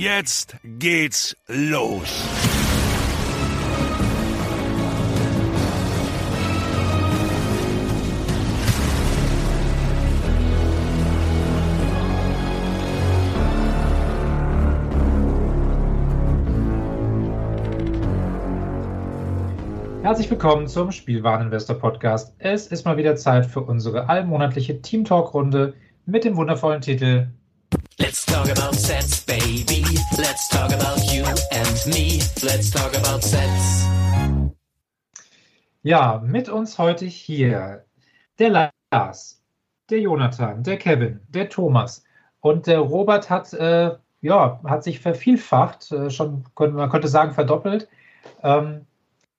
Jetzt geht's los. Herzlich willkommen zum Spielwareninvestor Podcast. Es ist mal wieder Zeit für unsere allmonatliche Team Talk Runde mit dem wundervollen Titel Let's talk about sets, baby. Let's talk about you and me. Let's talk about sets. Ja, mit uns heute hier der Lars, der Jonathan, der Kevin, der Thomas und der Robert hat, äh, ja, hat sich vervielfacht, äh, schon man könnte sagen verdoppelt. Ähm,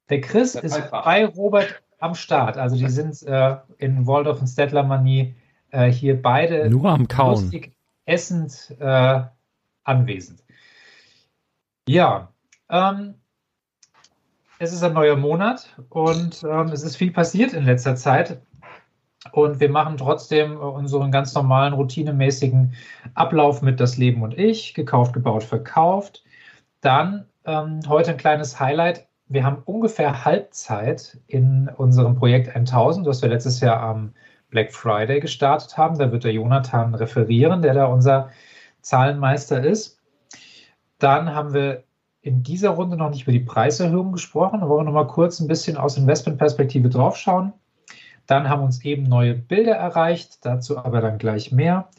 der Chris ist bei Robert am Start. Also die sind äh, in Waldorf und Stettler Manie äh, hier beide nur am Kauen. Lustig, essend äh, anwesend. Ja, ähm, es ist ein neuer Monat und ähm, es ist viel passiert in letzter Zeit. Und wir machen trotzdem unseren ganz normalen, routinemäßigen Ablauf mit das Leben und ich, gekauft, gebaut, verkauft. Dann ähm, heute ein kleines Highlight. Wir haben ungefähr Halbzeit in unserem Projekt 1000, das wir letztes Jahr am Black Friday gestartet haben. Da wird der Jonathan referieren, der da unser Zahlenmeister ist. Dann haben wir in dieser Runde noch nicht über die Preiserhöhung gesprochen. Da wollen wir noch mal kurz ein bisschen aus Investmentperspektive draufschauen. Dann haben uns eben neue Bilder erreicht, dazu aber dann gleich mehr.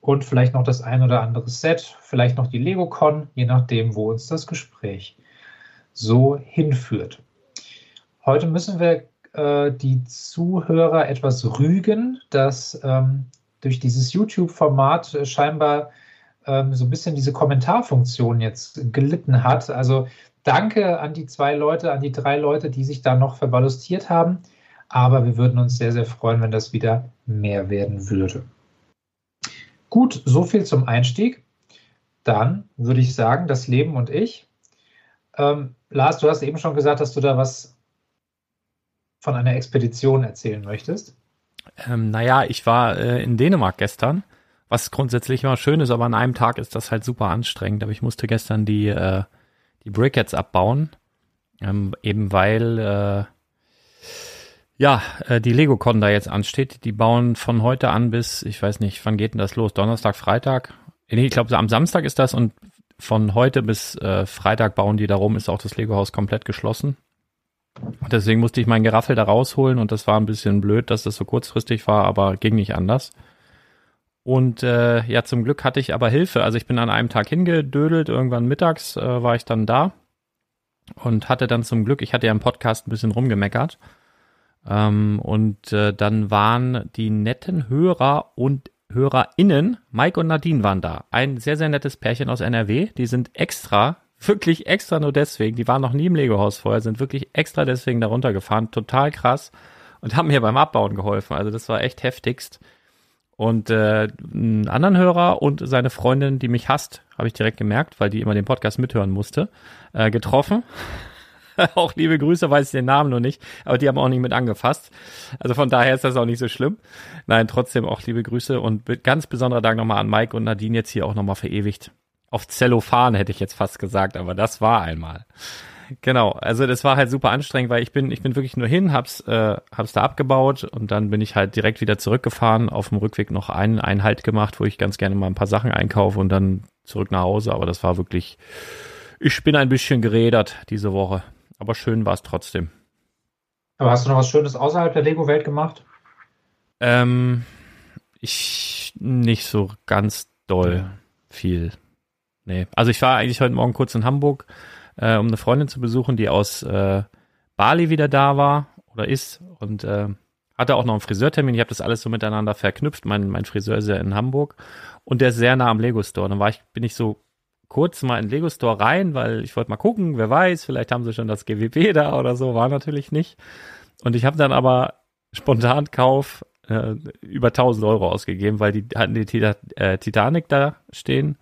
Und vielleicht noch das ein oder andere Set, vielleicht noch die LegoCon, je nachdem, wo uns das Gespräch so hinführt. Heute müssen wir äh, die Zuhörer etwas rügen, dass ähm, durch dieses YouTube-Format scheinbar ähm, so ein bisschen diese Kommentarfunktion jetzt gelitten hat. Also danke an die zwei Leute, an die drei Leute, die sich da noch verbalustiert haben. Aber wir würden uns sehr, sehr freuen, wenn das wieder mehr werden würde. Gut, so viel zum Einstieg. Dann würde ich sagen, das Leben und ich. Ähm, Lars, du hast eben schon gesagt, dass du da was von einer Expedition erzählen möchtest. Ähm, naja, ich war äh, in Dänemark gestern was grundsätzlich immer schön ist, aber an einem Tag ist das halt super anstrengend. Aber ich musste gestern die, äh, die Brickheads abbauen, ähm, eben weil äh, ja, äh, die LegoCon da jetzt ansteht. Die bauen von heute an bis, ich weiß nicht, wann geht denn das los? Donnerstag, Freitag? Nee, ich glaube, am Samstag ist das und von heute bis äh, Freitag bauen die da rum, ist auch das Lego-Haus komplett geschlossen. Deswegen musste ich mein Geraffel da rausholen und das war ein bisschen blöd, dass das so kurzfristig war, aber ging nicht anders. Und äh, ja, zum Glück hatte ich aber Hilfe. Also ich bin an einem Tag hingedödelt, irgendwann mittags äh, war ich dann da und hatte dann zum Glück, ich hatte ja im Podcast ein bisschen rumgemeckert. Ähm, und äh, dann waren die netten Hörer und HörerInnen, Mike und Nadine waren da. Ein sehr, sehr nettes Pärchen aus NRW. Die sind extra, wirklich extra nur deswegen, die waren noch nie im Lego-Haus vorher, sind wirklich extra deswegen da runtergefahren. Total krass. Und haben mir beim Abbauen geholfen. Also das war echt heftigst. Und äh, einen anderen Hörer und seine Freundin, die mich hasst, habe ich direkt gemerkt, weil die immer den Podcast mithören musste, äh, getroffen. auch liebe Grüße, weiß ich den Namen noch nicht, aber die haben auch nicht mit angefasst. Also von daher ist das auch nicht so schlimm. Nein, trotzdem auch liebe Grüße und ganz besonderer Dank nochmal an Mike und Nadine jetzt hier auch nochmal verewigt. Auf Zellophan hätte ich jetzt fast gesagt, aber das war einmal. Genau, also das war halt super anstrengend, weil ich bin, ich bin wirklich nur hin, hab's, äh, hab's da abgebaut und dann bin ich halt direkt wieder zurückgefahren, auf dem Rückweg noch einen Einhalt gemacht, wo ich ganz gerne mal ein paar Sachen einkaufe und dann zurück nach Hause. Aber das war wirklich, ich bin ein bisschen gerädert diese Woche. Aber schön war es trotzdem. Aber hast du noch was Schönes außerhalb der Lego-Welt gemacht? Ähm, ich nicht so ganz doll viel. Nee. Also ich war eigentlich heute Morgen kurz in Hamburg äh, um eine Freundin zu besuchen, die aus äh, Bali wieder da war oder ist und äh, hatte auch noch einen Friseurtermin. Ich habe das alles so miteinander verknüpft. Mein, mein Friseur ist ja in Hamburg und der ist sehr nah am Lego Store. Dann war ich, bin ich so kurz mal in den Lego Store rein, weil ich wollte mal gucken, wer weiß, vielleicht haben sie schon das GWP da oder so, war natürlich nicht. Und ich habe dann aber spontan Kauf äh, über 1000 Euro ausgegeben, weil die hatten die Tita äh, Titanic da stehen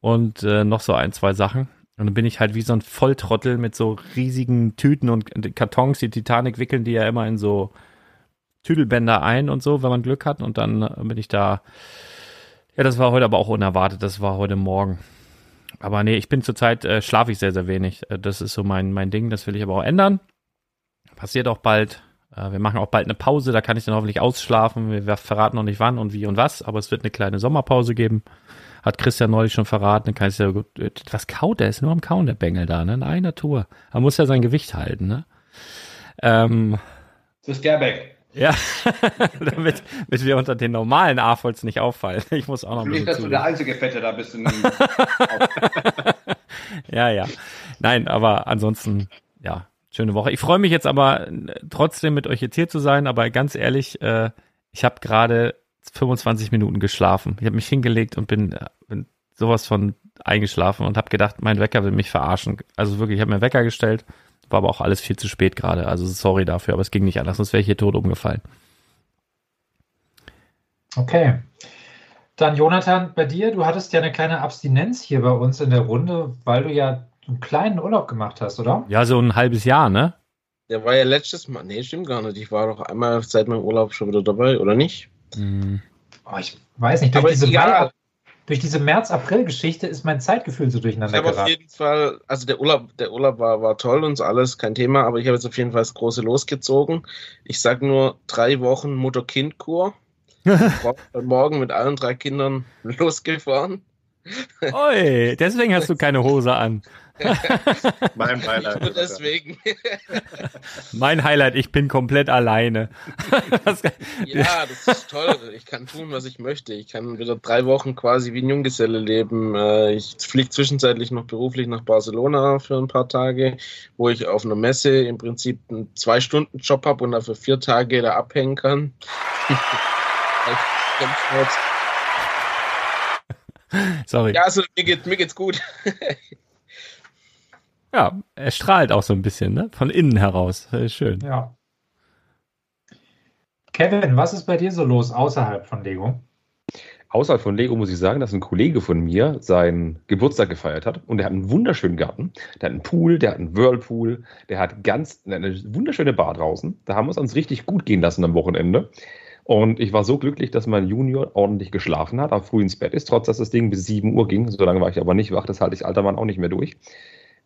und äh, noch so ein, zwei Sachen. Und dann bin ich halt wie so ein Volltrottel mit so riesigen Tüten und Kartons. Die Titanic wickeln die ja immer in so Tüdelbänder ein und so, wenn man Glück hat. Und dann bin ich da. Ja, das war heute aber auch unerwartet. Das war heute Morgen. Aber nee, ich bin zurzeit, äh, schlafe ich sehr, sehr wenig. Äh, das ist so mein, mein Ding. Das will ich aber auch ändern. Passiert auch bald. Äh, wir machen auch bald eine Pause. Da kann ich dann hoffentlich ausschlafen. Wir verraten noch nicht wann und wie und was. Aber es wird eine kleine Sommerpause geben. Hat Christian neulich schon verraten, dann kann ich ja gut, was kaut er? Ist nur am Kauen, der Bengel da, ne? In einer Tour. Er muss ja sein Gewicht halten, ne? Ähm, das ist Gerbeck. Ja, damit, damit wir unter den normalen AFOLs nicht auffallen. Ich muss auch noch ein bisschen. Nicht, dass du der einzige Fette da bist. ja, ja. Nein, aber ansonsten, ja, schöne Woche. Ich freue mich jetzt aber trotzdem mit euch jetzt hier zu sein, aber ganz ehrlich, äh, ich habe gerade 25 Minuten geschlafen. Ich habe mich hingelegt und bin, äh, bin sowas von eingeschlafen und habe gedacht, mein Wecker will mich verarschen. Also wirklich, ich habe mir Wecker gestellt, war aber auch alles viel zu spät gerade. Also sorry dafür, aber es ging nicht anders, sonst wäre ich hier tot umgefallen. Okay. Dann Jonathan, bei dir, du hattest ja eine kleine Abstinenz hier bei uns in der Runde, weil du ja einen kleinen Urlaub gemacht hast, oder? Ja, so ein halbes Jahr, ne? Der war ja letztes Mal. Nee, stimmt gar nicht. Ich war doch einmal seit meinem Urlaub schon wieder dabei, oder nicht? Hm. Oh, ich weiß nicht, durch Aber diese, egal. Mai- durch diese März-April-Geschichte ist mein Zeitgefühl so Ich durcheinander habe auf geraten. jeden Fall, also der Urlaub, der Urlaub war, war toll und so alles, kein Thema, aber ich habe jetzt auf jeden Fall das große losgezogen. Ich sag nur drei Wochen Mutter-Kind-Kur. Morgen mit allen drei Kindern losgefahren. Oi, deswegen hast du keine Hose an. Mein Beileid. Nur deswegen. Mein Highlight, ich bin komplett alleine. Das- Ja, das ist toll. Ich kann tun, was ich möchte. Ich kann wieder drei Wochen quasi wie ein Junggeselle leben. Äh, Ich fliege zwischenzeitlich noch beruflich nach Barcelona für ein paar Tage, wo ich auf einer Messe im Prinzip einen Zwei-Stunden-Job habe und dafür vier Tage da abhängen kann. Sorry. Ja, also mir, geht, mir geht's gut. Ja, er strahlt auch so ein bisschen, ne? Von innen heraus. Schön. Ja. Kevin, was ist bei dir so los außerhalb von Lego? Außerhalb von Lego muss ich sagen, dass ein Kollege von mir seinen Geburtstag gefeiert hat und der hat einen wunderschönen Garten. Der hat einen Pool, der hat einen Whirlpool, der hat ganz eine wunderschöne Bar draußen. Da haben wir es uns richtig gut gehen lassen am Wochenende. Und ich war so glücklich, dass mein Junior ordentlich geschlafen hat, auch früh ins Bett ist, trotz dass das Ding bis 7 Uhr ging. So lange war ich aber nicht wach, das halte ich alter Mann auch nicht mehr durch.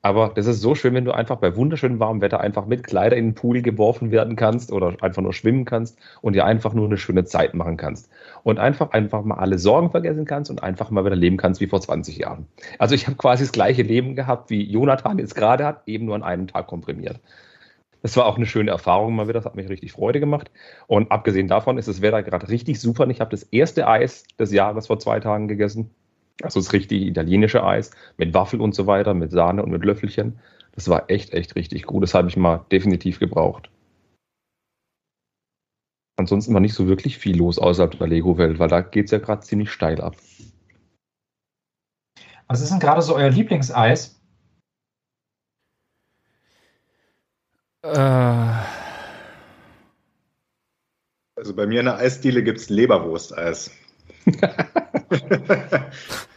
Aber das ist so schön, wenn du einfach bei wunderschönem warmem Wetter einfach mit Kleider in den Pool geworfen werden kannst oder einfach nur schwimmen kannst und dir einfach nur eine schöne Zeit machen kannst. Und einfach, einfach mal alle Sorgen vergessen kannst und einfach mal wieder leben kannst wie vor 20 Jahren. Also ich habe quasi das gleiche Leben gehabt, wie Jonathan jetzt gerade hat, eben nur an einem Tag komprimiert. Das war auch eine schöne Erfahrung mal wieder, das hat mich richtig Freude gemacht. Und abgesehen davon ist das Wetter gerade richtig super. Und ich habe das erste Eis des Jahres vor zwei Tagen gegessen. Also das richtig italienische Eis mit Waffel und so weiter, mit Sahne und mit Löffelchen. Das war echt, echt richtig gut. Das habe ich mal definitiv gebraucht. Ansonsten war nicht so wirklich viel los außerhalb der Lego-Welt, weil da geht es ja gerade ziemlich steil ab. Was ist denn gerade so euer Lieblingseis? Äh, Also bei mir in der Eisdiele gibt es Leberwursteis.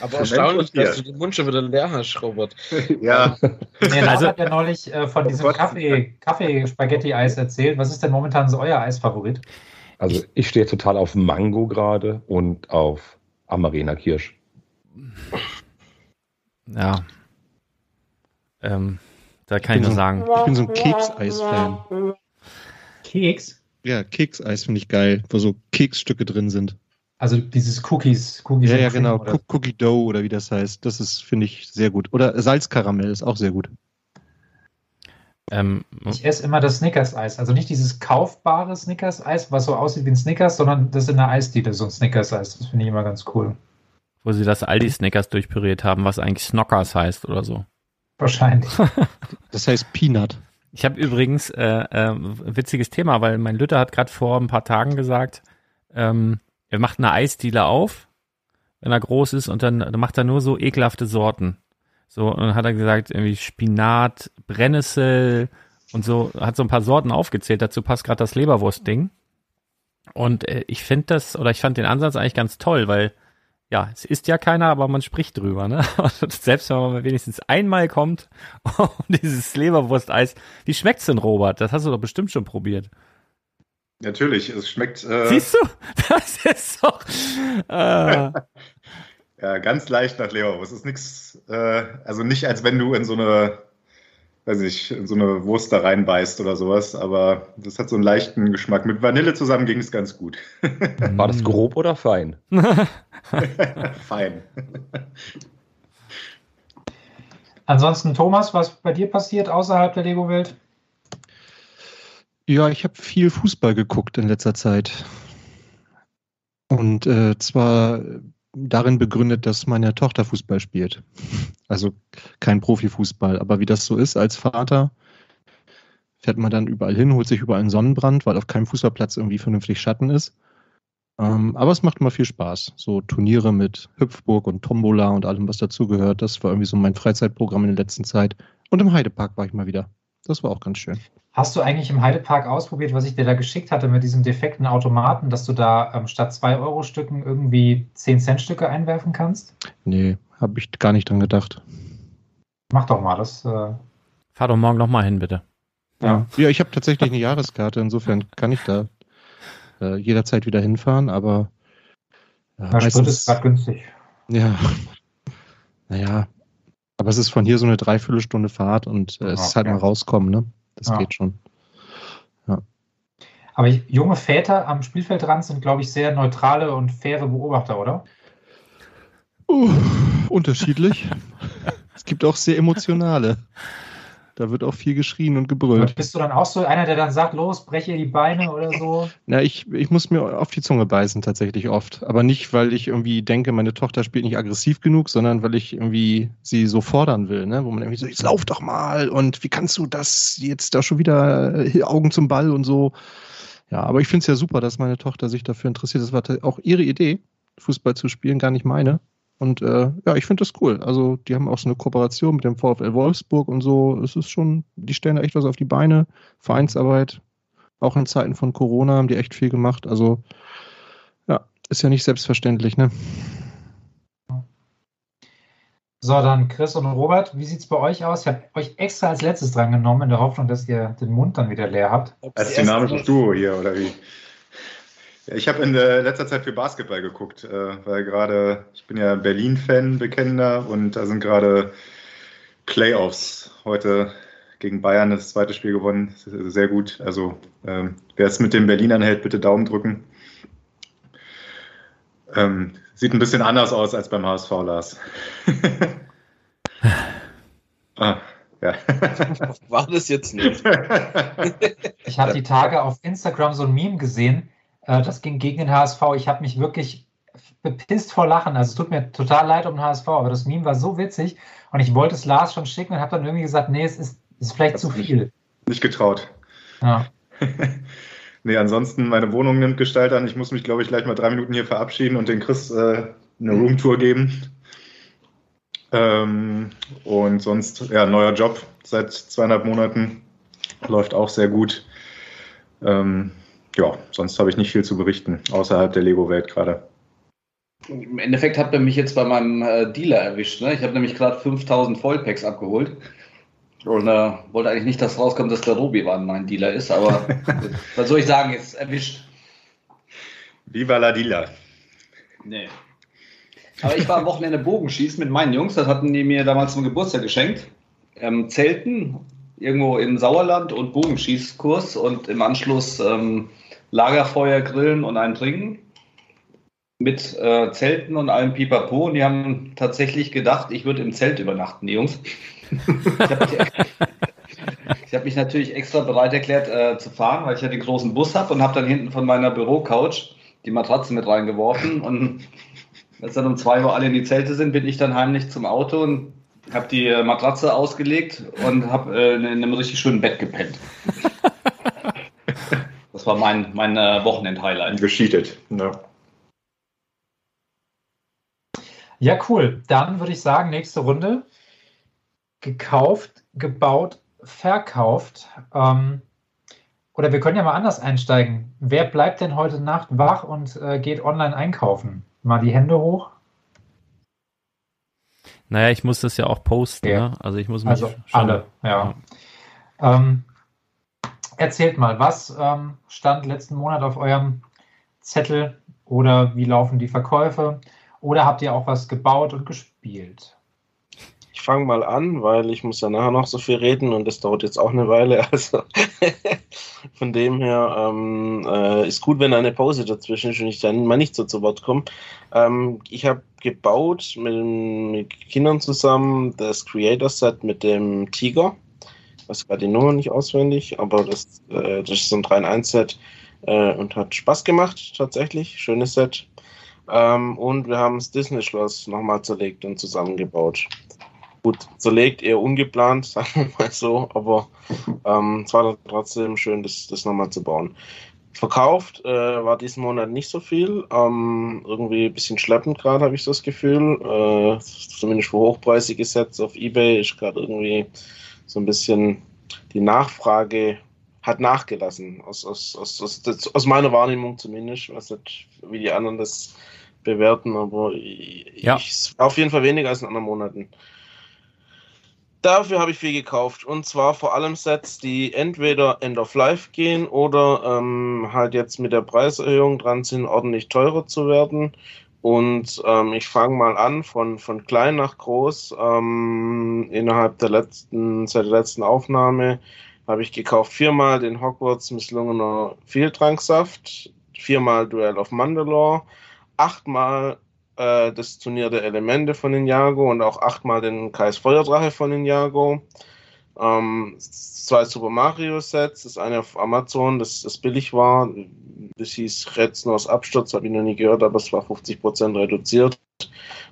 Aber erstaunlich, dass du den Mund schon wieder leer hast, Robert. ja, Der Also- hat ja neulich äh, von Oh diesem Gott. Kaffee, Kaffee-Spaghetti-Eis erzählt. Was ist denn momentan so euer Eisfavorit? Also ich stehe total auf Mango gerade und auf Amarena Kirsch. ja. Ähm, da kann bin ich nur so- sagen. Ich bin so ein Kekseis-Fan. Keks? Ja, Kekseis finde ich geil, wo so Keksstücke drin sind. Also dieses Cookies, Cookies Ja, ja, genau. oder- Cook- Cookie Dough oder wie das heißt. Das ist, finde ich, sehr gut. Oder Salzkaramell ist auch sehr gut. Ähm, Ich esse immer das Snickers-Eis. Also nicht dieses kaufbare Snickers-Eis, was so aussieht wie ein Snickers, sondern das in der Eisdiele, so ein Snickers-Eis. Das finde ich immer ganz cool. wo sie das Aldi-Snickers durchpüriert haben, was eigentlich Snockers heißt oder so. Wahrscheinlich. Das heißt Peanut. Ich habe übrigens äh, äh, witziges Thema, weil mein Lütter hat gerade vor ein paar Tagen gesagt, ähm, er macht eine Eisdiele auf, wenn er groß ist, und dann, macht er nur so ekelhafte Sorten. So, und dann hat er gesagt, irgendwie Spinat, Brennnessel und so, hat so ein paar Sorten aufgezählt. Dazu passt gerade das Leberwurst-Ding. Und äh, ich finde das, oder ich fand den Ansatz eigentlich ganz toll, weil ja, es isst ja keiner, aber man spricht drüber, ne? Selbst wenn man wenigstens einmal kommt dieses Leberwursteis, wie schmeckt's denn, Robert? Das hast du doch bestimmt schon probiert. Natürlich. Es schmeckt äh, Siehst du? Das ist doch. Äh, ja, ganz leicht nach Leberwurst. Es ist nichts, äh, also nicht, als wenn du in so eine, weiß ich, in so eine Wurst da reinbeißt oder sowas, aber das hat so einen leichten Geschmack. Mit Vanille zusammen ging es ganz gut. War das grob oder fein? Fein. Ansonsten, Thomas, was bei dir passiert außerhalb der Lego-Welt? Ja, ich habe viel Fußball geguckt in letzter Zeit. Und äh, zwar darin begründet, dass meine Tochter Fußball spielt. Also kein Profifußball, aber wie das so ist als Vater, fährt man dann überall hin, holt sich überall einen Sonnenbrand, weil auf keinem Fußballplatz irgendwie vernünftig Schatten ist. Ähm, aber es macht immer viel Spaß. So Turniere mit Hüpfburg und Tombola und allem, was dazugehört. Das war irgendwie so mein Freizeitprogramm in der letzten Zeit. Und im Heidepark war ich mal wieder. Das war auch ganz schön. Hast du eigentlich im Heidepark ausprobiert, was ich dir da geschickt hatte mit diesem defekten Automaten, dass du da ähm, statt 2-Euro-Stücken irgendwie 10-Cent-Stücke einwerfen kannst? Nee, habe ich gar nicht dran gedacht. Mach doch mal, das. Äh, fahr doch morgen nochmal hin, bitte. Ja, ja ich habe tatsächlich eine Jahreskarte, insofern kann ich da äh, jederzeit wieder hinfahren, aber ja, ja Sprit ist gerade günstig. Ja, naja, aber es ist von hier so eine Dreiviertelstunde Fahrt und äh, es ist halt mal rauskommen, ne? Das ja. geht schon. Ja. Aber junge Väter am Spielfeldrand sind, glaube ich, sehr neutrale und faire Beobachter, oder? Uh, unterschiedlich. es gibt auch sehr emotionale. Da wird auch viel geschrien und gebrüllt. Bist du dann auch so einer, der dann sagt, los, breche die Beine oder so? Na, ich, ich muss mir auf die Zunge beißen tatsächlich oft. Aber nicht, weil ich irgendwie denke, meine Tochter spielt nicht aggressiv genug, sondern weil ich irgendwie sie so fordern will, ne? Wo man irgendwie so, jetzt lauf doch mal und wie kannst du das jetzt da schon wieder äh, Augen zum Ball und so. Ja, aber ich finde es ja super, dass meine Tochter sich dafür interessiert. Das war auch ihre Idee, Fußball zu spielen, gar nicht meine. Und äh, ja, ich finde das cool. Also die haben auch so eine Kooperation mit dem VfL Wolfsburg und so. Es ist schon, die stellen da echt was auf die Beine. Vereinsarbeit, auch in Zeiten von Corona haben die echt viel gemacht. Also ja, ist ja nicht selbstverständlich, ne? So, dann Chris und Robert, wie sieht es bei euch aus? Ich habe euch extra als letztes drangenommen, in der Hoffnung, dass ihr den Mund dann wieder leer habt. Als dynamisches Duo hier, oder wie? Ich habe in letzter Zeit viel Basketball geguckt, äh, weil gerade, ich bin ja Berlin-Fan, bekennender, und da sind gerade Playoffs. Heute gegen Bayern das zweite Spiel gewonnen. Sehr gut. Also, ähm, wer es mit den Berlinern hält, bitte Daumen drücken. Ähm, sieht ein bisschen anders aus als beim HSV, Lars. ah, ja. War das jetzt nicht? ich habe die Tage auf Instagram so ein Meme gesehen das ging gegen den HSV. Ich habe mich wirklich bepisst vor Lachen. Also es tut mir total leid um den HSV, aber das Meme war so witzig und ich wollte es Lars schon schicken und habe dann irgendwie gesagt, nee, es ist, ist vielleicht das zu viel. Nicht getraut. Ja. nee, ansonsten, meine Wohnung nimmt Gestalt an. Ich muss mich, glaube ich, gleich mal drei Minuten hier verabschieden und den Chris äh, eine Roomtour geben. Ähm, und sonst, ja, neuer Job seit zweieinhalb Monaten. Läuft auch sehr gut. Ähm, ja, sonst habe ich nicht viel zu berichten, außerhalb der Lego-Welt gerade. Im Endeffekt hat er mich jetzt bei meinem äh, Dealer erwischt. Ne? Ich habe nämlich gerade 5000 Vollpacks abgeholt. Und äh, wollte eigentlich nicht, dass rauskommt, dass der Robi war mein Dealer ist, aber was soll ich sagen, jetzt erwischt. Viva la Dealer. Nee. Aber ich war am Wochenende Bogenschießen mit meinen Jungs, das hatten die mir damals zum Geburtstag geschenkt. Ähm, Zelten, irgendwo im Sauerland und Bogenschießkurs und im Anschluss ähm, Lagerfeuer grillen und ein Trinken mit äh, Zelten und allem Pipapo. Und die haben tatsächlich gedacht, ich würde im Zelt übernachten, die Jungs. ich habe mich, hab mich, natürlich extra bereit erklärt äh, zu fahren, weil ich ja den großen Bus habe und habe dann hinten von meiner Bürocouch die Matratze mit reingeworfen. Und als dann um zwei Uhr alle in die Zelte sind, bin ich dann heimlich zum Auto und habe die äh, Matratze ausgelegt und habe äh, in einem richtig schönen Bett gepennt. Das war mein, mein äh, Wochenend-Highlight. Gescheatet, ne? Ja, cool. Dann würde ich sagen, nächste Runde. Gekauft, gebaut, verkauft. Ähm, oder wir können ja mal anders einsteigen. Wer bleibt denn heute Nacht wach und äh, geht online einkaufen? Mal die Hände hoch. Naja, ich muss das ja auch posten, ja. ne? Also ich muss mich Also alle, ja. ja. Ähm, erzählt mal, was ähm, stand letzten Monat auf eurem Zettel oder wie laufen die Verkäufe? Oder habt ihr auch was gebaut und gespielt? Ich fange mal an, weil ich muss ja nachher noch so viel reden und das dauert jetzt auch eine Weile. Also von dem her ähm, äh, ist gut, wenn eine Pause dazwischen ist und ich dann mal nicht so zu Wort komme. Ähm, ich habe gebaut mit, mit Kindern zusammen das Creator Set mit dem Tiger weiß gerade die Nummer nicht auswendig, aber das, äh, das ist so ein 3-in-1-Set äh, und hat Spaß gemacht, tatsächlich. Schönes Set. Ähm, und wir haben das Disney-Schloss nochmal zerlegt und zusammengebaut. Gut, zerlegt, eher ungeplant, sagen wir mal so, aber ähm, es war trotzdem schön, das, das nochmal zu bauen. Verkauft äh, war diesen Monat nicht so viel. Ähm, irgendwie ein bisschen schleppend gerade, habe ich das Gefühl. Äh, zumindest für hochpreisige Sets auf Ebay ist gerade irgendwie so ein bisschen die Nachfrage hat nachgelassen, aus, aus, aus, aus, aus meiner Wahrnehmung zumindest. Ich weiß nicht, wie die anderen das bewerten, aber ja. ich auf jeden Fall weniger als in anderen Monaten. Dafür habe ich viel gekauft. Und zwar vor allem Sets, die entweder End of Life gehen oder ähm, halt jetzt mit der Preiserhöhung dran sind, ordentlich teurer zu werden. Und ähm, ich fange mal an von, von klein nach groß. Ähm, innerhalb der letzten, seit der letzten Aufnahme habe ich gekauft viermal den Hogwarts misslungener Vieltranksaft, viermal Duell of Mandalore, achtmal äh, das Turnier der Elemente von Ninjago und auch achtmal den Kais Feuerdrache von Ninjago. Ähm, zwei Super Mario Sets, das eine auf Amazon, das, das billig war. Das hieß Red Snows Absturz, habe ich noch nie gehört, aber es war 50% reduziert.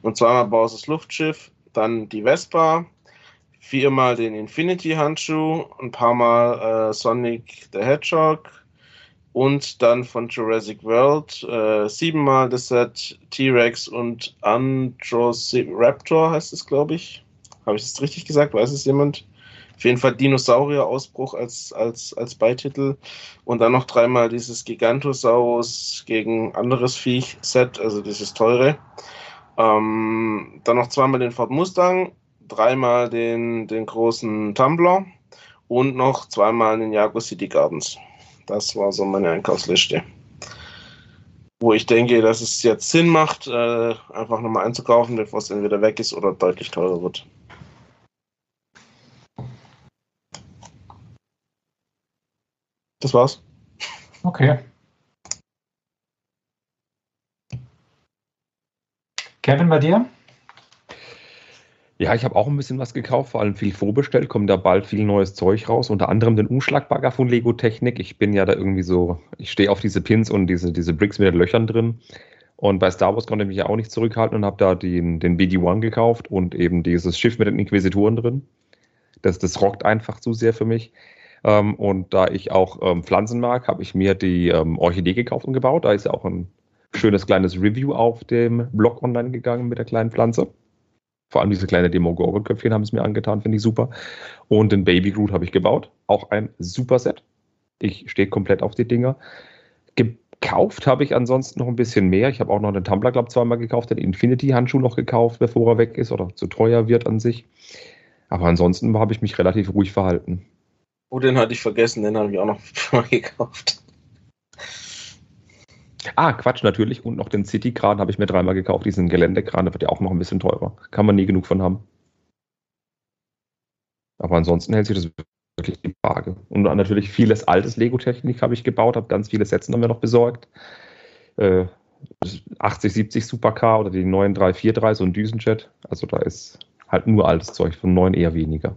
Und zweimal Bowser's Luftschiff, dann die Vespa, viermal den Infinity Handschuh, ein paar Mal äh, Sonic the Hedgehog, und dann von Jurassic World äh, siebenmal das Set T-Rex und Androsiptor heißt es, glaube ich. Habe ich das richtig gesagt? Weiß es jemand? Auf jeden Fall Dinosaurier-Ausbruch als, als, als Beititel. Und dann noch dreimal dieses Gigantosaurus gegen anderes Viech-Set, also dieses teure. Ähm, dann noch zweimal den Ford Mustang, dreimal den, den großen Tumbler und noch zweimal den Jaguar City Gardens. Das war so meine Einkaufsliste. Wo ich denke, dass es jetzt Sinn macht, äh, einfach nochmal einzukaufen, bevor es entweder weg ist oder deutlich teurer wird. Das war's. Okay. Kevin, bei dir? Ja, ich habe auch ein bisschen was gekauft, vor allem viel vorbestellt, kommt da bald viel neues Zeug raus, unter anderem den Umschlagbagger von Lego Technik. Ich bin ja da irgendwie so, ich stehe auf diese Pins und diese, diese Bricks mit den Löchern drin. Und bei Star Wars konnte ich mich ja auch nicht zurückhalten und habe da den, den BD-1 gekauft und eben dieses Schiff mit den Inquisitoren drin. Das, das rockt einfach zu sehr für mich. Ähm, und da ich auch ähm, Pflanzen mag, habe ich mir die ähm, Orchidee gekauft und gebaut. Da ist ja auch ein schönes kleines Review auf dem Blog online gegangen mit der kleinen Pflanze. Vor allem diese kleine Demogorgon-Köpfchen haben es mir angetan, finde ich super. Und den Baby Groot habe ich gebaut. Auch ein super Set. Ich stehe komplett auf die Dinger. Gekauft habe ich ansonsten noch ein bisschen mehr. Ich habe auch noch den Tumblr Club zweimal gekauft, den Infinity-Handschuh noch gekauft, bevor er weg ist oder zu teuer wird an sich. Aber ansonsten habe ich mich relativ ruhig verhalten. Oh, den hatte ich vergessen, den habe ich auch noch mal gekauft. Ah, Quatsch, natürlich. Und noch den City-Kran habe ich mir dreimal gekauft. Diesen Geländekran, der wird ja auch noch ein bisschen teurer. Kann man nie genug von haben. Aber ansonsten hält sich das wirklich die Frage. Und natürlich vieles altes Lego-Technik habe ich gebaut, habe ganz viele Sätze haben wir noch besorgt. Äh, 80, 70 Supercar oder die neuen 343, so ein Düsenjet. Also da ist halt nur altes Zeug, von neuen eher weniger.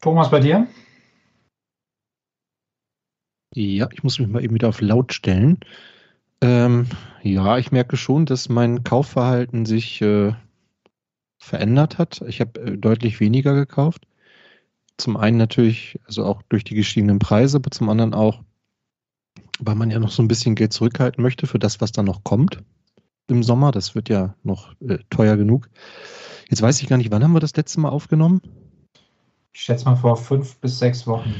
Thomas, bei dir? Ja, ich muss mich mal eben wieder auf laut stellen. Ähm, ja, ich merke schon, dass mein Kaufverhalten sich äh, verändert hat. Ich habe äh, deutlich weniger gekauft. Zum einen natürlich, also auch durch die gestiegenen Preise, aber zum anderen auch, weil man ja noch so ein bisschen Geld zurückhalten möchte für das, was da noch kommt im Sommer. Das wird ja noch äh, teuer genug. Jetzt weiß ich gar nicht, wann haben wir das letzte Mal aufgenommen? Ich schätze mal vor fünf bis sechs Wochen.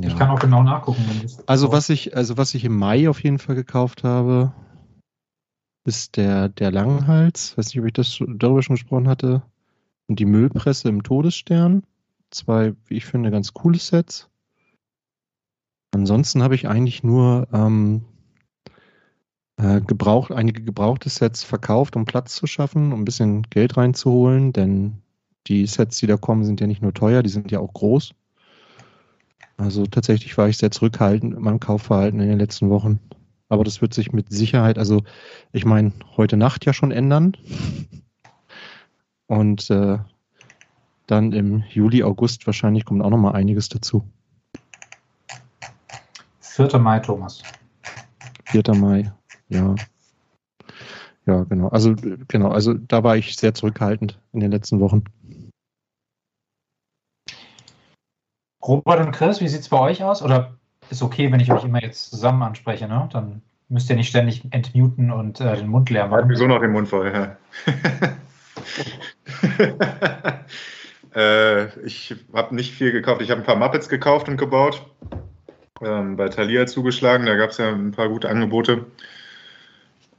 Ja. Ich kann auch genau nachgucken. Also was ich, also was ich im Mai auf jeden Fall gekauft habe, ist der, der Langenhals. Weiß nicht, ob ich das darüber schon gesprochen hatte. Und die Müllpresse im Todesstern. Zwei, wie ich finde, ganz coole Sets. Ansonsten habe ich eigentlich nur ähm, äh, gebraucht, einige gebrauchte Sets verkauft, um Platz zu schaffen, um ein bisschen Geld reinzuholen, denn die Sets, die da kommen, sind ja nicht nur teuer, die sind ja auch groß. Also tatsächlich war ich sehr zurückhaltend mit meinem Kaufverhalten in den letzten Wochen. Aber das wird sich mit Sicherheit, also ich meine, heute Nacht ja schon ändern. Und äh, dann im Juli, August wahrscheinlich kommt auch noch mal einiges dazu. 4. Mai, Thomas. 4. Mai, ja. Ja, genau. Also genau, also da war ich sehr zurückhaltend in den letzten Wochen. Robert und Chris, wie sieht es bei euch aus? Oder ist okay, wenn ich euch immer jetzt zusammen anspreche, ne? Dann müsst ihr nicht ständig entmuten und äh, den Mund leer Ich habe machen. sowieso noch den Mund voll, ja. äh, ich habe nicht viel gekauft. Ich habe ein paar Muppets gekauft und gebaut. Ähm, bei Thalia zugeschlagen, da gab es ja ein paar gute Angebote.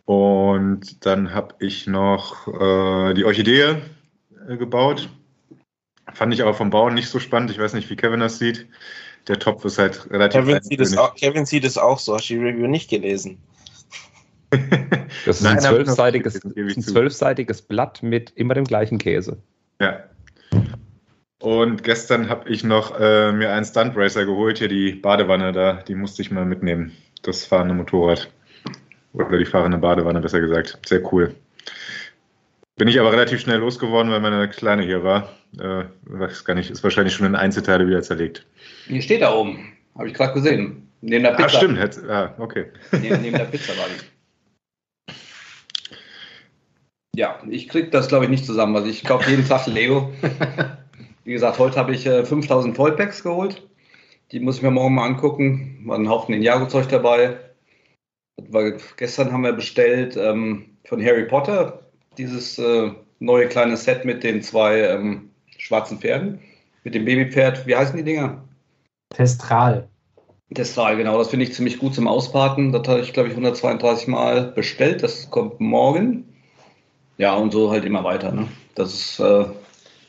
Und dann habe ich noch äh, die Orchidee äh, gebaut. Fand ich aber vom Bauen nicht so spannend. Ich weiß nicht, wie Kevin das sieht. Der Topf ist halt relativ Kevin sieht, es auch, Kevin sieht es auch so. Hast du die Review nicht gelesen? Das ist Nein, ein zwölfseitiges, ein zwölfseitiges Blatt mit immer dem gleichen Käse. Ja. Und gestern habe ich noch äh, mir einen Stunt Racer geholt, hier die Badewanne da, die musste ich mal mitnehmen. Das fahrende Motorrad. Oder die fahrende Badewanne, besser gesagt. Sehr cool. Bin ich aber relativ schnell losgeworden, weil meine Kleine hier war. Äh, weiß gar nicht, ist wahrscheinlich schon in Einzelteile wieder zerlegt. Die steht da oben. Habe ich gerade gesehen. Neben der Pizza. Ah, stimmt. Hätte, ah, okay. Neben, neben der Pizza war die. Ja, ich krieg das glaube ich nicht zusammen. Also ich kaufe jeden Tag Lego. Wie gesagt, heute habe ich äh, 5000 Vollpacks geholt. Die muss ich mir morgen mal angucken. War ein Haufen Ninjago-Zeug dabei. Weil gestern haben wir bestellt ähm, von Harry Potter dieses äh, neue kleine Set mit den zwei ähm, schwarzen Pferden. Mit dem Babypferd. Wie heißen die Dinger? Testral. Testral, genau. Das finde ich ziemlich gut zum Ausparten. Das habe ich, glaube ich, 132 Mal bestellt. Das kommt morgen. Ja, und so halt immer weiter. Ne? Das ist, äh,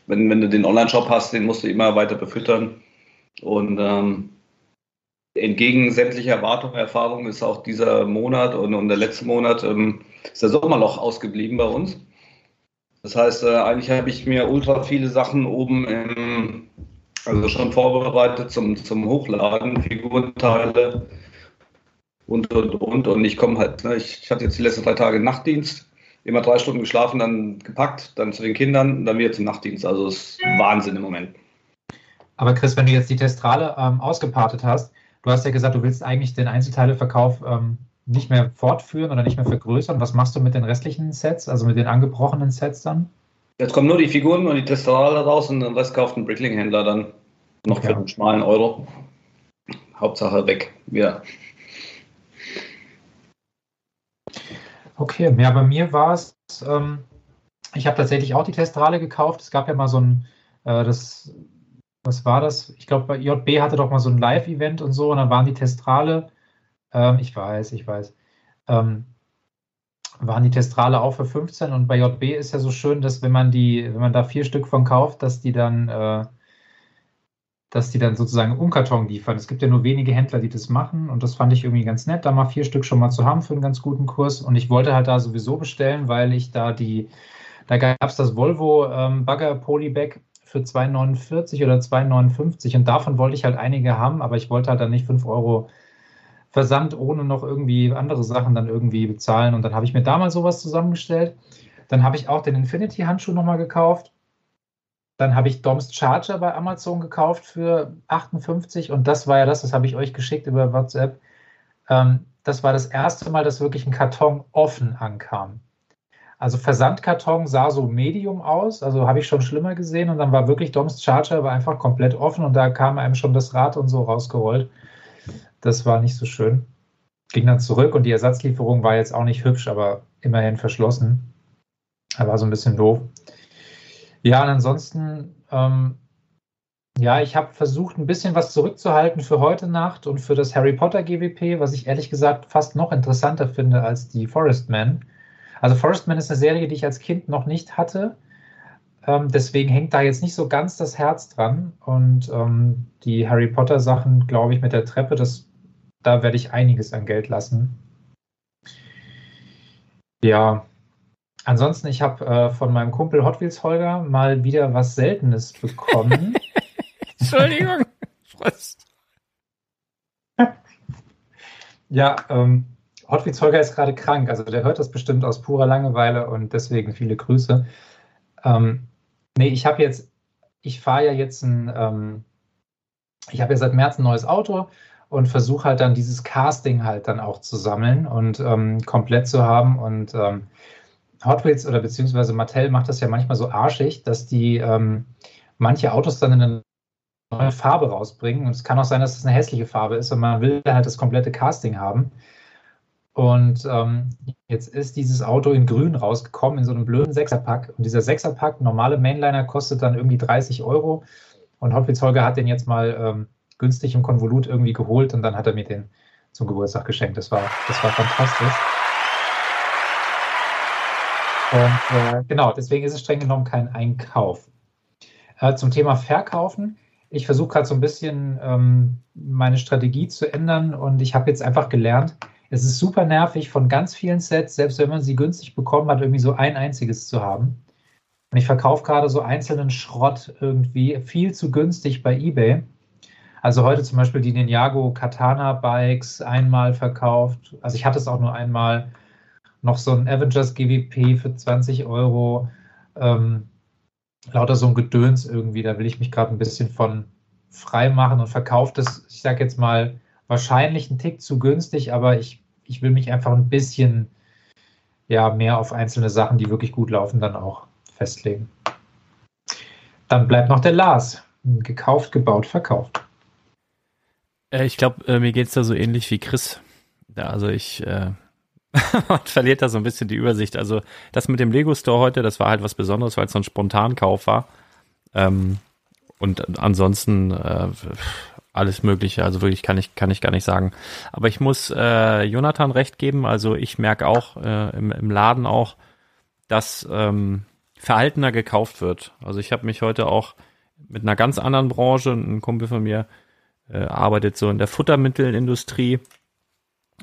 wenn, wenn du den Online-Shop hast, den musst du immer weiter befüttern. Und ähm, entgegen sämtlicher Erwartungen, Erfahrungen ist auch dieser Monat und, und der letzte Monat ähm, ist der Sommerloch ausgeblieben bei uns. Das heißt, äh, eigentlich habe ich mir ultra viele Sachen oben im, also schon vorbereitet zum, zum Hochladen, Figurenteile und und und. Und ich komme halt, ne, ich, ich hatte jetzt die letzten drei Tage Nachtdienst, immer drei Stunden geschlafen, dann gepackt, dann zu den Kindern, dann wieder zum Nachtdienst. Also es ist Wahnsinn im Moment. Aber Chris, wenn du jetzt die Testrale ähm, ausgepartet hast, du hast ja gesagt, du willst eigentlich den Einzelteileverkauf ähm, nicht mehr fortführen oder nicht mehr vergrößern. Was machst du mit den restlichen Sets, also mit den angebrochenen Sets dann? Jetzt kommen nur die Figuren und die Testrale raus und den Rest kauft ein Brickling-Händler dann noch für Ja. einen schmalen Euro. Hauptsache weg. Ja. Okay, ja, bei mir war es, ähm, ich habe tatsächlich auch die Testrale gekauft. Es gab ja mal so ein, äh, das, was war das? Ich glaube, bei JB hatte doch mal so ein Live-Event und so und dann waren die Testrale, ähm, ich weiß, ich weiß, ähm, waren die Testrale auch für 15 und bei JB ist ja so schön, dass wenn man die, wenn man da vier Stück von kauft, dass die dann, äh, dass die dann sozusagen im Umkarton liefern. Es gibt ja nur wenige Händler, die das machen und das fand ich irgendwie ganz nett, da mal vier Stück schon mal zu haben für einen ganz guten Kurs. Und ich wollte halt da sowieso bestellen, weil ich da die, da gab es das Volvo ähm, Bagger Polybag für 2,49 oder 2,59 und davon wollte ich halt einige haben, aber ich wollte halt dann nicht 5 Euro Versand ohne noch irgendwie andere Sachen dann irgendwie bezahlen. Und dann habe ich mir da mal sowas zusammengestellt. Dann habe ich auch den Infinity-Handschuh nochmal gekauft. Dann habe ich Doms Charger bei Amazon gekauft für 58 und das war ja das, das habe ich euch geschickt über WhatsApp. Ähm, das war das erste Mal, dass wirklich ein Karton offen ankam. Also Versandkarton sah so medium aus, also habe ich schon schlimmer gesehen und dann war wirklich Doms Charger war einfach komplett offen und da kam einem schon das Rad und so rausgerollt. Das war nicht so schön. Ging dann zurück und die Ersatzlieferung war jetzt auch nicht hübsch, aber immerhin verschlossen. Da war so ein bisschen doof. Ja, und ansonsten, ähm, ja, ich habe versucht, ein bisschen was zurückzuhalten für heute Nacht und für das Harry Potter GWP, was ich ehrlich gesagt fast noch interessanter finde als die Forest Man. Also Forest Man ist eine Serie, die ich als Kind noch nicht hatte. Ähm, deswegen hängt da jetzt nicht so ganz das Herz dran. Und ähm, die Harry Potter Sachen, glaube ich, mit der Treppe, das, da werde ich einiges an Geld lassen. Ja, ansonsten, ich habe äh, von meinem Kumpel Hot Wheels Holger mal wieder was Seltenes bekommen. Entschuldigung. Ja, ähm, Hot Wheels Holger ist gerade krank, also der hört das bestimmt aus purer Langeweile und deswegen viele Grüße. Ähm, nee, ich habe jetzt, ich fahre ja jetzt ein, ähm, ich habe ja seit März ein neues Auto und versuche halt dann dieses Casting halt dann auch zu sammeln und ähm, komplett zu haben und ähm, Hot Wheels oder beziehungsweise Mattel macht das ja manchmal so arschig, dass die ähm, manche Autos dann in eine neue Farbe rausbringen und es kann auch sein, dass es eine hässliche Farbe ist und man will halt das komplette Casting haben. Und ähm, jetzt ist dieses Auto in grün rausgekommen, in so einem blöden Sechserpack. Und dieser Sechserpack, normale Mainliner, kostet dann irgendwie 30 Euro. Und Hot Wheels Holger hat den jetzt mal ähm, günstig im Konvolut irgendwie geholt und dann hat er mir den zum Geburtstag geschenkt. Das war, das war fantastisch. Und äh, genau, deswegen ist es streng genommen kein Einkauf. Äh, zum Thema Verkaufen. Ich versuche gerade so ein bisschen ähm, meine Strategie zu ändern und ich habe jetzt einfach gelernt, es ist super nervig von ganz vielen Sets, selbst wenn man sie günstig bekommen hat, irgendwie so ein einziges zu haben. Und ich verkaufe gerade so einzelnen Schrott irgendwie viel zu günstig bei eBay. Also heute zum Beispiel die Ninjago Katana Bikes einmal verkauft. Also ich hatte es auch nur einmal. Noch so ein Avengers GWP für 20 Euro. Ähm, lauter so ein Gedöns irgendwie. Da will ich mich gerade ein bisschen von frei machen und verkauft es, ich sage jetzt mal, wahrscheinlich einen Tick zu günstig, aber ich, ich will mich einfach ein bisschen ja, mehr auf einzelne Sachen, die wirklich gut laufen, dann auch festlegen. Dann bleibt noch der Lars. Gekauft, gebaut, verkauft. Äh, ich glaube, äh, mir geht's da so ähnlich wie Chris. Ja, also ich äh, man verliert da so ein bisschen die Übersicht. Also das mit dem Lego Store heute, das war halt was Besonderes, weil es so ein Spontankauf war. Ähm, und ansonsten äh, alles Mögliche. Also wirklich kann ich kann ich gar nicht sagen. Aber ich muss äh, Jonathan recht geben. Also ich merke auch äh, im, im Laden auch, dass ähm, verhaltener gekauft wird. Also ich habe mich heute auch mit einer ganz anderen Branche, ein Kumpel von mir äh, arbeitet so in der Futtermittelindustrie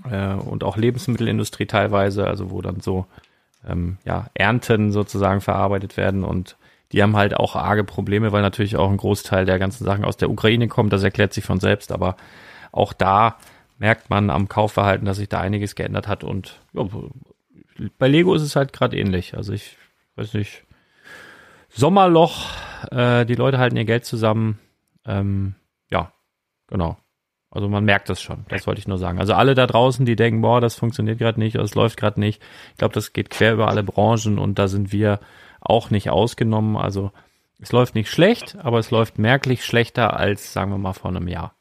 äh, und auch Lebensmittelindustrie teilweise, also wo dann so ähm, ja, Ernten sozusagen verarbeitet werden. Und die haben halt auch arge Probleme, weil natürlich auch ein Großteil der ganzen Sachen aus der Ukraine kommt, das erklärt sich von selbst, aber auch da merkt man am Kaufverhalten, dass sich da einiges geändert hat. Und ja, bei Lego ist es halt gerade ähnlich. Also ich weiß nicht, Sommerloch, äh, die Leute halten ihr Geld zusammen, ähm, ja, genau. Also man merkt das schon, das wollte ich nur sagen. Also alle da draußen, die denken, boah, das funktioniert gerade nicht, oder es läuft gerade nicht. Ich glaube, das geht quer über alle Branchen und da sind wir auch nicht ausgenommen. Also es läuft nicht schlecht, aber es läuft merklich schlechter als, sagen wir mal, vor einem Jahr.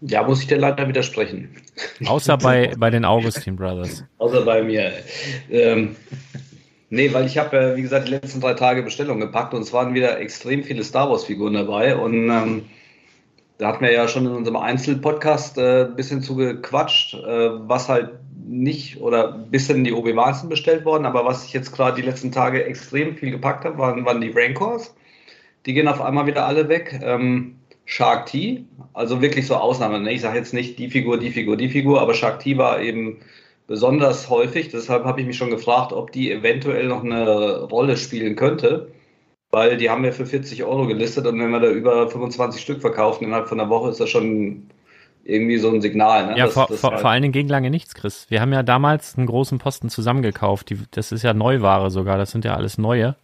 Ja, muss ich dir leider widersprechen. Außer bei, bei den Augustin Brothers. Außer bei mir. Ähm, nee, weil ich habe, äh, wie gesagt, die letzten drei Tage Bestellungen gepackt und es waren wieder extrem viele Star Wars-Figuren dabei und ähm, da hatten wir ja schon in unserem Einzelpodcast äh, ein bisschen zu gequatscht, äh, was halt nicht oder ein bisschen die OB Wahnsinn bestellt worden, aber was ich jetzt gerade die letzten Tage extrem viel gepackt habe, waren, waren die Rancors. Die gehen auf einmal wieder alle weg. Ähm, Shark T, also wirklich so Ausnahmen. Ne? Ich sage jetzt nicht die Figur, die Figur, die Figur, aber Shark T war eben besonders häufig. Deshalb habe ich mich schon gefragt, ob die eventuell noch eine Rolle spielen könnte weil die haben wir für 40 Euro gelistet und wenn wir da über 25 Stück verkaufen innerhalb von einer Woche, ist das schon irgendwie so ein Signal. Ne? Ja, das, vor, das vor, halt vor allen Dingen ging lange nichts, Chris. Wir haben ja damals einen großen Posten zusammengekauft. Die, das ist ja Neuware sogar, das sind ja alles neue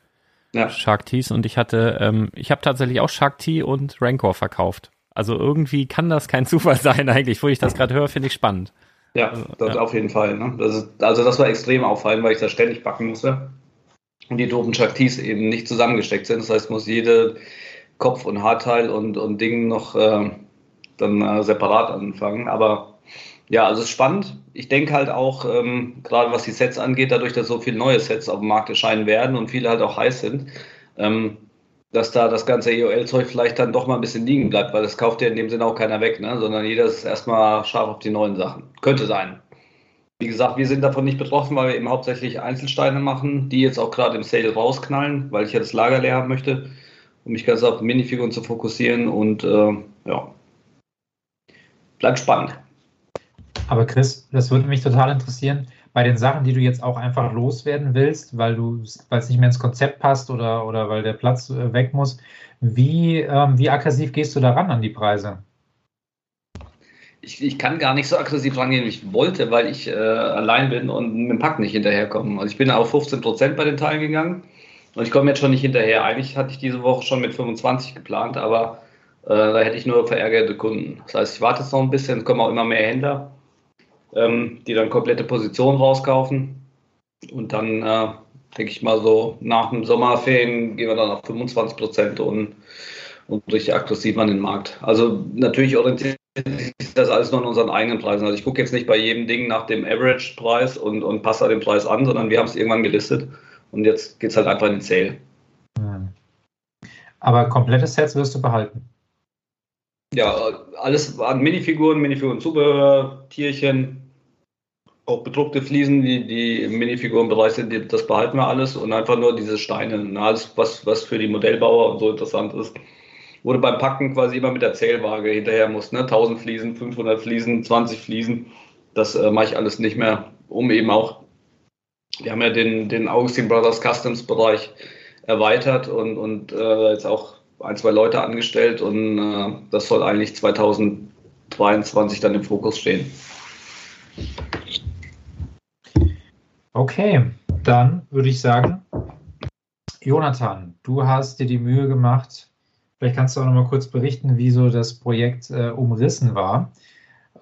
ja. Shark Teas und ich hatte, ähm, ich habe tatsächlich auch Shark Tea und Rancor verkauft. Also irgendwie kann das kein Zufall sein eigentlich. Wo ich das gerade höre, finde ich spannend. Ja, also, das ja. auf jeden Fall. Ne? Das ist, also das war extrem auffallend, weil ich das ständig packen musste und die doofen Shaktis eben nicht zusammengesteckt sind. Das heißt, muss jede Kopf- und Haarteil und, und Ding noch äh, dann äh, separat anfangen. Aber ja, also es ist spannend. Ich denke halt auch, ähm, gerade was die Sets angeht, dadurch, dass so viele neue Sets auf dem Markt erscheinen werden und viele halt auch heiß sind, ähm, dass da das ganze EOL-Zeug vielleicht dann doch mal ein bisschen liegen bleibt, weil das kauft ja in dem Sinne auch keiner weg, ne? sondern jeder ist erstmal scharf auf die neuen Sachen. Könnte sein. Wie gesagt, wir sind davon nicht betroffen, weil wir eben hauptsächlich Einzelsteine machen, die jetzt auch gerade im Sale rausknallen, weil ich ja das Lager leer haben möchte, um mich ganz auf Minifiguren zu fokussieren und äh, ja, bleibt spannend. Aber Chris, das würde mich total interessieren, bei den Sachen, die du jetzt auch einfach loswerden willst, weil du, weil es nicht mehr ins Konzept passt oder, oder weil der Platz äh, weg muss, wie, ähm, wie aggressiv gehst du daran an die Preise? Ich, ich kann gar nicht so aggressiv rangehen, wie ich wollte, weil ich äh, allein bin und mit dem Pack nicht hinterherkomme. Also ich bin auf 15 Prozent bei den Teilen gegangen und ich komme jetzt schon nicht hinterher. Eigentlich hatte ich diese Woche schon mit 25 geplant, aber äh, da hätte ich nur verärgerte Kunden. Das heißt, ich warte jetzt noch ein bisschen, es kommen auch immer mehr Händler, ähm, die dann komplette Positionen rauskaufen und dann äh, denke ich mal so, nach dem Sommerferien gehen wir dann auf 25 Prozent und, und richtig aggressiv an den Markt. Also natürlich orientiert das alles nur an unseren eigenen Preisen. Also ich gucke jetzt nicht bei jedem Ding nach dem Average-Preis und, und passe da den Preis an, sondern wir haben es irgendwann gelistet und jetzt geht es halt einfach in den Sale. Hm. Aber komplette Sets wirst du behalten? Ja, alles an Minifiguren, Minifiguren, Zubehör, Tierchen auch bedruckte Fliesen, die, die im Minifigurenbereich sind, die, das behalten wir alles und einfach nur diese Steine, alles, was, was für die Modellbauer und so interessant ist. Wurde beim Packen quasi immer mit der Zählwaage hinterher muss, ne? 1000 Fliesen, 500 Fliesen, 20 Fliesen. Das äh, mache ich alles nicht mehr, um eben auch, wir haben ja den, den Augustin Brothers Customs Bereich erweitert und, und äh, jetzt auch ein, zwei Leute angestellt und äh, das soll eigentlich 2022 dann im Fokus stehen. Okay, dann würde ich sagen, Jonathan, du hast dir die Mühe gemacht. Vielleicht kannst du auch noch mal kurz berichten, wie so das Projekt äh, umrissen war.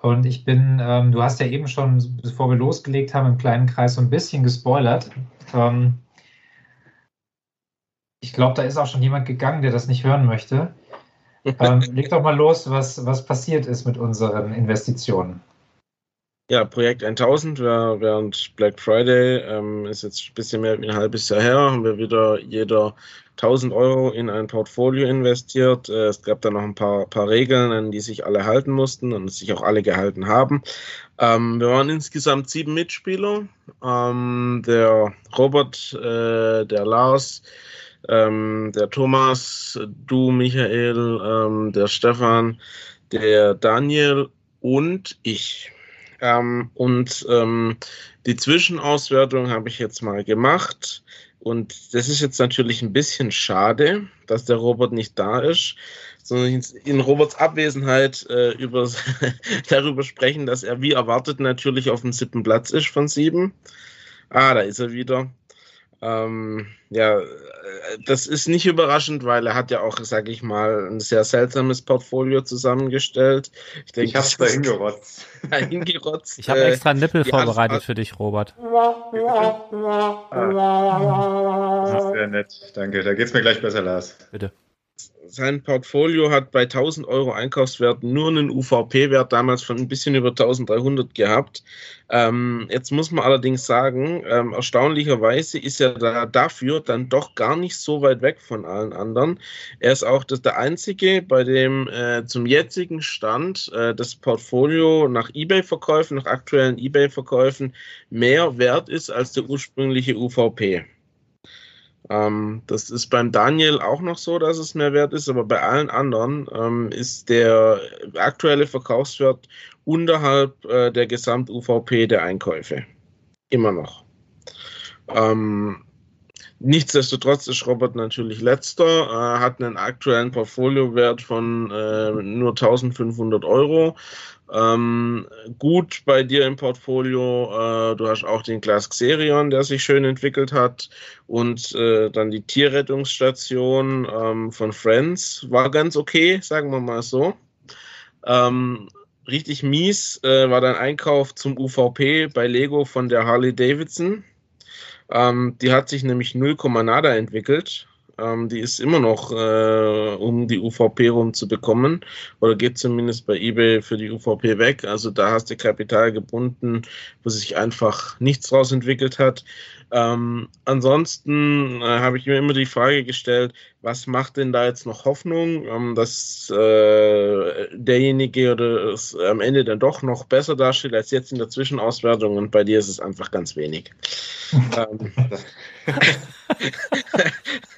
Und ich bin, ähm, du hast ja eben schon, bevor wir losgelegt haben, im kleinen Kreis so ein bisschen gespoilert. Ähm, ich glaube, da ist auch schon jemand gegangen, der das nicht hören möchte. Ähm, leg doch mal los, was, was passiert ist mit unseren Investitionen. Ja, Projekt 1000 war während Black Friday, ähm, ist jetzt ein bisschen mehr wie ein halbes Jahr her, haben wir wieder jeder 1000 Euro in ein Portfolio investiert. Äh, es gab da noch ein paar, paar Regeln, an die sich alle halten mussten und sich auch alle gehalten haben. Ähm, wir waren insgesamt sieben Mitspieler. Ähm, der Robert, äh, der Lars, ähm, der Thomas, du, Michael, ähm, der Stefan, der Daniel und ich. Ähm, und ähm, die Zwischenauswertung habe ich jetzt mal gemacht. Und das ist jetzt natürlich ein bisschen schade, dass der Robert nicht da ist, sondern in Roberts Abwesenheit äh, über, darüber sprechen, dass er wie erwartet natürlich auf dem siebten Platz ist von sieben. Ah, da ist er wieder. Ähm, ja, das ist nicht überraschend, weil er hat ja auch, sage ich mal, ein sehr seltsames Portfolio zusammengestellt. Ich, denke, ich hab's da hingerotzt. hingerotzt. Ich habe äh, extra einen Nippel vorbereitet für dich, Robert. Ah, das ist sehr nett. Danke. Da geht's mir gleich besser, Lars. Bitte sein Portfolio hat bei 1000 Euro Einkaufswert nur einen UVP-Wert damals von ein bisschen über 1300 gehabt. Ähm, jetzt muss man allerdings sagen, ähm, erstaunlicherweise ist er da dafür dann doch gar nicht so weit weg von allen anderen. Er ist auch das, der einzige, bei dem äh, zum jetzigen Stand äh, das Portfolio nach eBay-Verkäufen, nach aktuellen eBay-Verkäufen mehr wert ist als der ursprüngliche UVP. Ähm, das ist beim Daniel auch noch so, dass es mehr wert ist, aber bei allen anderen ähm, ist der aktuelle Verkaufswert unterhalb äh, der Gesamt-UVP der Einkäufe. Immer noch. Ähm, Nichtsdestotrotz ist Robert natürlich letzter, äh, hat einen aktuellen Portfoliowert von äh, nur 1500 Euro. Ähm, gut bei dir im Portfolio, äh, du hast auch den Glas Xerion, der sich schön entwickelt hat und äh, dann die Tierrettungsstation ähm, von Friends war ganz okay, sagen wir mal so. Ähm, richtig mies äh, war dein Einkauf zum UVP bei Lego von der Harley Davidson. Ähm, die hat sich nämlich 0, nada entwickelt ähm, die ist immer noch, äh, um die UVP rumzubekommen oder geht zumindest bei eBay für die UVP weg. Also da hast du Kapital gebunden, wo sich einfach nichts draus entwickelt hat. Ähm, ansonsten äh, habe ich mir immer die Frage gestellt, was macht denn da jetzt noch Hoffnung, ähm, dass äh, derjenige oder es am Ende dann doch noch besser dasteht als jetzt in der Zwischenauswertung und bei dir ist es einfach ganz wenig. ähm,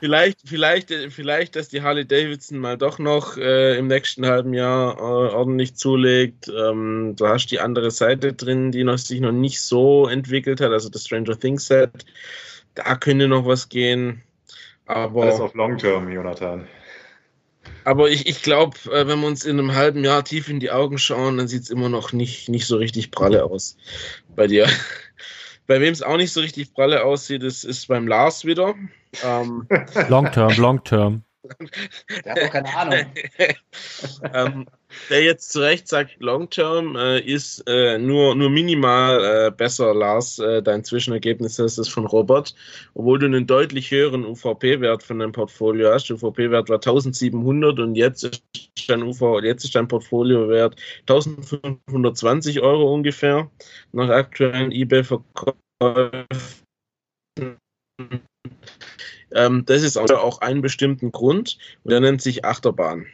vielleicht, vielleicht, vielleicht, dass die Harley Davidson mal doch noch äh, im nächsten halben Jahr äh, ordentlich zulegt. Ähm, du hast die andere Seite drin, die noch, sich noch nicht so entwickelt hat, also das Stranger Things Set. Da könnte noch was gehen. Aber, Alles auf Long Term, Jonathan. Aber ich, ich glaube, äh, wenn wir uns in einem halben Jahr tief in die Augen schauen, dann sieht es immer noch nicht, nicht so richtig pralle aus bei dir. Bei wem es auch nicht so richtig pralle aussieht, ist, ist beim Lars wieder. Ähm, long term, long term. Der hat doch keine Ahnung. ähm, der jetzt zu Recht sagt, Long Term äh, ist äh, nur, nur minimal äh, besser, Lars. Äh, dein Zwischenergebnis ist das von Robert. Obwohl du einen deutlich höheren UVP-Wert von deinem Portfolio hast. Der UVP-Wert war 1700 und jetzt ist dein, UV, jetzt ist dein Portfolio-Wert 1520 Euro ungefähr. Nach aktuellen eBay-Verkäufen. Ähm, das ist auch einen bestimmten Grund. Der nennt sich Achterbahn.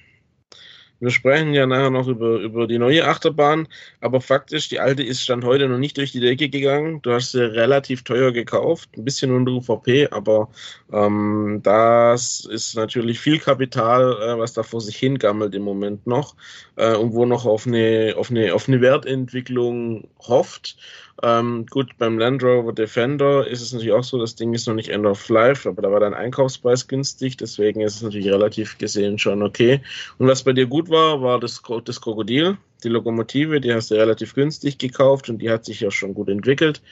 Wir sprechen ja nachher noch über, über die neue Achterbahn, aber faktisch, die alte ist Stand heute noch nicht durch die Decke gegangen. Du hast sie relativ teuer gekauft, ein bisschen unter UVP, aber ähm, das ist natürlich viel Kapital, äh, was da vor sich hingammelt im Moment noch äh, und wo noch auf eine, auf eine, auf eine Wertentwicklung hofft. Ähm, gut, beim Land Rover Defender ist es natürlich auch so, das Ding ist noch nicht End of Life, aber da war dein Einkaufspreis günstig, deswegen ist es natürlich relativ gesehen schon okay. Und was bei dir gut war, war das, das Krokodil, die Lokomotive, die hast du relativ günstig gekauft und die hat sich ja schon gut entwickelt.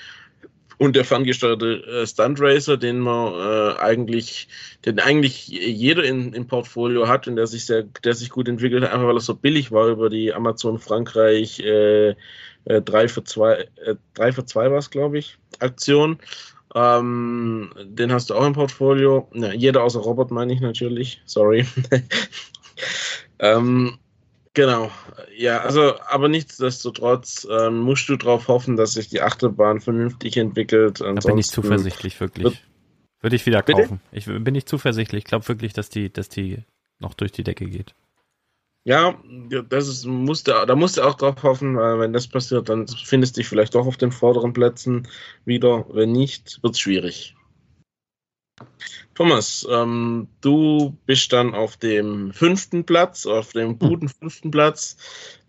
Und der ferngesteuerte äh, Stunt Racer, den man äh, eigentlich, den eigentlich jeder in, im Portfolio hat und der sich sehr, der sich gut entwickelt hat, einfach weil er so billig war über die Amazon Frankreich äh, äh, 3 für 2, äh, 3 für 2 war es, glaube ich, Aktion. Ähm, den hast du auch im Portfolio. Ja, jeder außer Robert meine ich natürlich. Sorry. ähm, genau. Ja, also, aber nichtsdestotrotz ähm, musst du darauf hoffen, dass sich die Achterbahn vernünftig entwickelt. Ansonsten da bin ich zuversichtlich, wirklich. Würde ich wieder kaufen. Ich bin nicht zuversichtlich. Ich glaube wirklich, dass die, dass die noch durch die Decke geht. Ja, das ist, musste, da musst du auch drauf hoffen, weil wenn das passiert, dann findest du dich vielleicht doch auf den vorderen Plätzen wieder. Wenn nicht, wird es schwierig. Thomas, ähm, du bist dann auf dem fünften Platz, auf dem hm. guten fünften Platz.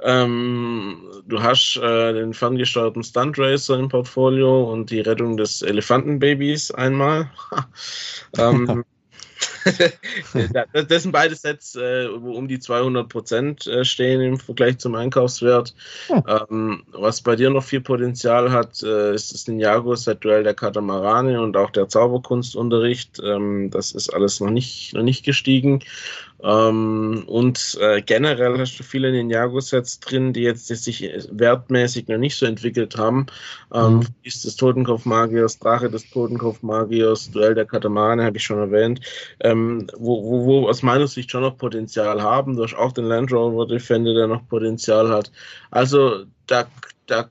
Ähm, du hast äh, den ferngesteuerten Stunt Racer im Portfolio und die Rettung des Elefantenbabys einmal. ähm, das sind beide Sets, äh, wo um die 200 Prozent äh, stehen im Vergleich zum Einkaufswert. Hm. Was bei dir noch viel Potenzial hat, äh, ist das Ninjago-Set Duell der Katamarane und auch der Zauberkunstunterricht. Ähm, das ist alles noch nicht, noch nicht gestiegen. Ähm, und äh, generell hast du viele Ninjago-Sets drin, die jetzt die sich wertmäßig noch nicht so entwickelt haben. Ähm, mhm. Ist des Totenkopf-Magiers, Drache des Totenkopf-Magiers, Duell der Katamane, habe ich schon erwähnt, ähm, wo, wo, wo aus meiner Sicht schon noch Potenzial haben. Du hast auch den Land Rover Defender, der noch Potenzial hat. Also da, da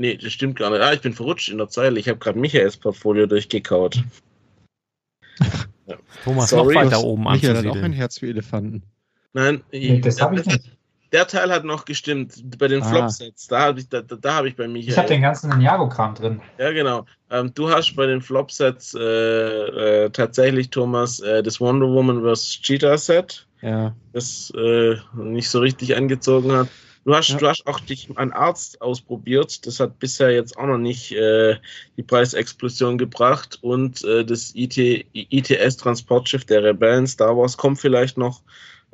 Nee, das stimmt gar nicht. Ah, ich bin verrutscht in der Zeile. Ich habe gerade Michaels Portfolio durchgekaut. Ja. Thomas Sorry. noch weiter oben Michael hat auch ein Herz für Elefanten. Nein, nee, das habe ich nicht. Der Teil hat noch gestimmt. Bei den ah. Flopsets, da habe ich, da, da habe ich bei Michael. Ich habe den ganzen Ninjago-Kram drin. Ja, genau. Ähm, du hast bei den Flopsets äh, äh, tatsächlich, Thomas, äh, das Wonder Woman vs. Cheetah Set. Ja. Das äh, nicht so richtig angezogen hat. Du hast, ja. du hast auch dich an Arzt ausprobiert. Das hat bisher jetzt auch noch nicht äh, die Preisexplosion gebracht. Und äh, das IT, ITS-Transportschiff der Rebellen Star Wars kommt vielleicht noch,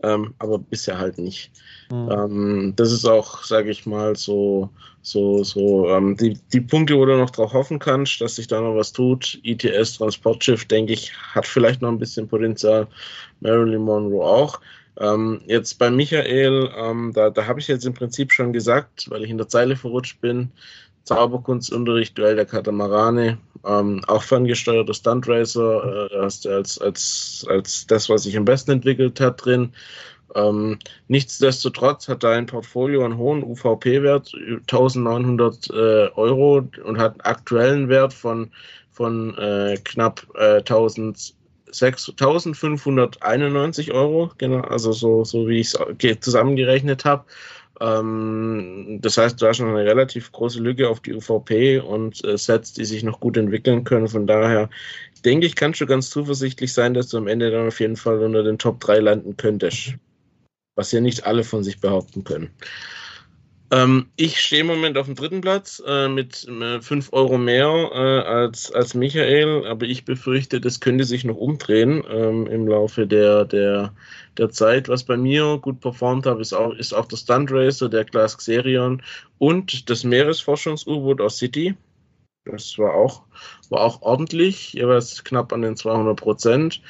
ähm, aber bisher halt nicht. Mhm. Ähm, das ist auch, sage ich mal, so, so, so ähm, die, die Punkte, wo du noch drauf hoffen kannst, dass sich da noch was tut. ITS-Transportschiff, denke ich, hat vielleicht noch ein bisschen Potenzial. Marilyn Monroe auch. Ähm, jetzt bei Michael, ähm, da, da habe ich jetzt im Prinzip schon gesagt, weil ich in der Zeile verrutscht bin, Zauberkunstunterricht, Duell der Katamarane, ähm, auch ferngesteuerter Stunt Racer, äh, hast als, als, als das, was sich am besten entwickelt hat, drin. Ähm, nichtsdestotrotz hat dein Portfolio einen hohen UVP-Wert, 1900 äh, Euro und hat einen aktuellen Wert von, von äh, knapp äh, 1000 6.591 Euro, genau, also so, so wie ich es zusammengerechnet habe. Ähm, das heißt, du hast noch eine relativ große Lücke auf die UVP und äh, Sets, die sich noch gut entwickeln können. Von daher denke ich, kannst du ganz zuversichtlich sein, dass du am Ende dann auf jeden Fall unter den Top 3 landen könntest. Was ja nicht alle von sich behaupten können. Ähm, ich stehe im Moment auf dem dritten Platz äh, mit äh, 5 Euro mehr äh, als, als Michael, aber ich befürchte, das könnte sich noch umdrehen ähm, im Laufe der, der, der Zeit. Was bei mir gut performt hat, ist auch, ist auch der Stunt Racer, der Glass Xerion und das Meeresforschungs-U-Boot aus City. Das war auch, war auch ordentlich, jeweils knapp an den 200 Prozent.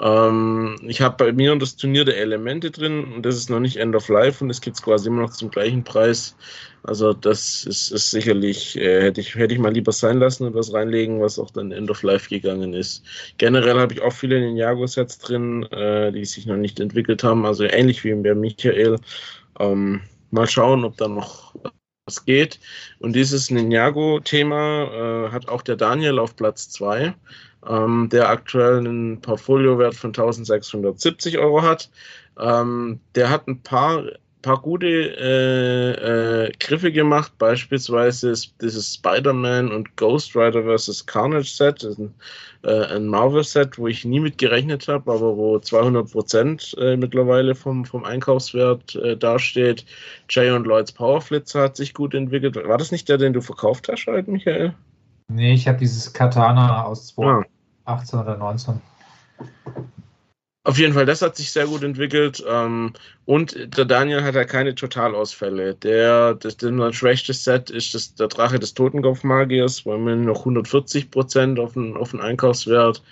Ähm, ich habe bei mir das Turnier der Elemente drin und das ist noch nicht End of Life und es gibt es quasi immer noch zum gleichen Preis. Also das ist, ist sicherlich, äh, hätte, ich, hätte ich mal lieber sein lassen und was reinlegen, was auch dann End of Life gegangen ist. Generell habe ich auch viele Ninjago-Sets drin, äh, die sich noch nicht entwickelt haben, also ähnlich wie bei Michael. Ähm, mal schauen, ob da noch was geht. Und dieses Ninjago-Thema äh, hat auch der Daniel auf Platz 2 ähm, der aktuell einen Portfoliowert von 1670 Euro hat. Ähm, der hat ein paar, paar gute äh, äh, Griffe gemacht, beispielsweise dieses Spider-Man und Ghost Rider vs. Carnage Set, ein, äh, ein Marvel-Set, wo ich nie mit gerechnet habe, aber wo 200 Prozent äh, mittlerweile vom, vom Einkaufswert äh, dasteht. Jay und Lloyds Powerflitzer hat sich gut entwickelt. War das nicht der, den du verkauft hast, halt, Michael? Nee, ich habe dieses Katana aus ah. 2. 18 oder 19. Auf jeden Fall, das hat sich sehr gut entwickelt. Ähm, und der Daniel hat ja keine Totalausfälle. Der, das, das schwächste Set ist das, der Drache des Totenkopfmagiers, weil man noch 140 Prozent auf den, auf den Einkaufswert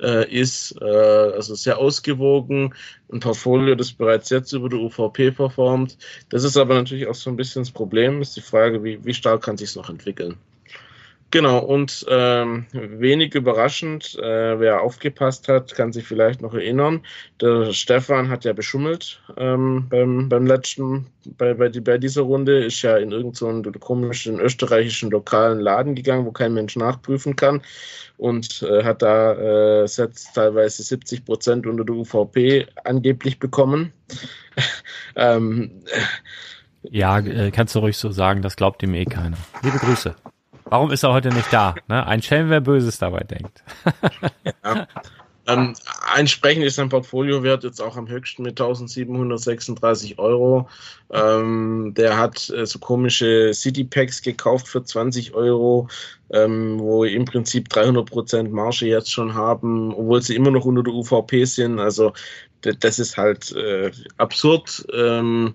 äh, ist. Äh, also sehr ausgewogen. Ein Portfolio, das bereits jetzt über die UVP performt. Das ist aber natürlich auch so ein bisschen das Problem. Ist die Frage, wie, wie stark kann sich es noch entwickeln? Genau, und ähm, wenig überraschend, äh, wer aufgepasst hat, kann sich vielleicht noch erinnern, der Stefan hat ja beschummelt ähm, beim, beim letzten, bei, bei, bei dieser Runde, ist ja in irgendeinen so komischen österreichischen lokalen Laden gegangen, wo kein Mensch nachprüfen kann und äh, hat da äh, Sets teilweise 70 Prozent unter der UVP angeblich bekommen. ähm, ja, äh, kannst du ruhig so sagen, das glaubt ihm eh keiner. Liebe Grüße. Warum ist er heute nicht da? Ne? Ein Schelm, wer Böses dabei denkt. ja. Ähm, entsprechend ist sein Portfoliowert jetzt auch am höchsten mit 1736 Euro. Ähm, der hat äh, so komische City Packs gekauft für 20 Euro, ähm, wo im Prinzip 300% Marge jetzt schon haben, obwohl sie immer noch unter der UVP sind. Also das ist halt äh, absurd. Ähm,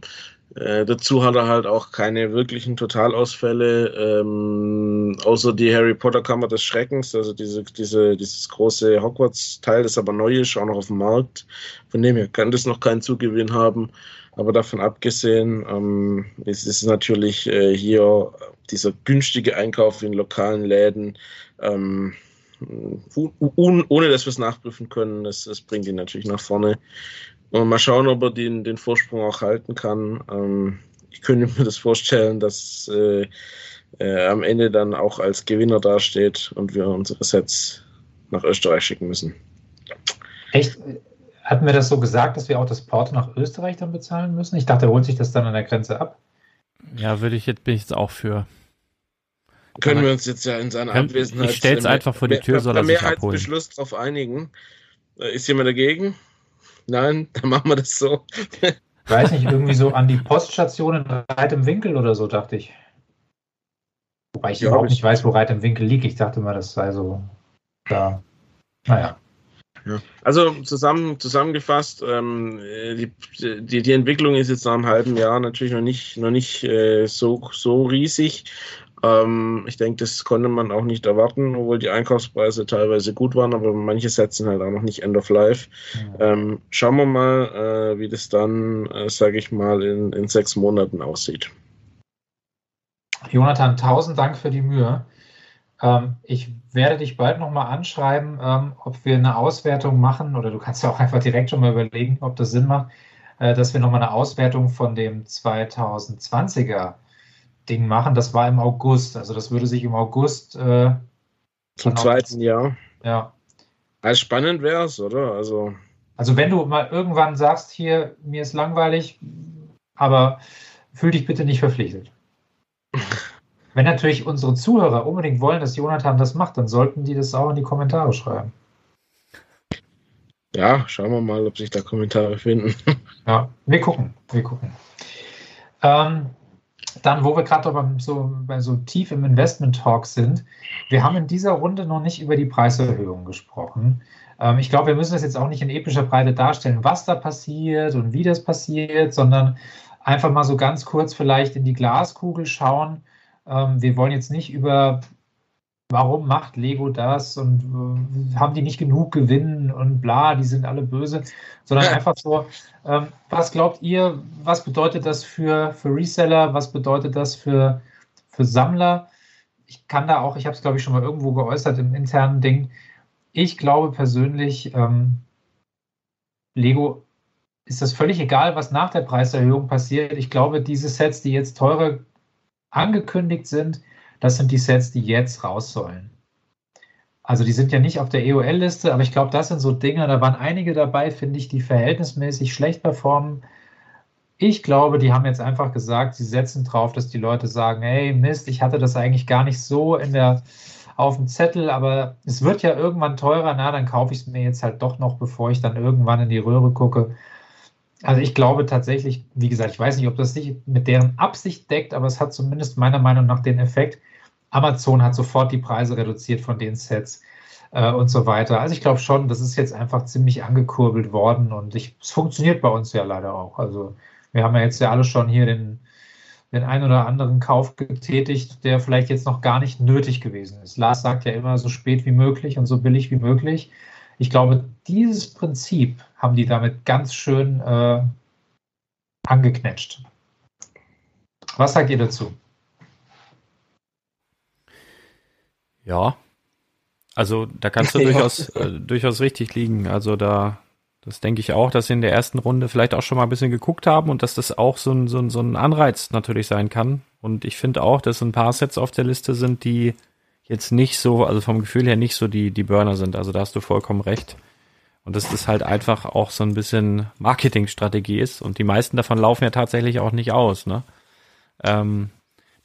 äh, dazu hat er halt auch keine wirklichen Totalausfälle, ähm, außer die Harry Potter Kammer des Schreckens, also diese, diese, dieses große Hogwarts-Teil, das aber neu ist, auch noch auf dem Markt. Von dem her kann das noch keinen Zugewinn haben. Aber davon abgesehen ähm, ist es natürlich äh, hier dieser günstige Einkauf in lokalen Läden, ähm, ohne dass wir es nachprüfen können, das, das bringt ihn natürlich nach vorne. Und mal schauen, ob er den, den Vorsprung auch halten kann. Ähm, ich könnte mir das vorstellen, dass äh, äh, am Ende dann auch als Gewinner dasteht und wir unsere Sets nach Österreich schicken müssen. Echt? Hatten wir das so gesagt, dass wir auch das Porto nach Österreich dann bezahlen müssen? Ich dachte, er holt sich das dann an der Grenze ab. Ja, würde ich jetzt, bin ich jetzt auch für. Können wir uns jetzt ja in seiner Abwesenheit. Ich stelle es einfach vor die Tür, soll er sich abholen. Beschluss darauf einigen. Äh, ist jemand dagegen? Nein, dann machen wir das so. Ich weiß nicht, irgendwie so an die Poststation in Reit im Winkel oder so, dachte ich. Wobei ich ja, überhaupt nicht weiß, wo Reit im Winkel liegt. Ich dachte mal, das sei so da. Naja. Ja. Also zusammen, zusammengefasst, ähm, die, die, die Entwicklung ist jetzt nach einem halben Jahr natürlich noch nicht, noch nicht äh, so, so riesig. Ähm, ich denke, das konnte man auch nicht erwarten, obwohl die Einkaufspreise teilweise gut waren, aber manche setzen halt auch noch nicht End of Life. Ja. Ähm, schauen wir mal, äh, wie das dann, äh, sage ich mal, in, in sechs Monaten aussieht. Jonathan, tausend Dank für die Mühe. Ähm, ich werde dich bald nochmal anschreiben, ähm, ob wir eine Auswertung machen oder du kannst ja auch einfach direkt schon mal überlegen, ob das Sinn macht, äh, dass wir nochmal eine Auswertung von dem 2020er Ding machen. Das war im August. Also das würde sich im August äh, zum zweiten Jahr. Ja. Also spannend wäre es, oder? Also. Also wenn du mal irgendwann sagst, hier, mir ist langweilig, aber fühl dich bitte nicht verpflichtet. wenn natürlich unsere Zuhörer unbedingt wollen, dass Jonathan das macht, dann sollten die das auch in die Kommentare schreiben. Ja, schauen wir mal, ob sich da Kommentare finden. ja, wir gucken, wir gucken. Ähm, dann, wo wir gerade so, so tief im Investment Talk sind, wir haben in dieser Runde noch nicht über die Preiserhöhung gesprochen. Ähm, ich glaube, wir müssen das jetzt auch nicht in epischer Breite darstellen, was da passiert und wie das passiert, sondern einfach mal so ganz kurz vielleicht in die Glaskugel schauen. Ähm, wir wollen jetzt nicht über warum macht Lego das und äh, haben die nicht genug Gewinn und bla, die sind alle böse, sondern einfach so, ähm, was glaubt ihr, was bedeutet das für, für Reseller, was bedeutet das für, für Sammler? Ich kann da auch, ich habe es glaube ich schon mal irgendwo geäußert im internen Ding, ich glaube persönlich, ähm, Lego ist das völlig egal, was nach der Preiserhöhung passiert. Ich glaube, diese Sets, die jetzt teurer angekündigt sind, das sind die Sets, die jetzt raus sollen. Also die sind ja nicht auf der EOL-Liste, aber ich glaube, das sind so Dinge, da waren einige dabei, finde ich, die verhältnismäßig schlecht performen. Ich glaube, die haben jetzt einfach gesagt, sie setzen drauf, dass die Leute sagen, hey Mist, ich hatte das eigentlich gar nicht so in der, auf dem Zettel, aber es wird ja irgendwann teurer, na, dann kaufe ich es mir jetzt halt doch noch, bevor ich dann irgendwann in die Röhre gucke. Also ich glaube tatsächlich, wie gesagt, ich weiß nicht, ob das sich mit deren Absicht deckt, aber es hat zumindest meiner Meinung nach den Effekt, Amazon hat sofort die Preise reduziert von den Sets äh, und so weiter. Also ich glaube schon, das ist jetzt einfach ziemlich angekurbelt worden und ich, es funktioniert bei uns ja leider auch. Also wir haben ja jetzt ja alle schon hier den, den einen oder anderen Kauf getätigt, der vielleicht jetzt noch gar nicht nötig gewesen ist. Lars sagt ja immer so spät wie möglich und so billig wie möglich. Ich glaube, dieses Prinzip haben die damit ganz schön äh, angeknetscht. Was sagt ihr dazu? Ja, also da kannst du durchaus, äh, durchaus richtig liegen. Also da, das denke ich auch, dass sie in der ersten Runde vielleicht auch schon mal ein bisschen geguckt haben und dass das auch so ein, so ein, so ein Anreiz natürlich sein kann. Und ich finde auch, dass ein paar Sets auf der Liste sind, die jetzt nicht so, also vom Gefühl her nicht so die, die Burner sind. Also da hast du vollkommen recht. Und dass das halt einfach auch so ein bisschen Marketingstrategie ist. Und die meisten davon laufen ja tatsächlich auch nicht aus, ne? Ähm,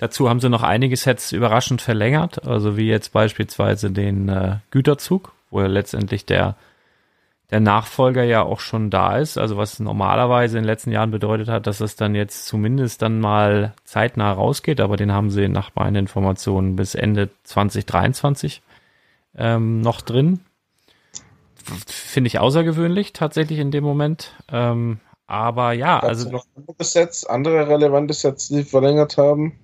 Dazu haben sie noch einige Sets überraschend verlängert, also wie jetzt beispielsweise den äh, Güterzug, wo ja letztendlich der, der Nachfolger ja auch schon da ist, also was normalerweise in den letzten Jahren bedeutet hat, dass es dann jetzt zumindest dann mal zeitnah rausgeht, aber den haben sie nach meinen Informationen bis Ende 2023 ähm, noch drin. Finde ich außergewöhnlich tatsächlich in dem Moment. Ähm, aber ja, Also noch andere Sets, andere relevante Sets, die verlängert haben.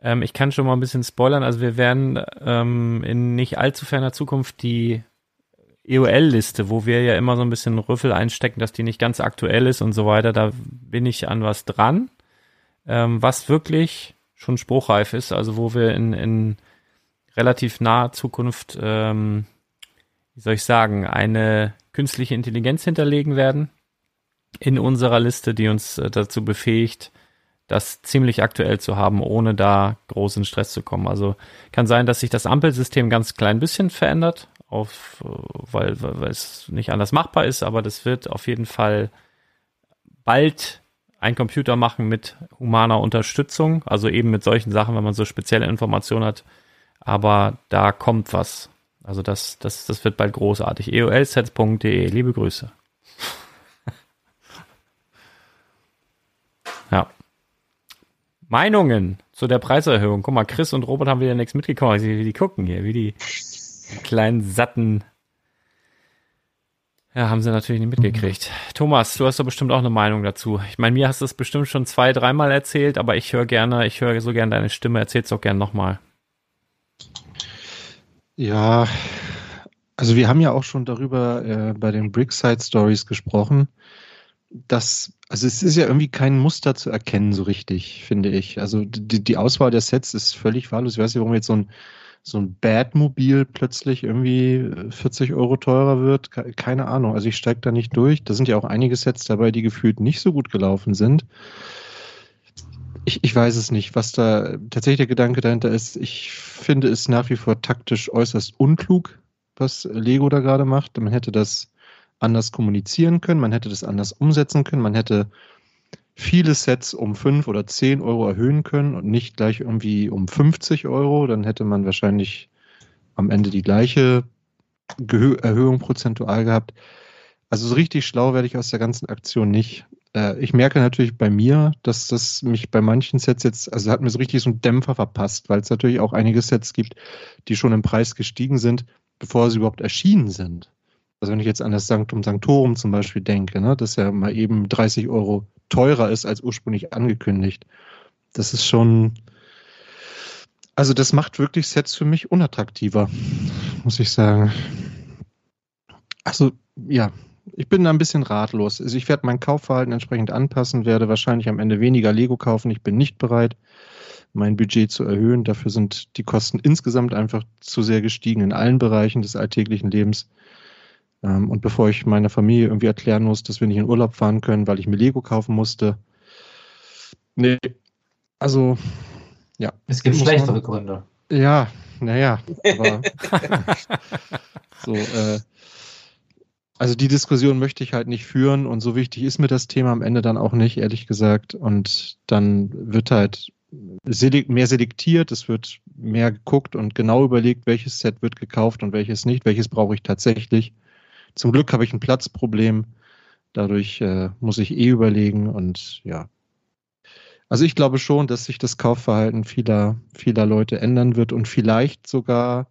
Ähm, ich kann schon mal ein bisschen spoilern. Also wir werden ähm, in nicht allzu ferner Zukunft die EOL-Liste, wo wir ja immer so ein bisschen Rüffel einstecken, dass die nicht ganz aktuell ist und so weiter, da bin ich an was dran, ähm, was wirklich schon spruchreif ist, also wo wir in, in relativ naher Zukunft, ähm, wie soll ich sagen, eine künstliche Intelligenz hinterlegen werden in unserer Liste, die uns äh, dazu befähigt, das ziemlich aktuell zu haben, ohne da groß in Stress zu kommen. Also kann sein, dass sich das Ampelsystem ganz klein bisschen verändert, auf, äh, weil, weil, es nicht anders machbar ist, aber das wird auf jeden Fall bald ein Computer machen mit humaner Unterstützung, also eben mit solchen Sachen, wenn man so spezielle Informationen hat. Aber da kommt was. Also das, das, das wird bald großartig. E eolsets.de, liebe Grüße. ja. Meinungen zu der Preiserhöhung. Guck mal, Chris und Robert haben wieder nichts mitgekommen. Wie die gucken hier, wie die kleinen satten. Ja, haben sie natürlich nicht mitgekriegt. Thomas, du hast doch bestimmt auch eine Meinung dazu. Ich meine, mir hast du es bestimmt schon zwei, dreimal erzählt, aber ich höre gerne, ich höre so gerne deine Stimme. Erzähl's doch gerne nochmal. Ja, also wir haben ja auch schon darüber äh, bei den Brickside Stories gesprochen, dass, also es ist ja irgendwie kein Muster zu erkennen, so richtig, finde ich. Also die, die Auswahl der Sets ist völlig wahllos. Ich weiß nicht, warum jetzt so ein, so ein Batmobil plötzlich irgendwie äh, 40 Euro teurer wird. Ke- Keine Ahnung. Also ich steige da nicht durch. Da sind ja auch einige Sets dabei, die gefühlt nicht so gut gelaufen sind. Ich, ich weiß es nicht, was da tatsächlich der Gedanke dahinter ist. Ich finde es nach wie vor taktisch äußerst unklug, was Lego da gerade macht. Man hätte das anders kommunizieren können, man hätte das anders umsetzen können, man hätte viele Sets um 5 oder 10 Euro erhöhen können und nicht gleich irgendwie um 50 Euro. Dann hätte man wahrscheinlich am Ende die gleiche Gehö Erhöhung prozentual gehabt. Also so richtig schlau werde ich aus der ganzen Aktion nicht. Äh, ich merke natürlich bei mir, dass das mich bei manchen Sets jetzt, also hat mir so richtig so einen Dämpfer verpasst, weil es natürlich auch einige Sets gibt, die schon im Preis gestiegen sind, bevor sie überhaupt erschienen sind. Also wenn ich jetzt an das Sanctum Sanctorum zum Beispiel denke, ne, das ja mal eben 30 Euro teurer ist als ursprünglich angekündigt. Das ist schon, also das macht wirklich Sets für mich unattraktiver, muss ich sagen. Also ja, ich bin da ein bisschen ratlos. Also ich werde mein Kaufverhalten entsprechend anpassen, werde wahrscheinlich am Ende weniger Lego kaufen. Ich bin nicht bereit, mein Budget zu erhöhen. Dafür sind die Kosten insgesamt einfach zu sehr gestiegen in allen Bereichen des alltäglichen Lebens. Ähm, Und bevor ich meiner Familie irgendwie erklären muss, dass wir nicht in Urlaub fahren können, weil ich mir Lego kaufen musste. Nee, also ja. Es gibt schlechtere man- Gründe. Ja, naja, aber so, äh, also die Diskussion möchte ich halt nicht führen und so wichtig ist mir das Thema am Ende dann auch nicht, ehrlich gesagt. Und dann wird halt mehr selektiert, es wird mehr geguckt und genau überlegt, welches Set wird gekauft und welches nicht, welches brauche ich tatsächlich. Zum Glück habe ich ein Platzproblem, dadurch äh, muss ich eh überlegen und ja. Also ich glaube schon, dass sich das Kaufverhalten vieler, vieler Leute ändern wird und vielleicht sogar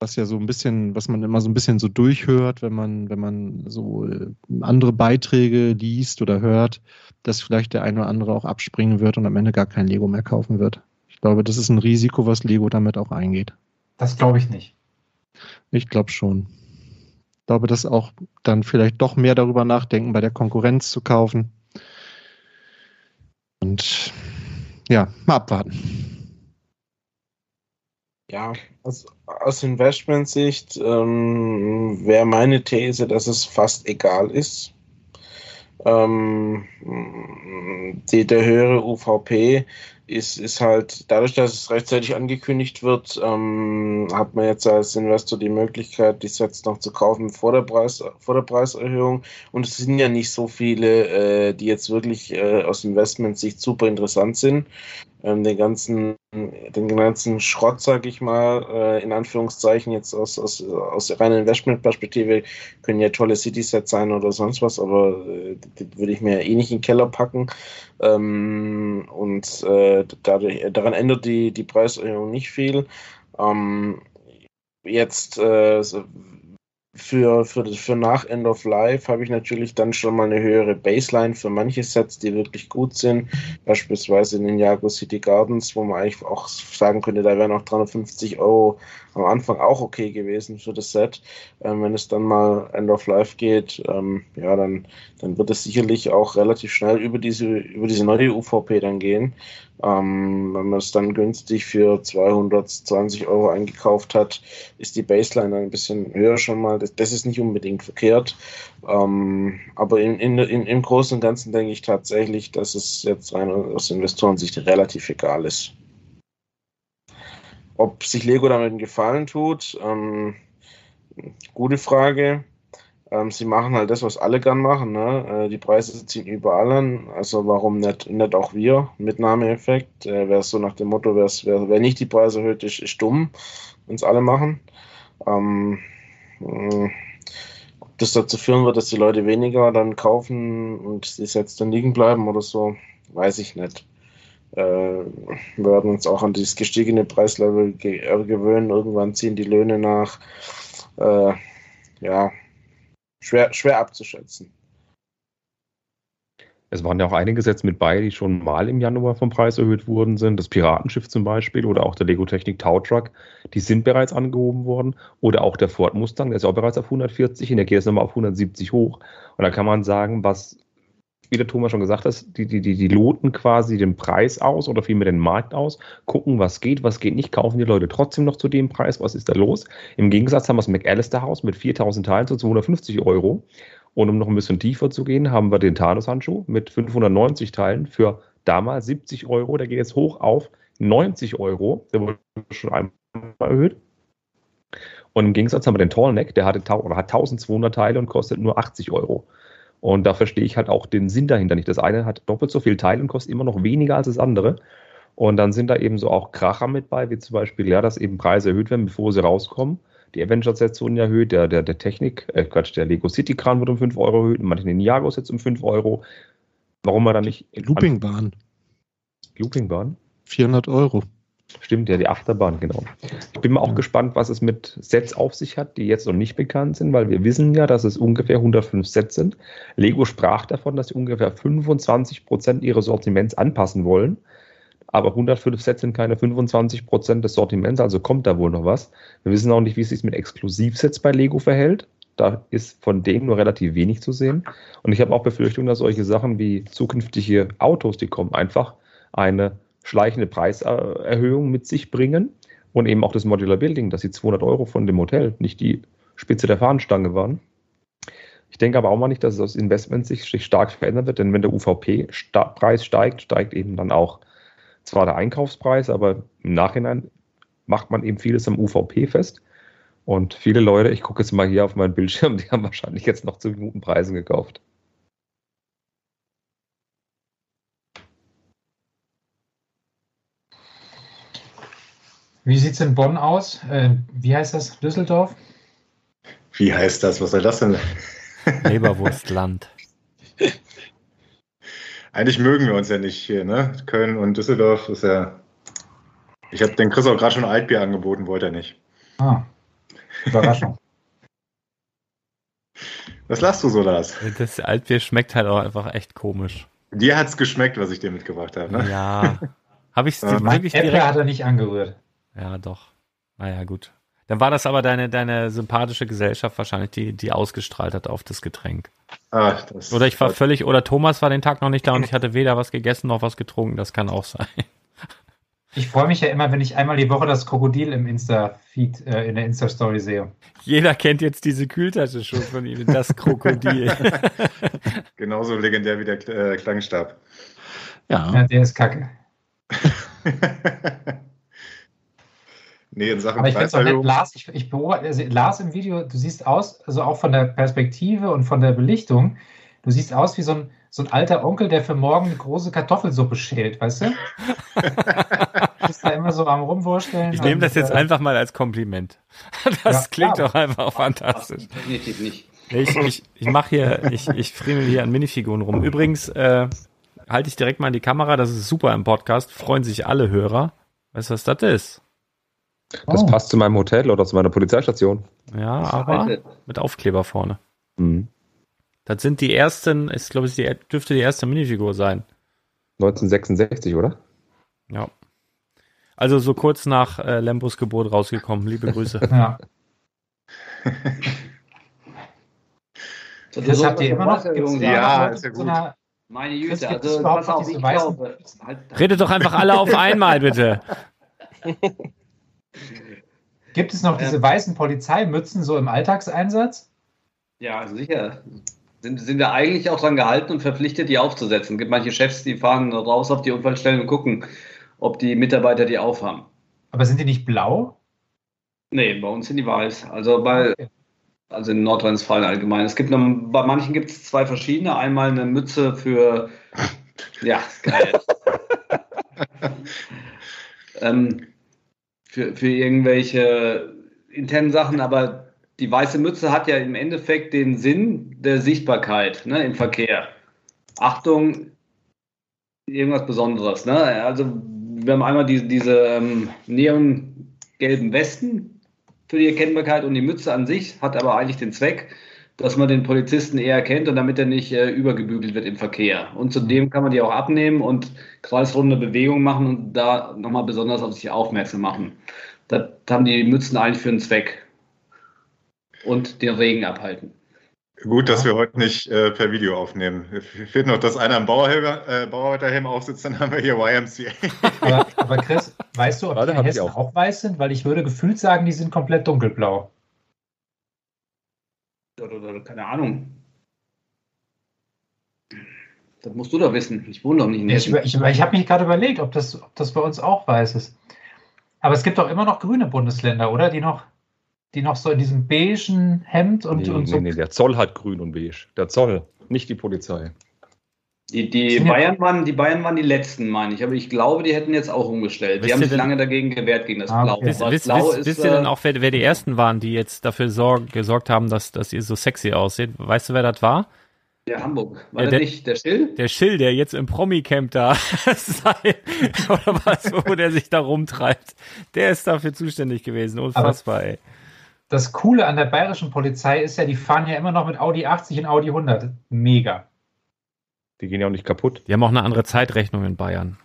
was ja so ein bisschen, was man immer so ein bisschen so durchhört, wenn man, wenn man so äh, andere Beiträge liest oder hört, dass vielleicht der eine oder andere auch abspringen wird und am Ende gar kein Lego mehr kaufen wird. Ich glaube, das ist ein Risiko, was Lego damit auch eingeht. Das glaube ich nicht. Ich glaube schon. Ich glaube, dass auch dann vielleicht doch mehr darüber nachdenken, bei der Konkurrenz zu kaufen. Und ja, mal abwarten. Ja, aus, aus Investmentsicht ähm, wäre meine These, dass es fast egal ist. Ähm, die, der höhere UVP ist, ist halt, dadurch, dass es rechtzeitig angekündigt wird, ähm, hat man jetzt als Investor die Möglichkeit, die Sets noch zu kaufen vor der, Preis, vor der Preiserhöhung. Und es sind ja nicht so viele, äh, die jetzt wirklich äh, aus Investmentsicht super interessant sind den ganzen, den ganzen Schrott, sag ich mal, äh, in Anführungszeichen jetzt aus, aus, aus reiner Investmentperspektive können ja tolle City-Sets sein oder sonst was, aber äh, die würde ich mir eh nicht in den Keller packen. Ähm, und äh, dadurch, daran ändert die, die Preiserhöhung nicht viel. Ähm, jetzt äh, für, für, für nach End of Life habe ich natürlich dann schon mal eine höhere Baseline für manche Sets, die wirklich gut sind. Beispielsweise in den Jago City Gardens, wo man eigentlich auch sagen könnte, da wären auch 350 Euro am Anfang auch okay gewesen für das Set. Ähm, wenn es dann mal End of Life geht, ähm, ja, dann, dann wird es sicherlich auch relativ schnell über diese, über diese neue UVP dann gehen. Ähm, wenn man es dann günstig für 220 Euro eingekauft hat, ist die Baseline ein bisschen höher schon mal. Das, das ist nicht unbedingt verkehrt. Ähm, aber in, in, in, im Großen und Ganzen denke ich tatsächlich, dass es jetzt rein aus Investorensicht relativ egal ist. Ob sich Lego damit einen Gefallen tut, ähm, gute Frage. Ähm, sie machen halt das, was alle gern machen. Ne? Äh, die Preise ziehen überall an. Also warum nicht, nicht auch wir? Mitnahmeeffekt. Äh, wäre so nach dem Motto, wer, wer nicht die Preise erhöht, ist, ist dumm, wenn es alle machen. Ähm, äh, ob das dazu führen wird, dass die Leute weniger dann kaufen und die jetzt dann liegen bleiben oder so, weiß ich nicht wir werden uns auch an dieses gestiegene Preislevel äh, gewöhnen. Irgendwann ziehen die Löhne nach. Äh, ja, schwer, schwer abzuschätzen. Es waren ja auch einige Sätze mit bei, die schon mal im Januar vom Preis erhöht worden sind. Das Piratenschiff zum Beispiel oder auch der Lego Technik Tow Truck, die sind bereits angehoben worden. Oder auch der Ford Mustang, der ist auch bereits auf 140 und der geht jetzt nochmal auf 170 hoch. Und da kann man sagen, was wie der Thomas schon gesagt hat, die, die, die, die loten quasi den Preis aus oder vielmehr den Markt aus, gucken, was geht, was geht nicht, kaufen die Leute trotzdem noch zu dem Preis, was ist da los? Im Gegensatz haben wir das McAllister Haus mit 4000 Teilen zu 250 Euro. Und um noch ein bisschen tiefer zu gehen, haben wir den Thanos-Handschuh mit 590 Teilen für damals 70 Euro. Der geht jetzt hoch auf 90 Euro. Der wurde schon einmal erhöht. Und im Gegensatz haben wir den Tallneck, der oder hat 1200 Teile und kostet nur 80 Euro. Und da verstehe ich halt auch den Sinn dahinter nicht. Das eine hat doppelt so viel Teil und kostet immer noch weniger als das andere. Und dann sind da eben so auch Kracher mit bei, wie zum Beispiel, ja, dass eben Preise erhöht werden, bevor sie rauskommen. Die Avengers-Sets wurden erhöht, der, der, der Technik, äh Quatsch, der Lego City Kran wird um 5 Euro erhöht, manche Ninjago-Sets um 5 Euro. Warum man da nicht. Loopingbahn. Loopingbahn? 400 Euro. Stimmt, ja, die Achterbahn, genau. Ich bin mal auch gespannt, was es mit Sets auf sich hat, die jetzt noch nicht bekannt sind, weil wir wissen ja, dass es ungefähr 105 Sets sind. Lego sprach davon, dass sie ungefähr 25 Prozent ihres Sortiments anpassen wollen. Aber 105 Sets sind keine 25 Prozent des Sortiments, also kommt da wohl noch was. Wir wissen auch nicht, wie es sich mit Exklusivsets bei Lego verhält. Da ist von denen nur relativ wenig zu sehen. Und ich habe auch Befürchtungen, dass solche Sachen wie zukünftige Autos, die kommen, einfach eine schleichende Preiserhöhung mit sich bringen und eben auch das Modular Building, dass die 200 Euro von dem Hotel nicht die Spitze der Fahnenstange waren. Ich denke aber auch mal nicht, dass es aus Investmentsicht sich stark verändern wird, denn wenn der UVP-Preis steigt, steigt eben dann auch zwar der Einkaufspreis, aber im Nachhinein macht man eben vieles am UVP fest. Und viele Leute, ich gucke jetzt mal hier auf meinen Bildschirm, die haben wahrscheinlich jetzt noch zu guten Preisen gekauft. Wie sieht es in Bonn aus? Äh, wie heißt das? Düsseldorf? Wie heißt das? Was soll das denn? Leberwurstland. Eigentlich mögen wir uns ja nicht hier, ne? Köln und Düsseldorf ist ja. Ich habe den Chris auch gerade schon Altbier angeboten, wollte er nicht. Ah, Überraschung. Was lachst du so, Lars? Das Altbier schmeckt halt auch einfach echt komisch. Dir hat's geschmeckt, was ich dir mitgebracht habe, ne? Ja. Habe ich es wirklich direkt? hat er nicht angerührt. Ja, doch. Naja, gut. Dann war das aber deine, deine sympathische Gesellschaft wahrscheinlich, die, die ausgestrahlt hat auf das Getränk. Ah, das, Oder ich war völlig, oder Thomas war den Tag noch nicht da und ich hatte weder was gegessen noch was getrunken. Das kann auch sein. Ich freue mich ja immer, wenn ich einmal die Woche das Krokodil im Insta-Feed, äh, in der Insta-Story sehe. Jeder kennt jetzt diese Kühltasche schon von ihm, das Krokodil. genauso legendär wie der äh, Klangstab. Ja, Ja, der ist kacke. nee, in Sachen Aber ich finde es auch nett, Preiserhöhung. Lars, ich, ich beobachte, also Lars im Video, du siehst aus, also auch von der Perspektive und von der Belichtung, du siehst aus wie so ein, so ein alter Onkel, der für morgen eine große Kartoffelsuppe schält, weißt du? du bist da immer so am Rumwursteln. Ich nehme das jetzt äh, einfach mal als Kompliment. Das Ja, klingt klar. doch einfach fantastisch. Definitiv nicht. Ich, ich, ich mache hier, ich, ich friemel hier an Minifiguren rum. Übrigens, äh, halte ich direkt mal in die Kamera, das ist super im Podcast, freuen sich alle Hörer. Weißt du, was das ist? Das Oh. passt zu meinem Hotel oder zu meiner Polizeistation. Ja, aber mit Aufkleber vorne. Mhm. Das sind die ersten, ist glaube ich, die, dürfte die erste Minifigur sein. 1966, oder? Ja. Also so kurz nach äh, Lembos Geburt rausgekommen. Liebe Grüße. Ja. So, Das so habt ihr immer noch? Ja, ist ja so gut. einer- Meine es also pass auf, ich glaube, halt, Redet doch einfach alle auf einmal, bitte. Gibt es noch diese weißen Polizeimützen so im Alltagseinsatz? Ja, sicher. Sind, sind wir eigentlich auch daran gehalten und verpflichtet, die aufzusetzen. Es gibt manche Chefs, die fahren raus auf die Unfallstellen und gucken, ob die Mitarbeiter die aufhaben. Aber sind die nicht blau? Nee, bei uns sind die weiß. Also bei, also in Nordrhein-Westfalen allgemein. Es gibt noch, bei manchen gibt es zwei verschiedene. Einmal eine Mütze für, ja, geil. ähm, für, für irgendwelche internen Sachen, aber die weiße Mütze hat ja im Endeffekt den Sinn der Sichtbarkeit ne, im Verkehr. Achtung, irgendwas Besonderes. Ne? Also wir haben einmal diese, diese ähm, neongelben Westen für die Erkennbarkeit und die Mütze an sich hat aber eigentlich den Zweck, dass man den Polizisten eher erkennt und damit er nicht äh, übergebügelt wird im Verkehr. Und zudem kann man die auch abnehmen und kreisrunde Bewegungen machen und da nochmal besonders auf sich aufmerksam machen. Das haben die Mützen eigentlich für einen Zweck. Und den Regen abhalten. Gut, dass wir heute nicht äh, per Video aufnehmen. Fehlt noch, dass einer im Bauerhelm, äh, Bauarbeiterhelm aufsitzt, dann haben wir hier YMCA. Aber, aber Chris, weißt du, ob Warte, die in Hessen auch. auch. weiß sind? Weil ich würde gefühlt sagen, die sind komplett dunkelblau. Oder, oder, keine Ahnung. Das musst du doch wissen. Ich wohne doch nicht in Ich, Hessen. über- ich, ich habe mich gerade überlegt, ob das, ob das bei uns auch weiß ist. Aber es gibt doch immer noch grüne Bundesländer, oder? Die noch, die noch so in diesem beigen Hemd und, nee, und so. nee, nee, der Zoll hat grün und beige. Der Zoll, nicht die Polizei. Die, die, ja- Bayern waren, die Bayern waren die letzten, meine ich. Aber ich glaube, die hätten jetzt auch umgestellt. Wisst Die haben sich denn- lange dagegen gewehrt, gegen das Ah, Blau. okay. Wisst, Aber wisst, Blau wisst, ist, wisst ihr denn äh, auch, wer, wer die ersten waren, die jetzt dafür sorg, gesorgt haben, dass, dass ihr so sexy aussieht? Weißt du, wer das war? Der Hamburg. War Ja, der, der- nicht der Still? Der Schill, der jetzt im Promi-Camp da sei, oder was, wo der sich da rumtreibt. Der ist dafür zuständig gewesen. Unfassbar, ey. Das Coole an der bayerischen Polizei ist ja, die fahren ja immer noch mit Audi 80 und Audi 100. Mega. Die gehen ja auch nicht kaputt. Die haben auch eine andere Zeitrechnung in Bayern.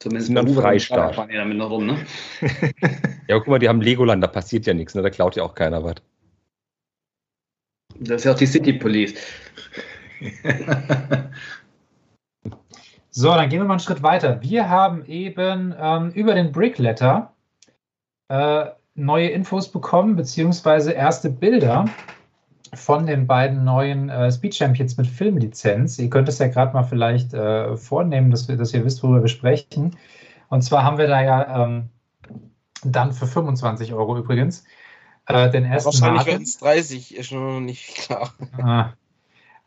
Zumindest und Freistaat. Bayern fahren die damit noch rum, ne? Ja, guck mal, die haben Legoland, da passiert ja nichts, ne? da klaut ja auch keiner was. Das ist ja auch die City Police. So, dann gehen wir mal einen Schritt weiter. Wir haben eben ähm, über den Brickletter äh, neue Infos bekommen, beziehungsweise erste Bilder von den beiden neuen äh, Speed Champions mit Filmlizenz. Ihr könnt es ja gerade mal vielleicht äh, vornehmen, dass, wir, dass ihr wisst, worüber wir sprechen. Und zwar haben wir da ja ähm, Dann für 25 Euro übrigens. Äh, den Aston Wahrscheinlich Martin. werden es 30, ist noch nicht klar. Ah.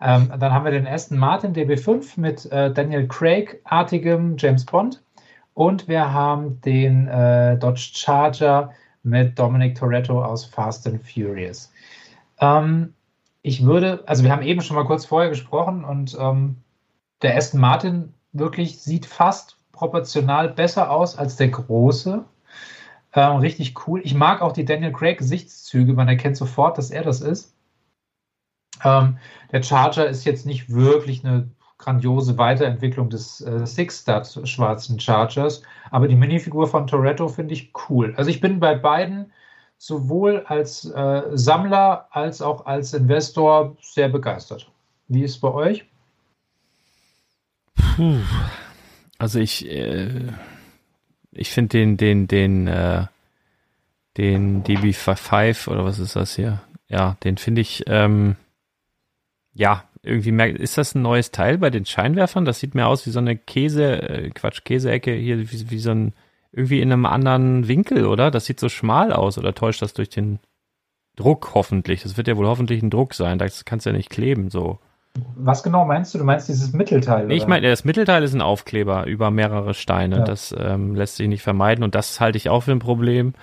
Ähm, dann haben wir den Aston Martin DB5 mit äh, Daniel Craig-artigem James Bond. Und wir haben den äh, Dodge Charger mit Dominic Toretto aus Fast and Furious. Ähm, ich würde, also wir haben eben schon mal kurz vorher gesprochen und ähm, der Aston Martin wirklich sieht fast proportional besser aus als der große. Ähm, richtig cool. Ich mag auch die Daniel Craig Gesichtszüge, man erkennt sofort, dass er das ist. Ähm, der Charger ist jetzt nicht wirklich eine grandiose Weiterentwicklung des äh, Six-Stud schwarzen Chargers, aber die Minifigur von Toretto finde ich cool. Also ich bin bei beiden sowohl als äh, Sammler als auch als Investor sehr begeistert. Wie ist es bei euch? Puh. Also ich, äh, ich finde den, den, den, äh, den DB5 oder was ist das hier? Ja, den finde ich, ähm, ja, irgendwie merkt, ist das ein neues Teil bei den Scheinwerfern? Das sieht mir aus wie so eine Käse, äh, Quatsch, Käseecke hier, wie, wie so ein, irgendwie in einem anderen Winkel, oder? Das sieht so schmal aus, oder täuscht das durch den Druck hoffentlich? Das wird ja wohl hoffentlich ein Druck sein, das kannst du ja nicht kleben, so. Was genau meinst du? Du meinst dieses Mittelteil? Nee, ich meine, das Mittelteil ist ein Aufkleber über mehrere Steine. Ja. Das ähm, lässt sich nicht vermeiden und das halte ich auch für ein Problem.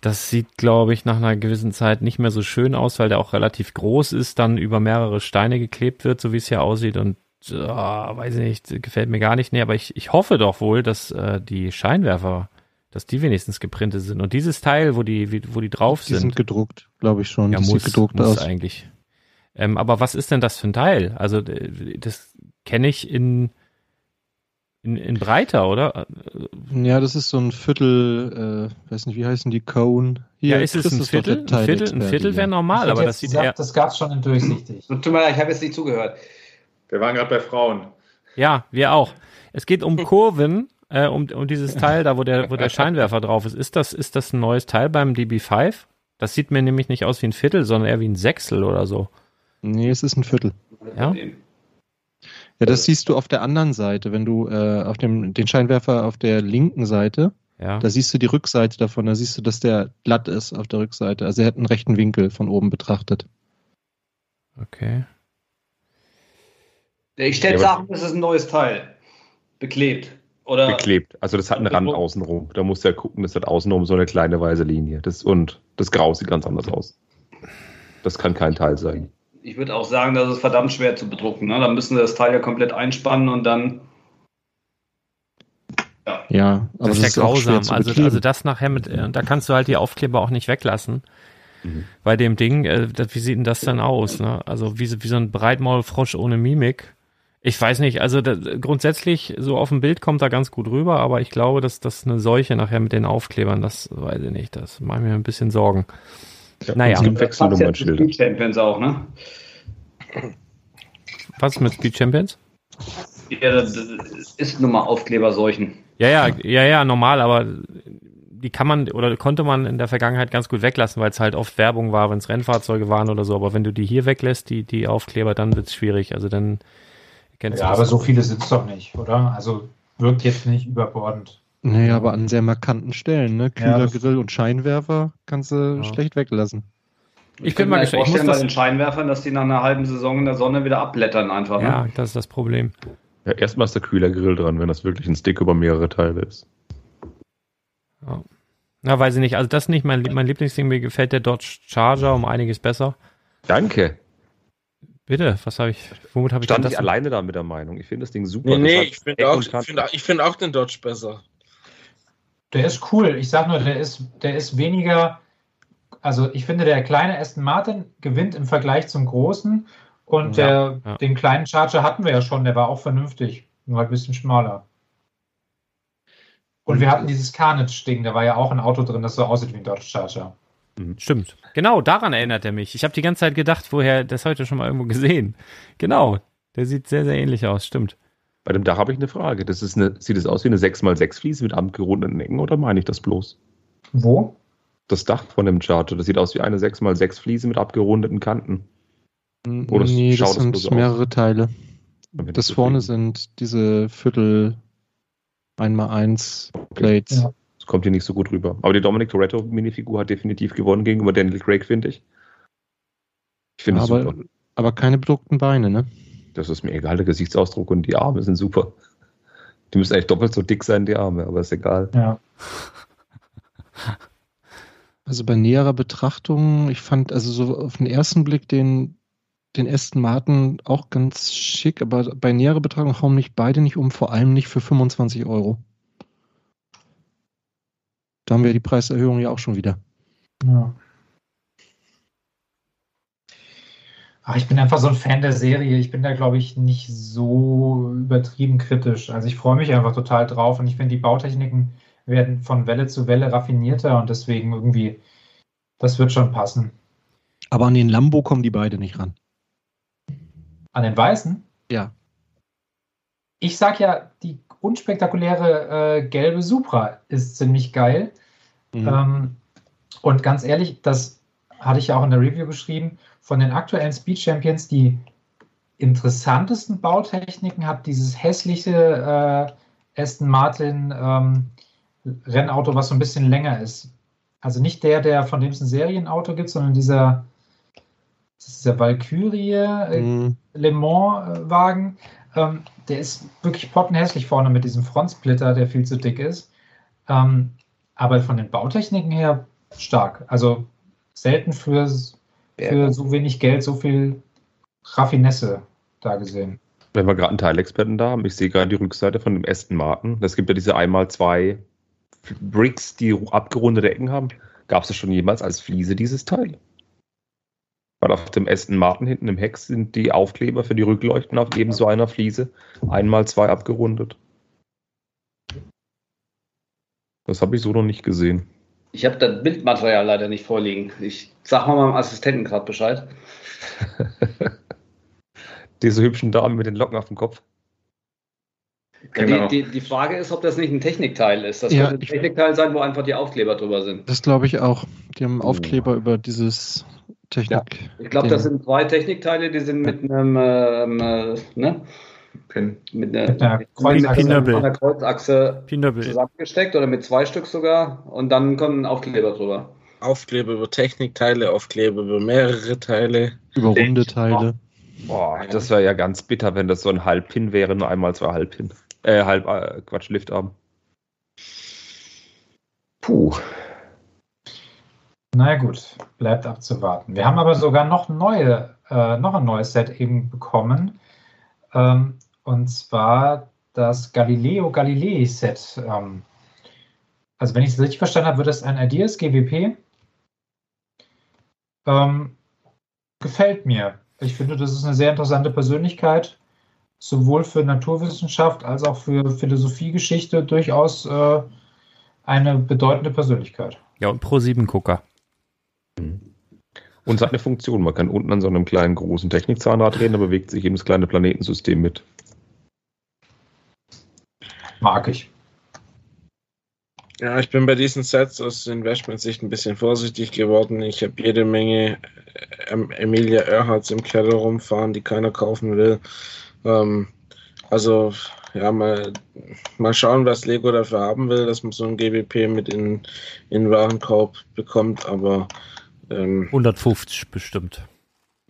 Das sieht, glaube ich, nach einer gewissen Zeit nicht mehr so schön aus, weil der auch relativ groß ist, dann über mehrere Steine geklebt wird, so wie es hier aussieht. Und äh, weiß ich nicht, gefällt mir gar nicht. Nee, aber ich, ich hoffe doch wohl, dass äh, die Scheinwerfer, dass die wenigstens geprintet sind. Und dieses Teil, wo die, wo die drauf Die sind sind, gedruckt, glaube ich schon. ja, das muss, sieht gedruckt muss aus. eigentlich. Ähm, aber was ist denn das für ein Teil? Also das kenne ich in, in, in breiter, oder? Ja, das ist so ein Viertel, äh, weiß nicht, wie heißen die, Cone. ja, ist es ein Viertel? Ein Viertel, ein Viertel hier. wäre normal, aber das sieht eher, gesagt, das gab es schon in durchsichtig. Tut mir leid, ich habe jetzt nicht zugehört. Wir waren gerade bei Frauen. ja, wir auch. Es geht um Kurven, äh, um, um dieses Teil da, wo der, wo der Scheinwerfer drauf ist. Ist das, ist das ein neues Teil beim DB5? Das sieht mir nämlich nicht aus wie ein Viertel, sondern eher wie ein Sechstel oder so. Nee, es ist ein Viertel. Ja? Ja, das siehst du auf der anderen Seite, wenn du äh, auf dem den Scheinwerfer auf der linken Seite, Ja. da siehst du die Rückseite davon, da siehst du, dass der glatt ist auf der Rückseite. Also er hat einen rechten Winkel von oben betrachtet. Okay. Ich stelle Ja, sagen, das ist ein neues Teil. Beklebt. Oder Beklebt. Also das hat einen Rand außenrum. Da musst du ja gucken, das hat außenrum so eine kleine weiße Linie. Das, und das Grau sieht ganz anders aus. Das kann kein Teil sein. ich würde auch sagen, das ist verdammt schwer zu bedrucken. Ne? Da müssen wir das Teil ja komplett einspannen und dann. Ja, aber Das das, ist ja grausam. zu Also, also das nachher mit, äh, da kannst du halt die Aufkleber auch nicht weglassen. Mhm. Bei dem Ding, äh, wie sieht denn das dann aus? Ne? Also wie, so- wie so ein Breitmaulfrosch ohne Mimik. Ich weiß nicht, also da, grundsätzlich so auf dem Bild kommt er ganz gut rüber, aber ich glaube, dass das eine Seuche nachher mit den Aufklebern, das weiß ich nicht, das macht mir ein bisschen Sorgen. Ja, Naja. Es gibt Wechselnummernschilder. Speed Champions auch, ne? Was mit Speed Champions? Ja, das ist nun mal Aufkleberseuchen. Ja, ja, ja, ja, normal, aber die kann man oder konnte man in der Vergangenheit ganz gut weglassen, weil es halt oft Werbung war, wenn es Rennfahrzeuge waren oder so. Aber wenn du die hier weglässt, die, die Aufkleber, dann wird's schwierig. Also dann kennst Ja, du das. aber so viele sind es doch nicht, oder? Also wirkt jetzt nicht überbordend. Naja, aber an sehr markanten Stellen, ne? Kühler, das- Grill und Scheinwerfer kannst du Ja. schlecht weglassen. Ich bin mal gespannt. Ich muss vorstellen bei den Scheinwerfern, dass die nach einer halben Saison in der Sonne wieder abblättern einfach. ja, Ne? das ist das Problem. Ja, erstmal ist der Kühlergrill dran, wenn das wirklich ein Stick über mehrere Teile ist. Na, weiß ich nicht. Also das ist nicht mein, mein Lieblingsding. Mir gefällt der Dodge Charger um einiges besser. Danke. Bitte, was habe ich, womit habe ich Stand das? ich alleine da mit der Meinung. Ich finde das Ding super. Nee, nee, ich finde auch, find, auch- ich find auch den Dodge besser. Der ist cool. Ich sag nur, der ist, der ist weniger. Also ich finde, der kleine Aston Martin gewinnt im Vergleich zum großen. Und Ja, der, ja. den kleinen Charger hatten wir ja schon, der war auch vernünftig. Nur halt ein bisschen schmaler. Und wir hatten dieses Carnage-Ding, da war ja auch ein Auto drin, das so aussieht wie ein Dodge Charger. Stimmt. Genau, daran erinnert er mich. Ich habe die ganze Zeit gedacht, woher das heute schon mal irgendwo gesehen. Genau. Der sieht sehr, sehr ähnlich aus. Stimmt. Bei dem Dach habe ich eine Frage. Das ist eine, sieht es aus wie eine 6x6 Fliese mit abgerundeten Ecken oder meine ich das bloß? Wo? Das Dach von dem Charger, das sieht aus wie eine 6x6 Fliese mit abgerundeten Kanten. Oder nee, schaut das es sind bloß aus? mehrere Teile. Bin ich Das vorne sind diese Viertel 1x1 Plates. Ja. Das kommt hier nicht so gut rüber. Aber die Dominic Toretto Minifigur hat definitiv gewonnen gegenüber Daniel Craig, finde ich. Ich finde es aber, super. aber keine bedruckten Beine, ne? Das ist mir egal, der Gesichtsausdruck und die Arme sind super. Die müssen eigentlich doppelt so dick sein, die Arme, aber ist egal. Ja. Also bei näherer Betrachtung, ich fand also so auf den ersten Blick den, den Aston Martin auch ganz schick, aber bei näherer Betrachtung hauen mich beide nicht um, vor allem nicht für 25 Euro. Da haben wir die Preiserhöhung ja auch schon wieder. Ja. Ach, ich bin einfach so ein Fan der Serie. Ich bin da, glaube ich, nicht so übertrieben kritisch. Also ich freue mich einfach total drauf und ich finde, die Bautechniken werden von Welle zu Welle raffinierter und deswegen irgendwie, das wird schon passen. Aber an den Lambo kommen die beide nicht ran. An den Weißen? Ja. Ich sag ja, die unspektakuläre äh, gelbe Supra ist ziemlich geil. Mhm. Ähm, und ganz ehrlich, das hatte ich ja auch in der Review geschrieben, von den aktuellen Speed Champions die interessantesten Bautechniken hat dieses hässliche äh, Aston Martin ähm, Rennauto, was so ein bisschen länger ist. Also nicht der, der von dem es ein Serienauto gibt, sondern dieser, der Valkyrie äh, Mhm. Le Mans äh, Wagen. Ähm, der ist wirklich pottenhässlich vorne mit diesem Frontsplitter, der viel zu dick ist. Ähm, aber von den Bautechniken her stark. Also selten für, für so wenig Geld so viel Raffinesse da gesehen. Wenn wir gerade einen Teilexperten da haben, ich sehe gerade die Rückseite von dem Aston Martin. Es gibt ja diese einmal zwei Bricks, die abgerundete Ecken haben. Gab es das schon jemals als Fliese, dieses Teil? Weil auf dem Aston Martin hinten im Heck sind die Aufkleber für die Rückleuchten auf ebenso einer Fliese. Einmal zwei abgerundet. Das habe ich so noch nicht gesehen. Ich habe das Bildmaterial leider nicht vorliegen. Ich sag mal meinem Assistenten gerade Bescheid. Diese hübschen Damen mit den Locken auf dem Kopf. Genau. Die, die, die Frage ist, ob das nicht ein Technikteil ist. Das Ja, könnte ein Technikteil sein, wo einfach die Aufkleber drüber sind. Das glaube ich auch. Die haben Aufkleber über dieses Technik. Ich glaube, das sind zwei Technikteile, die sind mit einem, ähm, äh, ne? Pin. Mit einer, Mit einer mit Kreuzachse. einer, Kreuzachse zusammengesteckt oder mit zwei Stück sogar und dann kommen Aufkleber drüber. Aufkleber über Technikteile, Aufkleber über mehrere Teile. Über runde Teile. Boah, das wäre ja ganz bitter, wenn das so ein Halbpin wäre, nur einmal zwei Halbpin. Äh, halb, äh, Quatsch, Liftarm. Puh. Naja gut, bleibt abzuwarten. Wir haben aber sogar noch neue, äh, noch ein neues Set eben bekommen. Ähm, und zwar das Galileo Galilei Set. Ähm, also wenn ich es richtig verstanden habe, wird das ein Ideas GWP. Ähm, gefällt mir. Ich finde, das ist eine sehr interessante Persönlichkeit, sowohl für Naturwissenschaft als auch für Philosophiegeschichte durchaus äh, eine bedeutende Persönlichkeit. Ja, und Pro-7-Gucker. Und es hat eine Funktion. Man kann unten an so einem kleinen großen Technikzahnrad drehen, da bewegt sich eben das kleine Planetensystem mit. Mag ich. Ja, ich bin bei diesen Sets aus Investmentsicht ein bisschen vorsichtig geworden. Ich habe jede Menge ähm, Emilia Earharts im Keller rumfahren, die keiner kaufen will. Ähm, also, ja, mal, mal schauen, was Lego dafür haben will, dass man so ein GWP mit in, in den Warenkorb bekommt. Aber ähm, 150 bestimmt.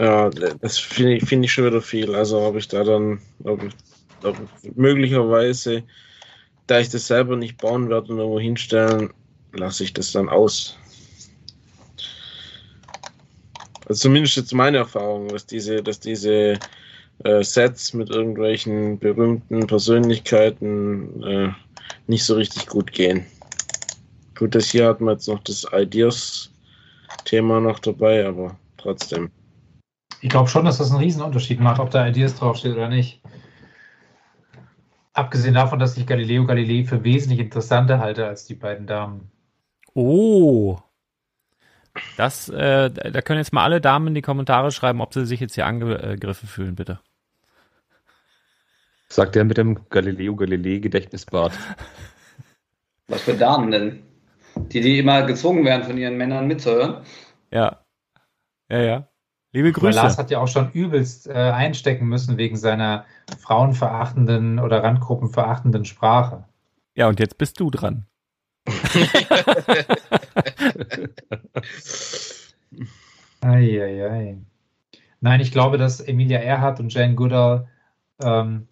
ja, das finde ich, finde ich schon wieder viel. Also, ob ich da dann ob, ob möglicherweise da ich das selber nicht bauen werde und irgendwo hinstellen, lasse ich das dann aus. Also zumindest jetzt meine Erfahrung, dass diese, dass diese äh, Sets mit irgendwelchen berühmten Persönlichkeiten äh, nicht so richtig gut gehen. Gut, das hier hat man jetzt noch das Ideas-Thema noch dabei, aber trotzdem. Ich glaube schon, dass das einen Riesenunterschied macht, ob da Ideas draufsteht oder nicht. Abgesehen davon, dass ich Galileo Galilei für wesentlich interessanter halte als die beiden Damen. Oh. Das, äh, da können jetzt mal alle Damen in die Kommentare schreiben, ob sie sich jetzt hier angegriffen fühlen, bitte. Sagt der mit dem Galileo Galilei Gedächtnisbart. Was für Damen denn? Die, die immer gezwungen werden, von ihren Männern mitzuhören. Ja. Ja, ja. Liebe Aber Lars Grüße. hat ja auch schon übelst äh, einstecken müssen wegen seiner frauenverachtenden oder randgruppenverachtenden Sprache. Ja, und jetzt bist du dran. Eieiei. Nein, ich glaube, dass Emilia Earhart und Jane Goodall ähm,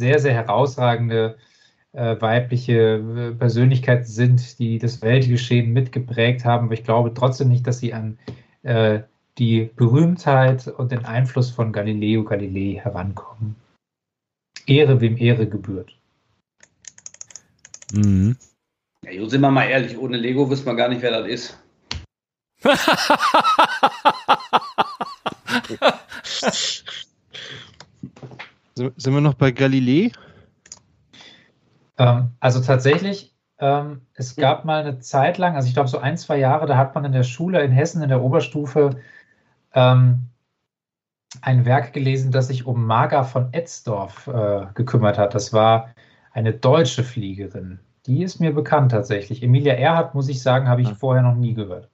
sehr, sehr herausragende äh, weibliche äh, Persönlichkeiten sind, die das Weltgeschehen mitgeprägt haben. Aber ich glaube trotzdem nicht, dass sie an äh, die Berühmtheit und den Einfluss von Galileo Galilei herankommen. Ehre, wem Ehre gebührt. Mhm. Ja, jo, sind wir mal ehrlich, ohne Lego wissen wir gar nicht, wer das ist. Sind wir noch bei Galilei? Ähm, also tatsächlich, ähm, es gab mal eine Zeit lang, also ich glaube so ein, zwei Jahre, da hat man in der Schule in Hessen in der Oberstufe ähm, ein Werk gelesen, das sich um Marga von Etzdorf äh, gekümmert hat. Das war eine deutsche Fliegerin. Die ist mir bekannt tatsächlich. Emilia Earhart, muss ich sagen, habe ich vorher noch nie gehört.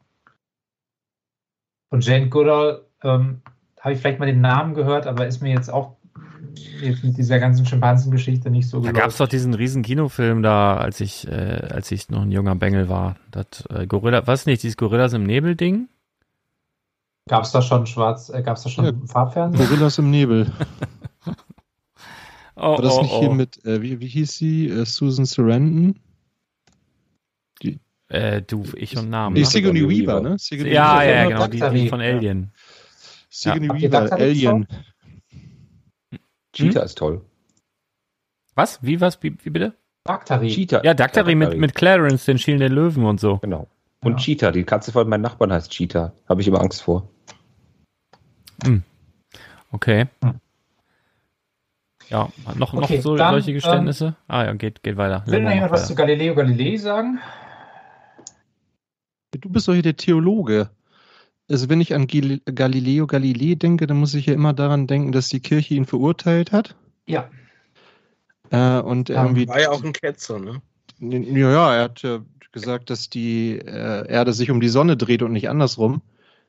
Und Jane Goodall ähm, habe ich vielleicht mal den Namen gehört, aber ist mir jetzt auch jetzt mit dieser ganzen Schimpansengeschichte nicht so Da geläufig. gab es doch diesen riesen Kinofilm da, als ich, äh, als ich noch ein junger Bengel war. Das äh, Gorilla, was nicht, dieses Gorillas im Nebel-Ding? Gab es da schon schwarz, äh, gab es da schon Ja. Farbfernsehen? Gorillas im Nebel. Oh, War das oh, nicht oh. hier mit, äh, wie, wie hieß sie? Äh, Susan Sarandon? Äh, du, ich und Namen. Nee, ne? Sigourney Sigourney Weaver, Weaver. ne? Sigourney Ja, Weaver. ja, ja, genau, die, die von Alien. Sigourney Habt ihr Weaver, Alien. Cheetah ist toll. Was? Wie, was? Wie, wie bitte? Daktari. Cheetah. Ja, Daktari mit, mit Clarence, den schielenden Löwen und so. Genau. Und Ja. Cheetah, die Katze von meinem Nachbarn heißt Cheetah. Habe ich immer Angst vor. Okay. Hm. Ja, noch, noch Okay, so dann, solche Geständnisse? ah ja, geht, geht weiter. Will noch jemand was zu. Galileo Galilei sagen? Du bist doch hier der Theologe. Also wenn ich an Gil Galileo Galilei denke, dann muss ich ja immer daran denken, dass die Kirche ihn verurteilt hat. Ja. Äh, und Ja, irgendwie, War ja auch ein Ketzer, ne? ja, ja, er hat ja gesagt, dass die äh, Erde sich um die Sonne dreht und nicht andersrum.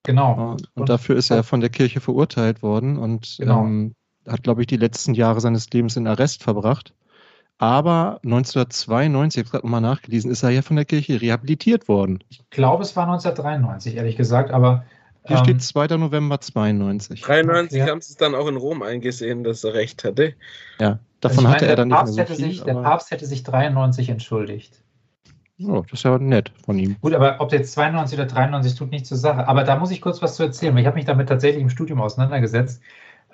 Genau. Ja, und, Und- dafür ist er von der Kirche verurteilt worden und Genau. ähm, hat, glaube ich, die letzten Jahre seines Lebens in Arrest verbracht. Aber 1992, ich habe gerade mal nachgelesen, ist er ja von der Kirche rehabilitiert worden. Ich glaube, es war 1993, ehrlich gesagt, aber Hier ähm, steht 2. November 92. 93 Ja. haben sie es dann auch in Rom eingesehen, dass er recht hatte. Ja, davon ich hatte meine, er dann der nicht mehr Papst, so hätte viel. sich, der Papst hätte sich 93 entschuldigt. Oh, das ist ja nett von ihm. Gut, aber ob der jetzt 92 oder 93 tut nicht zur Sache. Aber da muss ich kurz was zu erzählen, weil ich habe mich damit tatsächlich im Studium auseinandergesetzt.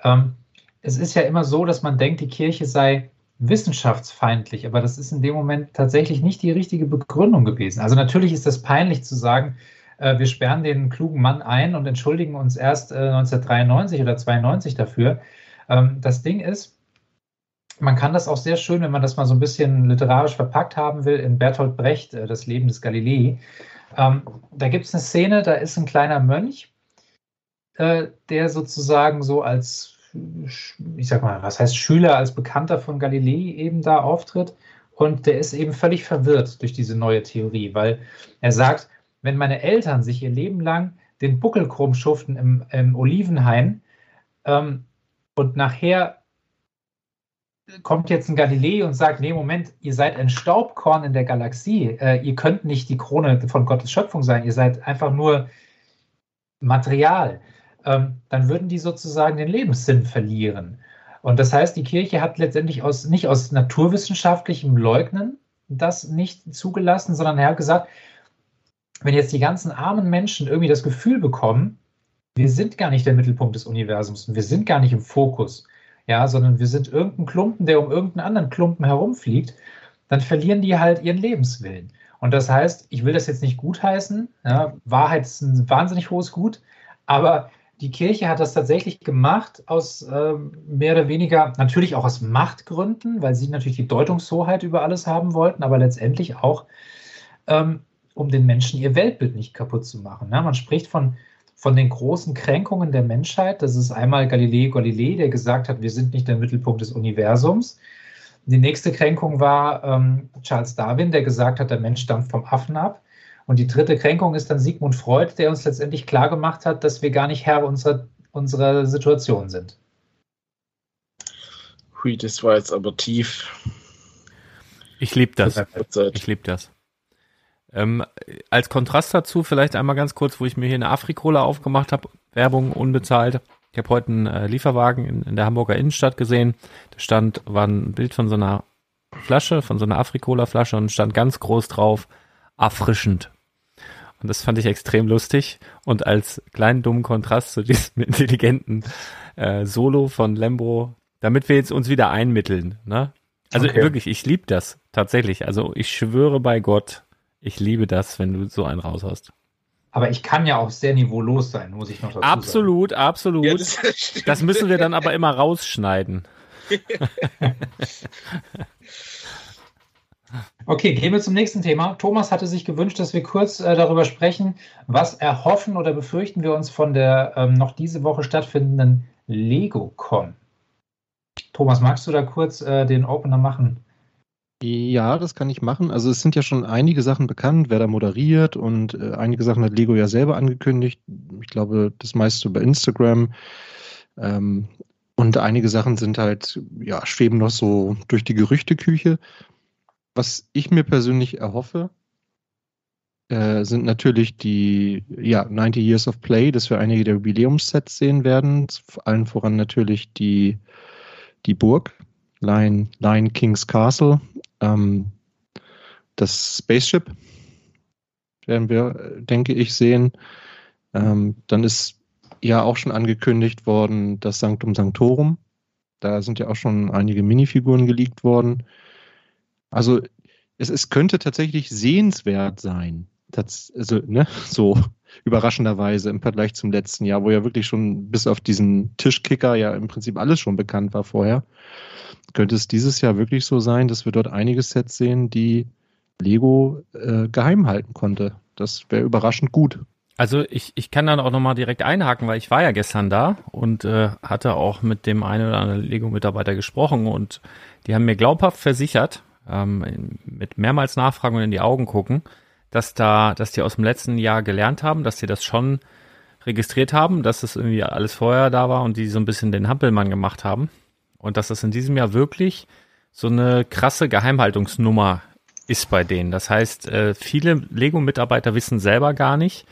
Ähm, es ist ja immer so, dass man denkt, die Kirche sei wissenschaftsfeindlich, aber das ist in dem Moment tatsächlich nicht die richtige Begründung gewesen. Also natürlich ist das peinlich zu sagen, äh, wir sperren den klugen Mann ein und entschuldigen uns erst äh, 1993 oder 92 dafür. Ähm, das Ding ist, man kann das auch sehr schön, wenn man das mal so ein bisschen literarisch verpackt haben will, in Bertolt Brecht, äh, das Leben des Galilei. Ähm, da gibt es eine Szene, da ist ein kleiner Mönch, äh, der sozusagen so als, ich sag mal, was heißt Schüler, als Bekannter von Galilei eben da auftritt. Und der ist eben völlig verwirrt durch diese neue Theorie, weil er sagt, wenn meine Eltern sich ihr Leben lang den Buckel krumm schuften im, im Olivenhain ähm, und nachher kommt jetzt ein Galilei und sagt, nee, Moment, ihr seid ein Staubkorn in der Galaxie. Äh, ihr könnt nicht die Krone von Gottes Schöpfung sein. Ihr seid einfach nur Material. Ähm, dann würden die sozusagen den Lebenssinn verlieren. Und das heißt, die Kirche hat letztendlich aus, nicht aus naturwissenschaftlichem Leugnen das nicht zugelassen, sondern er hat gesagt, wenn jetzt die ganzen armen Menschen irgendwie das Gefühl bekommen, wir sind gar nicht der Mittelpunkt des Universums und wir sind gar nicht im Fokus, ja, sondern wir sind irgendein Klumpen, der um irgendeinen anderen Klumpen herumfliegt, dann verlieren die halt ihren Lebenswillen. Und das heißt, ich will das jetzt nicht gutheißen, ja, Wahrheit ist ein wahnsinnig hohes Gut, aber die Kirche hat das tatsächlich gemacht aus ähm, mehr oder weniger, natürlich auch aus Machtgründen, weil sie natürlich die Deutungshoheit über alles haben wollten, aber letztendlich auch, ähm, um den Menschen ihr Weltbild nicht kaputt zu machen. Ne? Man spricht von, von den großen Kränkungen der Menschheit. Das ist einmal Galileo Galilei, der gesagt hat, wir sind nicht der Mittelpunkt des Universums. Die nächste Kränkung war ähm, Charles Darwin, der gesagt hat, der Mensch stammt vom Affen ab. Und die dritte Kränkung ist dann Sigmund Freud, der uns letztendlich klar gemacht hat, dass wir gar nicht Herr unserer, unserer Situation sind. Hui, das war jetzt aber tief. Ich lieb das. Ich lieb das. Ähm, als Kontrast dazu vielleicht einmal ganz kurz, wo ich mir hier eine Afrikola aufgemacht habe, Werbung unbezahlt. Ich habe heute einen äh, Lieferwagen in, in der Hamburger Innenstadt gesehen. Da stand, war ein Bild von so einer Flasche, von so einer Afrikola-Flasche und stand ganz groß drauf, erfrischend. Und das fand ich extrem lustig. Und als kleinen dummen Kontrast zu diesem intelligenten äh, Solo von Lembo, damit wir jetzt uns wieder einmitteln. Ne? Also Okay. wirklich, ich liebe das tatsächlich. Also ich schwöre bei Gott, ich liebe das, wenn du so einen raushaust. Aber ich kann ja auch sehr niveaulos sein, muss ich noch dazu sagen. Absolut, absolut. Ja, das, das müssen wir dann aber immer rausschneiden. Okay, gehen wir zum nächsten Thema. Thomas hatte sich gewünscht, dass wir kurz äh, darüber sprechen, was erhoffen oder befürchten wir uns von der ähm, noch diese Woche stattfindenden LegoCon. Thomas, magst du da kurz äh, den Opener machen? Ja, das kann ich machen. Also es sind ja schon einige Sachen bekannt, wer da moderiert und äh, einige Sachen hat Lego ja selber angekündigt. Ich glaube, das meiste über Instagram. Ähm, und einige Sachen sind halt, ja, schweben noch so durch die Gerüchteküche. Was ich mir persönlich erhoffe, äh, sind natürlich die ja, 90 Years of Play, dass wir einige der Jubiläumssets sehen werden. Allen voran natürlich die, die Burg, Lion, Lion King's Castle, ähm, das Spaceship werden wir, denke ich, sehen. Ähm, dann ist ja auch schon angekündigt worden, das Sanctum Sanctorum. Da sind ja auch schon einige Minifiguren geleakt worden. Also es, es könnte tatsächlich sehenswert sein. Das, also, ne, so überraschenderweise im Vergleich zum letzten Jahr, wo ja wirklich schon bis auf diesen Tischkicker ja im Prinzip alles schon bekannt war vorher. Könnte es dieses Jahr wirklich so sein, dass wir dort einige Sets sehen, die Lego äh, geheim halten konnte? Das wäre überraschend gut. Also ich, ich kann dann auch nochmal direkt einhaken, weil ich war ja gestern da und äh, hatte auch mit dem einen oder anderen Lego-Mitarbeiter gesprochen und die haben mir glaubhaft versichert, ähm, mit mehrmals Nachfragen und in die Augen gucken, dass da, dass die aus dem letzten Jahr gelernt haben, dass sie das schon registriert haben, dass es irgendwie alles vorher da war und die so ein bisschen den Hampelmann gemacht haben und dass das in diesem Jahr wirklich so eine krasse Geheimhaltungsnummer ist bei denen. Das heißt, äh, viele Lego-Mitarbeiter wissen selber gar nicht,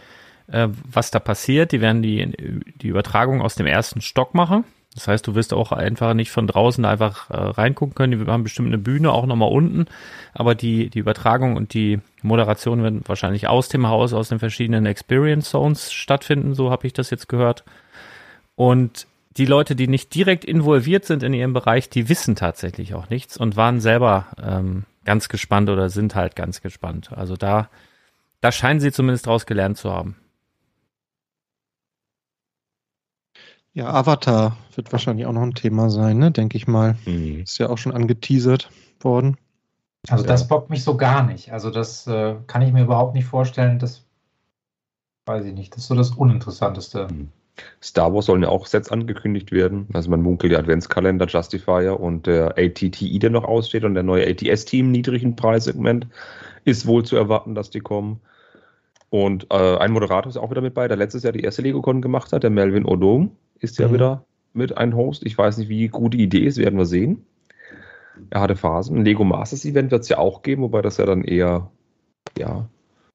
äh, was da passiert. Die werden die, die Übertragung aus dem ersten Stock machen. Das heißt, du wirst auch einfach nicht von draußen einfach äh, reingucken können. Die haben bestimmt eine Bühne auch nochmal unten. Aber die, die Übertragung und die Moderation werden wahrscheinlich aus dem Haus, aus den verschiedenen Experience Zones stattfinden. So habe ich das jetzt gehört. Und die Leute, die nicht direkt involviert sind in ihrem Bereich, die wissen tatsächlich auch nichts und waren selber ähm, ganz gespannt oder sind halt ganz gespannt. Also da, da scheinen sie zumindest draus gelernt zu haben. Ja, Avatar wird wahrscheinlich auch noch ein Thema sein, ne? denke ich mal. Mhm. Ist ja auch schon angeteasert worden. Also Ja. das bockt mich so gar nicht. Also das äh, kann ich mir überhaupt nicht vorstellen. Das weiß ich nicht. Das ist so das Uninteressanteste. Star Wars sollen ja auch Sets angekündigt werden. Also man munkelt der Adventskalender, Justifier und der ATTI, der noch aussteht und der neue ATS-Team niedrigen Preissegment ist wohl zu erwarten, dass die kommen. Und äh, ein Moderator ist auch wieder mit bei, der letztes Jahr die erste LegoCon gemacht hat, der Melvin Odom, ist ja Mhm. wieder mit ein Host. Ich weiß nicht, wie gut die Idee ist, werden wir sehen. Er hatte Phasen. Ein Lego Masters Event wird es ja auch geben, wobei das ja dann eher, ja,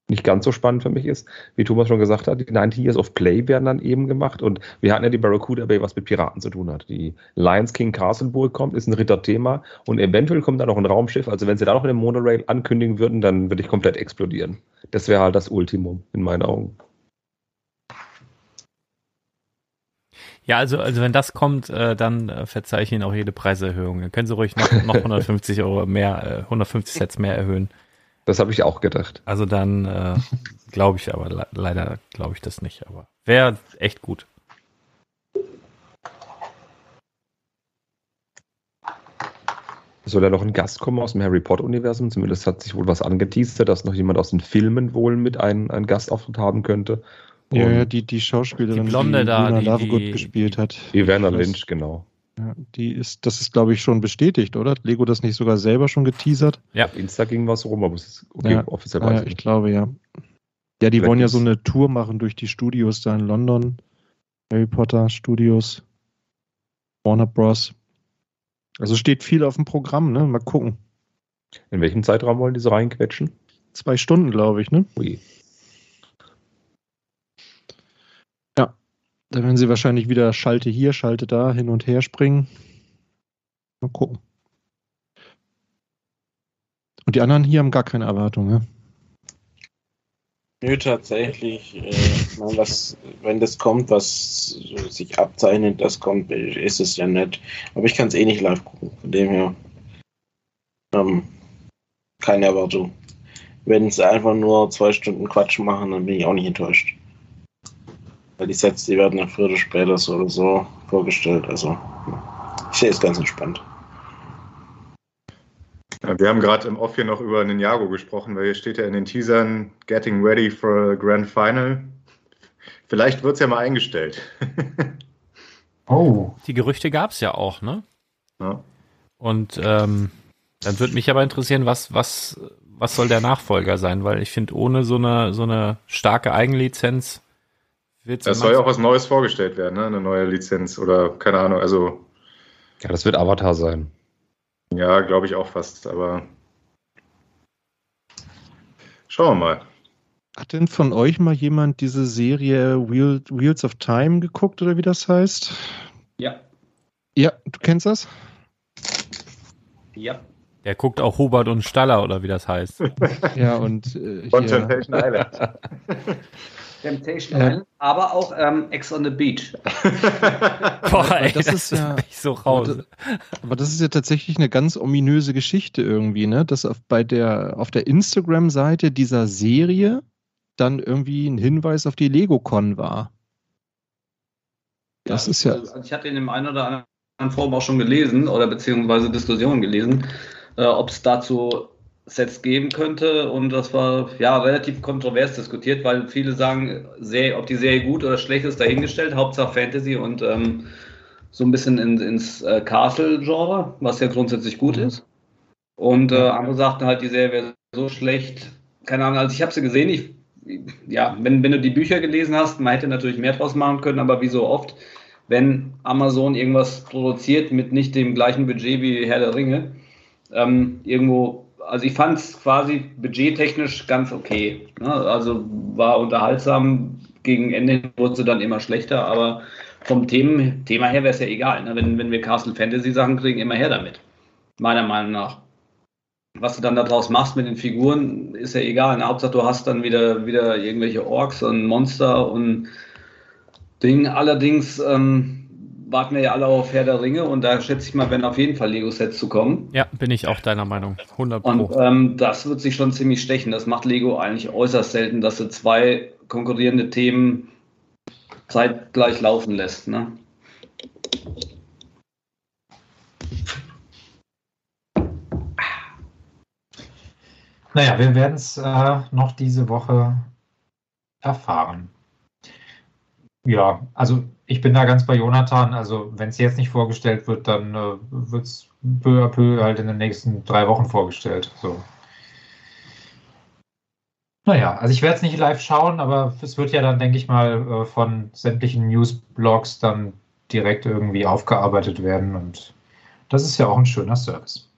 nicht ganz so spannend für mich ist. Wie Thomas schon gesagt hat, die 90 Years of Play werden dann eben gemacht und wir hatten ja die Barracuda Bay, was mit Piraten zu tun hat. Die Lions King Castleburg kommt, ist ein Ritterthema und eventuell kommt dann noch ein Raumschiff. Also wenn sie da noch eine Monorail ankündigen würden, dann würde ich komplett explodieren. Das wäre halt das Ultimum in meinen Augen. Ja, also, also wenn das kommt, äh, dann äh, verzeihe ich Ihnen auch jede Preiserhöhung. Dann können Sie ruhig noch, noch 150 Euro mehr, äh, 150 Cents mehr erhöhen. Das habe ich auch gedacht. Also dann äh, glaube ich aber, le leider glaube ich das nicht, aber wäre echt gut. Soll ja noch ein Gast kommen aus dem Harry Potter-Universum. Zumindest hat sich wohl was angeteasert, dass noch jemand aus den Filmen wohl mit einen, einen Gastauftritt haben könnte. Ja, Und ja, die, die Schauspielerin, Die Blonde da, Luna die- Lovegood die- gespielt hat. Das- Lynch, genau. Ja, die ist, das ist, glaube ich, schon bestätigt, oder? Hat Lego das nicht sogar selber schon geteasert? Ja. Auf Insta ging was rum, aber es ist okay, Ja. offiziell weiß ja, ich ich glaube, ja. Ja, die Vielleicht wollen ja so eine Tour machen durch die Studios da in London. Harry Potter Studios. Warner Bros. Also steht viel auf dem Programm, ne? Mal gucken. In welchem Zeitraum wollen die so reinquetschen? zwei Stunden, glaube ich, ne? Ui. Da werden sie wahrscheinlich wieder Schalte hier, Schalte da, hin und her springen. Mal gucken. Und die anderen hier haben gar keine Erwartungen, ne? Nö, tatsächlich, äh, ich mein, was, wenn das kommt, was sich abzeichnet, das kommt, ist es ja nett. Aber ich kann es eh nicht live gucken, von dem her. Ähm, keine Erwartung. Wenn sie einfach nur zwei Stunden Quatsch machen, dann bin ich auch nicht enttäuscht. Weil die Sets, die werden ja früher oder später so oder so vorgestellt. Also, ich sehe es ganz entspannt. Ja, wir haben gerade im Off hier noch über Ninjago gesprochen, weil hier steht ja in den Teasern Getting Ready for a Grand Final. Vielleicht wird es ja mal eingestellt. Oh, Die Gerüchte gab es ja auch, ne? Ja. Und ähm, dann würde mich aber interessieren, was, was, was soll der Nachfolger sein? Weil ich finde, ohne so eine, so eine starke Eigenlizenz wird Es soll ja auch was Neues vorgestellt werden, ne? eine neue Lizenz oder keine Ahnung. Also Ja, das wird Avatar sein. ja, glaube ich auch fast, aber schauen wir mal. Hat denn von euch mal jemand diese Serie Wheel, Wheels of Time geguckt oder wie das heißt? Ja. Ja, du kennst das? Ja. Der guckt auch Hubert und Staller oder wie das heißt. Ja, und äh, Von hier, Temptation Island. Ja. Aber auch ähm, Ex on the Beach. Boah, ey, das das, ist ja- echt so raus. aber das ist ja tatsächlich eine ganz ominöse Geschichte irgendwie, ne? Dass auf, bei der, auf der Instagram-Seite dieser Serie dann irgendwie ein Hinweis auf die Lego-Con war. Das ist ja, Also ich hatte in dem einen oder anderen Forum auch schon gelesen oder beziehungsweise Diskussionen gelesen, äh, ob es dazu Sets geben könnte. Und das war ja relativ kontrovers diskutiert, weil viele sagen, ob die Serie gut oder schlecht ist, dahingestellt, Hauptsache Fantasy und ähm, so ein bisschen in, ins äh, Castle-Genre, was ja grundsätzlich gut ist. Und äh, andere sagten halt, die Serie wäre so schlecht. Keine Ahnung, also ich habe sie gesehen, ich, ja, wenn, wenn du die Bücher gelesen hast, man hätte natürlich mehr draus machen können, aber wie so oft, wenn Amazon irgendwas produziert mit nicht dem gleichen Budget wie Herr der Ringe, ähm, irgendwo, also ich fand es quasi budgettechnisch ganz okay. Ne? Also war unterhaltsam, gegen Ende wurde sie dann immer schlechter, aber vom Themen, Thema her wäre es ja egal. Ne? Wenn, wenn wir Castle Fantasy Sachen kriegen, immer her damit. Meiner Meinung nach. Was du dann daraus machst mit den Figuren, ist ja egal. Ne? Hauptsache, du hast dann wieder, wieder irgendwelche Orks und Monster und Ding. Allerdings ähm, warten wir ja alle auf Herr der Ringe und da schätze ich mal, werden auf jeden Fall Lego-Sets zu kommen. Ja, bin ich auch deiner Meinung. 100 Und Pro. ähm, das wird sich schon ziemlich stechen. Das macht Lego eigentlich äußerst selten, dass sie zwei konkurrierende Themen zeitgleich laufen lässt. Ne? naja, wir werden es äh, noch diese Woche erfahren. Ja, also ich bin da ganz bei Jonathan. Also wenn es jetzt nicht vorgestellt wird, dann äh, wird es peu à peu halt in den nächsten drei Wochen vorgestellt. So. Naja, also ich werde es nicht live schauen, aber es wird ja dann, denke ich mal, äh, von sämtlichen Newsblogs dann direkt irgendwie aufgearbeitet werden und das ist ja auch ein schöner Service.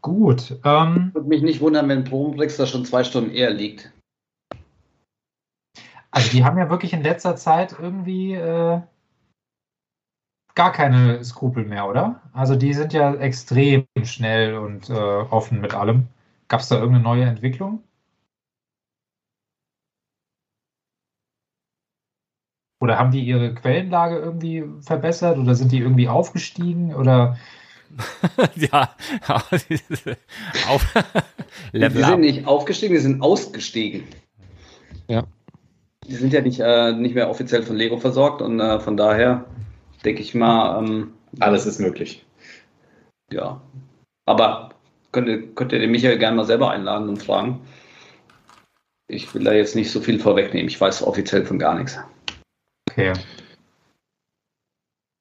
Gut, ähm, Würde mich nicht wundern, wenn Promobrex da schon zwei Stunden eher liegt. Also die haben ja wirklich in letzter Zeit irgendwie äh, gar keine Skrupel mehr, oder? Also die sind ja extrem schnell und äh, offen mit allem. Gab es da irgendeine neue Entwicklung? Oder haben die ihre Quellenlage irgendwie verbessert oder sind die irgendwie aufgestiegen oder ja, auf Die Level sind up. nicht aufgestiegen, die sind ausgestiegen. Ja. Die sind ja nicht, äh, nicht mehr offiziell von Lego versorgt und äh, von daher denke ich mal, ähm, Alles ist möglich. ja. Aber könnt ihr, könnt ihr den Michael gerne mal selber einladen und fragen. Ich will da jetzt nicht so viel vorwegnehmen. Ich weiß offiziell von gar nichts. okay.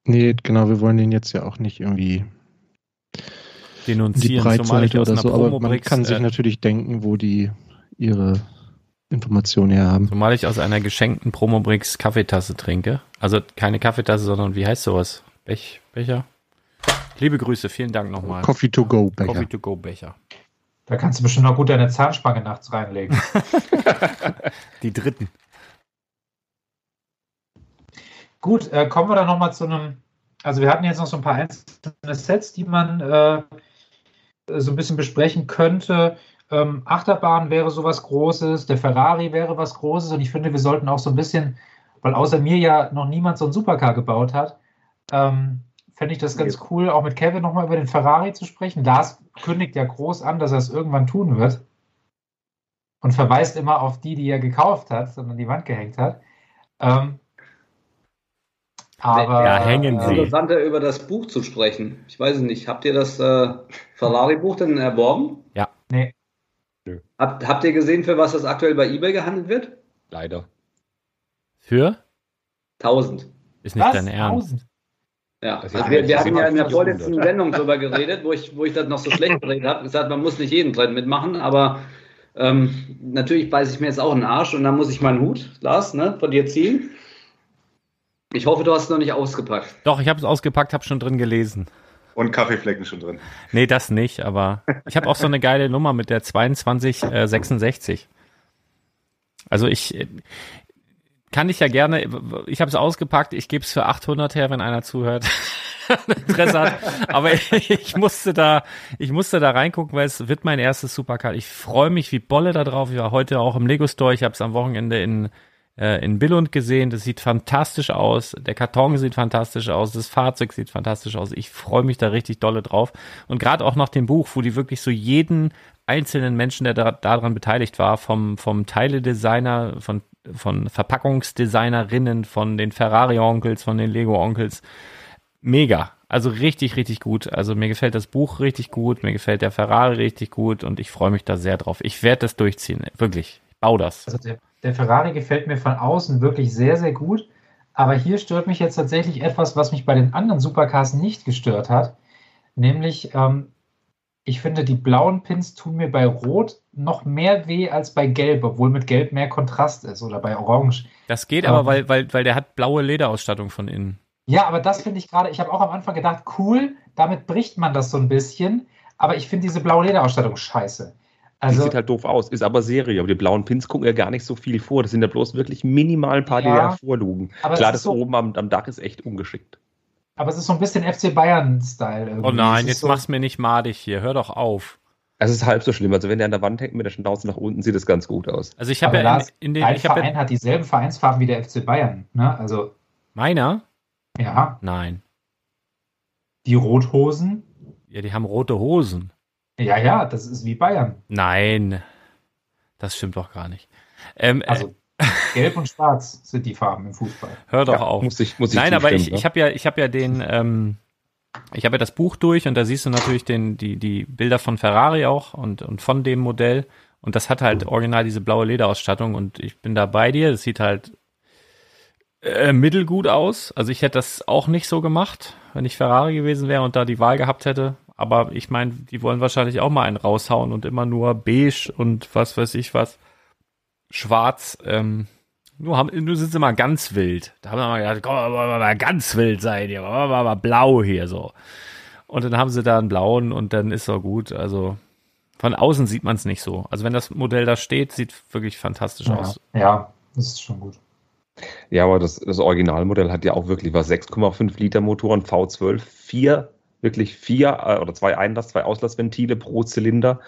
nee, genau, wir wollen den jetzt ja auch nicht irgendwie die denunzieren, zumal ich Breitseite aus oder einer so, aber man kann sich äh, natürlich denken, wo die ihre Informationen her haben. zumal ich aus einer geschenkten Promobrix Kaffeetasse trinke. Also keine Kaffeetasse, sondern wie heißt sowas? Bech, Becher? Liebe Grüße, vielen Dank nochmal. Coffee to go Becher. Coffee to go Becher. Da kannst du bestimmt noch gut deine Zahnspange nachts reinlegen. Die dritten. Gut, äh, kommen wir dann nochmal zu einem. Also, wir hatten jetzt noch so ein paar einzelne Sets, die man äh, so ein bisschen besprechen könnte. Ähm, Achterbahn wäre sowas Großes, der Ferrari wäre was Großes und ich finde, wir sollten auch so ein bisschen, weil außer mir ja noch niemand so ein Supercar gebaut hat, ähm, fände ich das ganz cool, auch mit Kevin nochmal über den Ferrari zu sprechen. Lars kündigt ja groß an, dass er es irgendwann tun wird und verweist immer auf die, die er gekauft hat und an die Wand gehängt hat. Ähm, aber Ja, hängen Sie. interessanter, über das Buch zu sprechen. Ich weiß es nicht. Habt ihr das äh, Ferrari-Buch denn erworben? nee, Habt, habt ihr gesehen, für was das aktuell bei eBay gehandelt wird? Leider. Für? 1000. Ist nicht was? dein Ernst. 1000? Ja, also wir, ja- wir ist ja in der vorletzten 400. Sendung drüber geredet, wo ich, wo ich das noch so schlecht geredet habe, gesagt, man muss nicht jeden Trend mitmachen, aber ähm, natürlich beiße ich mir jetzt auch einen Arsch und dann muss ich meinen Hut, Lars, ne, von dir ziehen. Ich hoffe, du hast es noch nicht ausgepackt. Doch, ich habe es ausgepackt, habe schon drin gelesen. Und Kaffeeflecken schon drin. Nee, das nicht, aber ich habe auch so eine geile Nummer mit der 2266. Also ich äh, kann ich ja gerne, ich habe es ausgepackt, ich gebe es für 800 her, wenn einer zuhört. Interesse hat. Aber ich musste da, ich musste da reingucken, weil es wird mein erstes Supercar. Ich freue mich wie Bolle da drauf. Ich war heute auch im Lego Store. Ich habe es am Wochenende in äh, in Billund gesehen. Das sieht fantastisch aus. Der Karton sieht fantastisch aus. Das Fahrzeug sieht fantastisch aus. Ich freue mich da richtig dolle drauf. Und gerade auch nach dem Buch, wo die wirklich so jeden einzelnen Menschen, der da, daran beteiligt war, vom, vom Teiledesigner, von, von Verpackungsdesignerinnen, von den Ferrari-Onkels, von den Lego-Onkels, mega. Also richtig, richtig gut. Also mir gefällt das Buch richtig gut, mir gefällt der Ferrari richtig gut und ich freue mich da sehr drauf. Ich werde das durchziehen, wirklich. Ich bau das. Also der, der Ferrari gefällt mir von außen wirklich sehr, sehr gut. Aber hier stört mich jetzt tatsächlich etwas, was mich bei den anderen Supercars nicht gestört hat. Nämlich, ähm, ich finde, die blauen Pins tun mir bei Rot noch mehr weh als bei Gelb, obwohl mit Gelb mehr Kontrast ist oder bei Orange. Das geht Ähm. aber, weil, weil, weil der hat blaue Lederausstattung von innen. Ja, aber das finde ich gerade, ich habe auch am Anfang gedacht, cool, damit bricht man das so ein bisschen. Aber ich finde diese blaue Lederausstattung scheiße. Die Also, sieht halt doof aus, ist aber Serie. Aber die blauen Pins gucken ja gar nicht so viel vor. Das sind ja bloß wirklich minimal ein paar, die Ja, hervorlugen. aber Klar, das so- oben am, am Dach ist echt ungeschickt. aber es ist so ein bisschen FC Bayern-Style. Oh nein, jetzt so, mach's mir nicht madig hier. Hör doch auf. Es ist halb so schlimm. Also wenn der an der Wand hängt mit der Schnauze nach unten, sieht das ganz gut aus. Also ich habe ja Lars, in, in den, dein ich Verein ja, hat dieselben Vereinsfarben wie der FC Bayern. Ne? Also, meiner? ja, Nein. die Rothosen. Ja, die haben rote Hosen. Ja, ja, das ist wie Bayern. Nein. Das stimmt doch gar nicht. Ähm, Also, gelb und schwarz sind die Farben im Fußball. äh, hör doch Ja, auf. Muss ich, muss ich Nein, aber ich, ich habe ja, ich habe ja den, ähm, ich habe ja das Buch durch und da siehst du natürlich den, die, die Bilder von Ferrari auch und, und von dem Modell. Und das hat halt original diese blaue Lederausstattung und ich bin da bei dir. Das sieht halt äh, mittelgut aus. Also ich hätte das auch nicht so gemacht, wenn ich Ferrari gewesen wäre und da die Wahl gehabt hätte. Aber ich meine, die wollen wahrscheinlich auch mal einen raushauen und immer nur beige und was weiß ich was. Schwarz, ähm, nur, haben, nur sind sie mal ganz wild. Da haben wir mal gedacht, komm, wollen wir mal ganz wild sein hier, wollen wir mal, blau hier so. Und dann haben sie da einen blauen und dann ist er gut. Also von außen sieht man es nicht so. Also wenn das Modell da steht, sieht wirklich fantastisch Ja, aus. ja, das ist schon gut. Ja, aber das, das Originalmodell hat ja auch wirklich was 6,5 Liter Motoren V12, vier, wirklich vier äh, oder zwei Einlass, zwei Auslassventile pro Zylinder,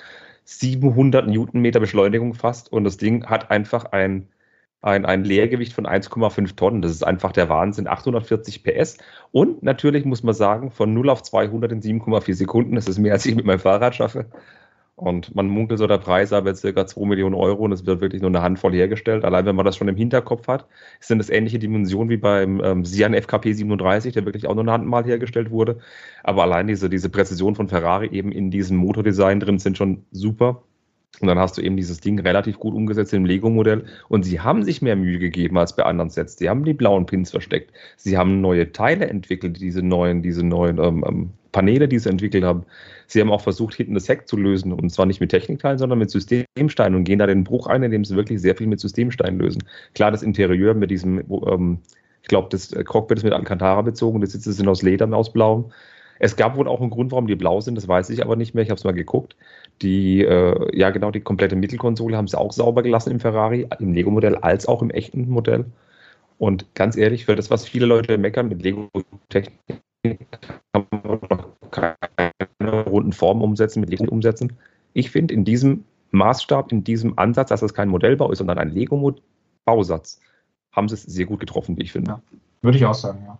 700 Newtonmeter Beschleunigung fast und das Ding hat einfach ein, ein, ein Leergewicht von 1,5 Tonnen. Das ist einfach der Wahnsinn. 840 PS und natürlich muss man sagen, von 0 auf 200 in 7,4 Sekunden. Das ist mehr, als ich mit meinem Fahrrad schaffe. Und man munkelt so der Preis aber circa 2 Millionen Euro und es wird wirklich nur eine Handvoll hergestellt. Allein wenn man das schon im Hinterkopf hat, sind das ähnliche Dimensionen wie beim ähm, Sian FKP 37, der wirklich auch nur eine Handmal hergestellt wurde. Aber allein diese, diese Präzision von Ferrari eben in diesem Motordesign drin sind schon super. Und dann hast du eben dieses Ding relativ gut umgesetzt im Lego-Modell. Und sie haben sich mehr Mühe gegeben als bei anderen Sets. Sie haben die blauen Pins versteckt. Sie haben neue Teile entwickelt, diese neuen, diese neuen ähm, ähm, Paneele, die sie entwickelt haben. Sie haben auch versucht, hinten das Heck zu lösen. Und zwar nicht mit Technikteilen, sondern mit Systemsteinen und gehen da den Bruch ein, indem sie wirklich sehr viel mit Systemsteinen lösen. Klar, das Interieur mit diesem, ähm, ich glaube, das Cockpit ist mit Alcantara bezogen, die Sitze sind aus Leder, aus Blauem. Es gab wohl auch einen Grund, warum die blau sind, das weiß ich aber nicht mehr. Ich habe es mal geguckt. Die, äh, ja genau, die komplette Mittelkonsole haben sie auch sauber gelassen im Ferrari, im Lego-Modell als auch im echten Modell. Und ganz ehrlich, für das, was viele Leute meckern mit Lego-Technik, kann man noch keine runden Formen umsetzen, mit Lego umsetzen. Ich finde, in diesem Maßstab, in diesem Ansatz, dass das kein Modellbau ist, sondern ein Lego-Bausatz, haben sie es sehr gut getroffen, wie ich finde. Ja. Würde ich auch sagen, ja.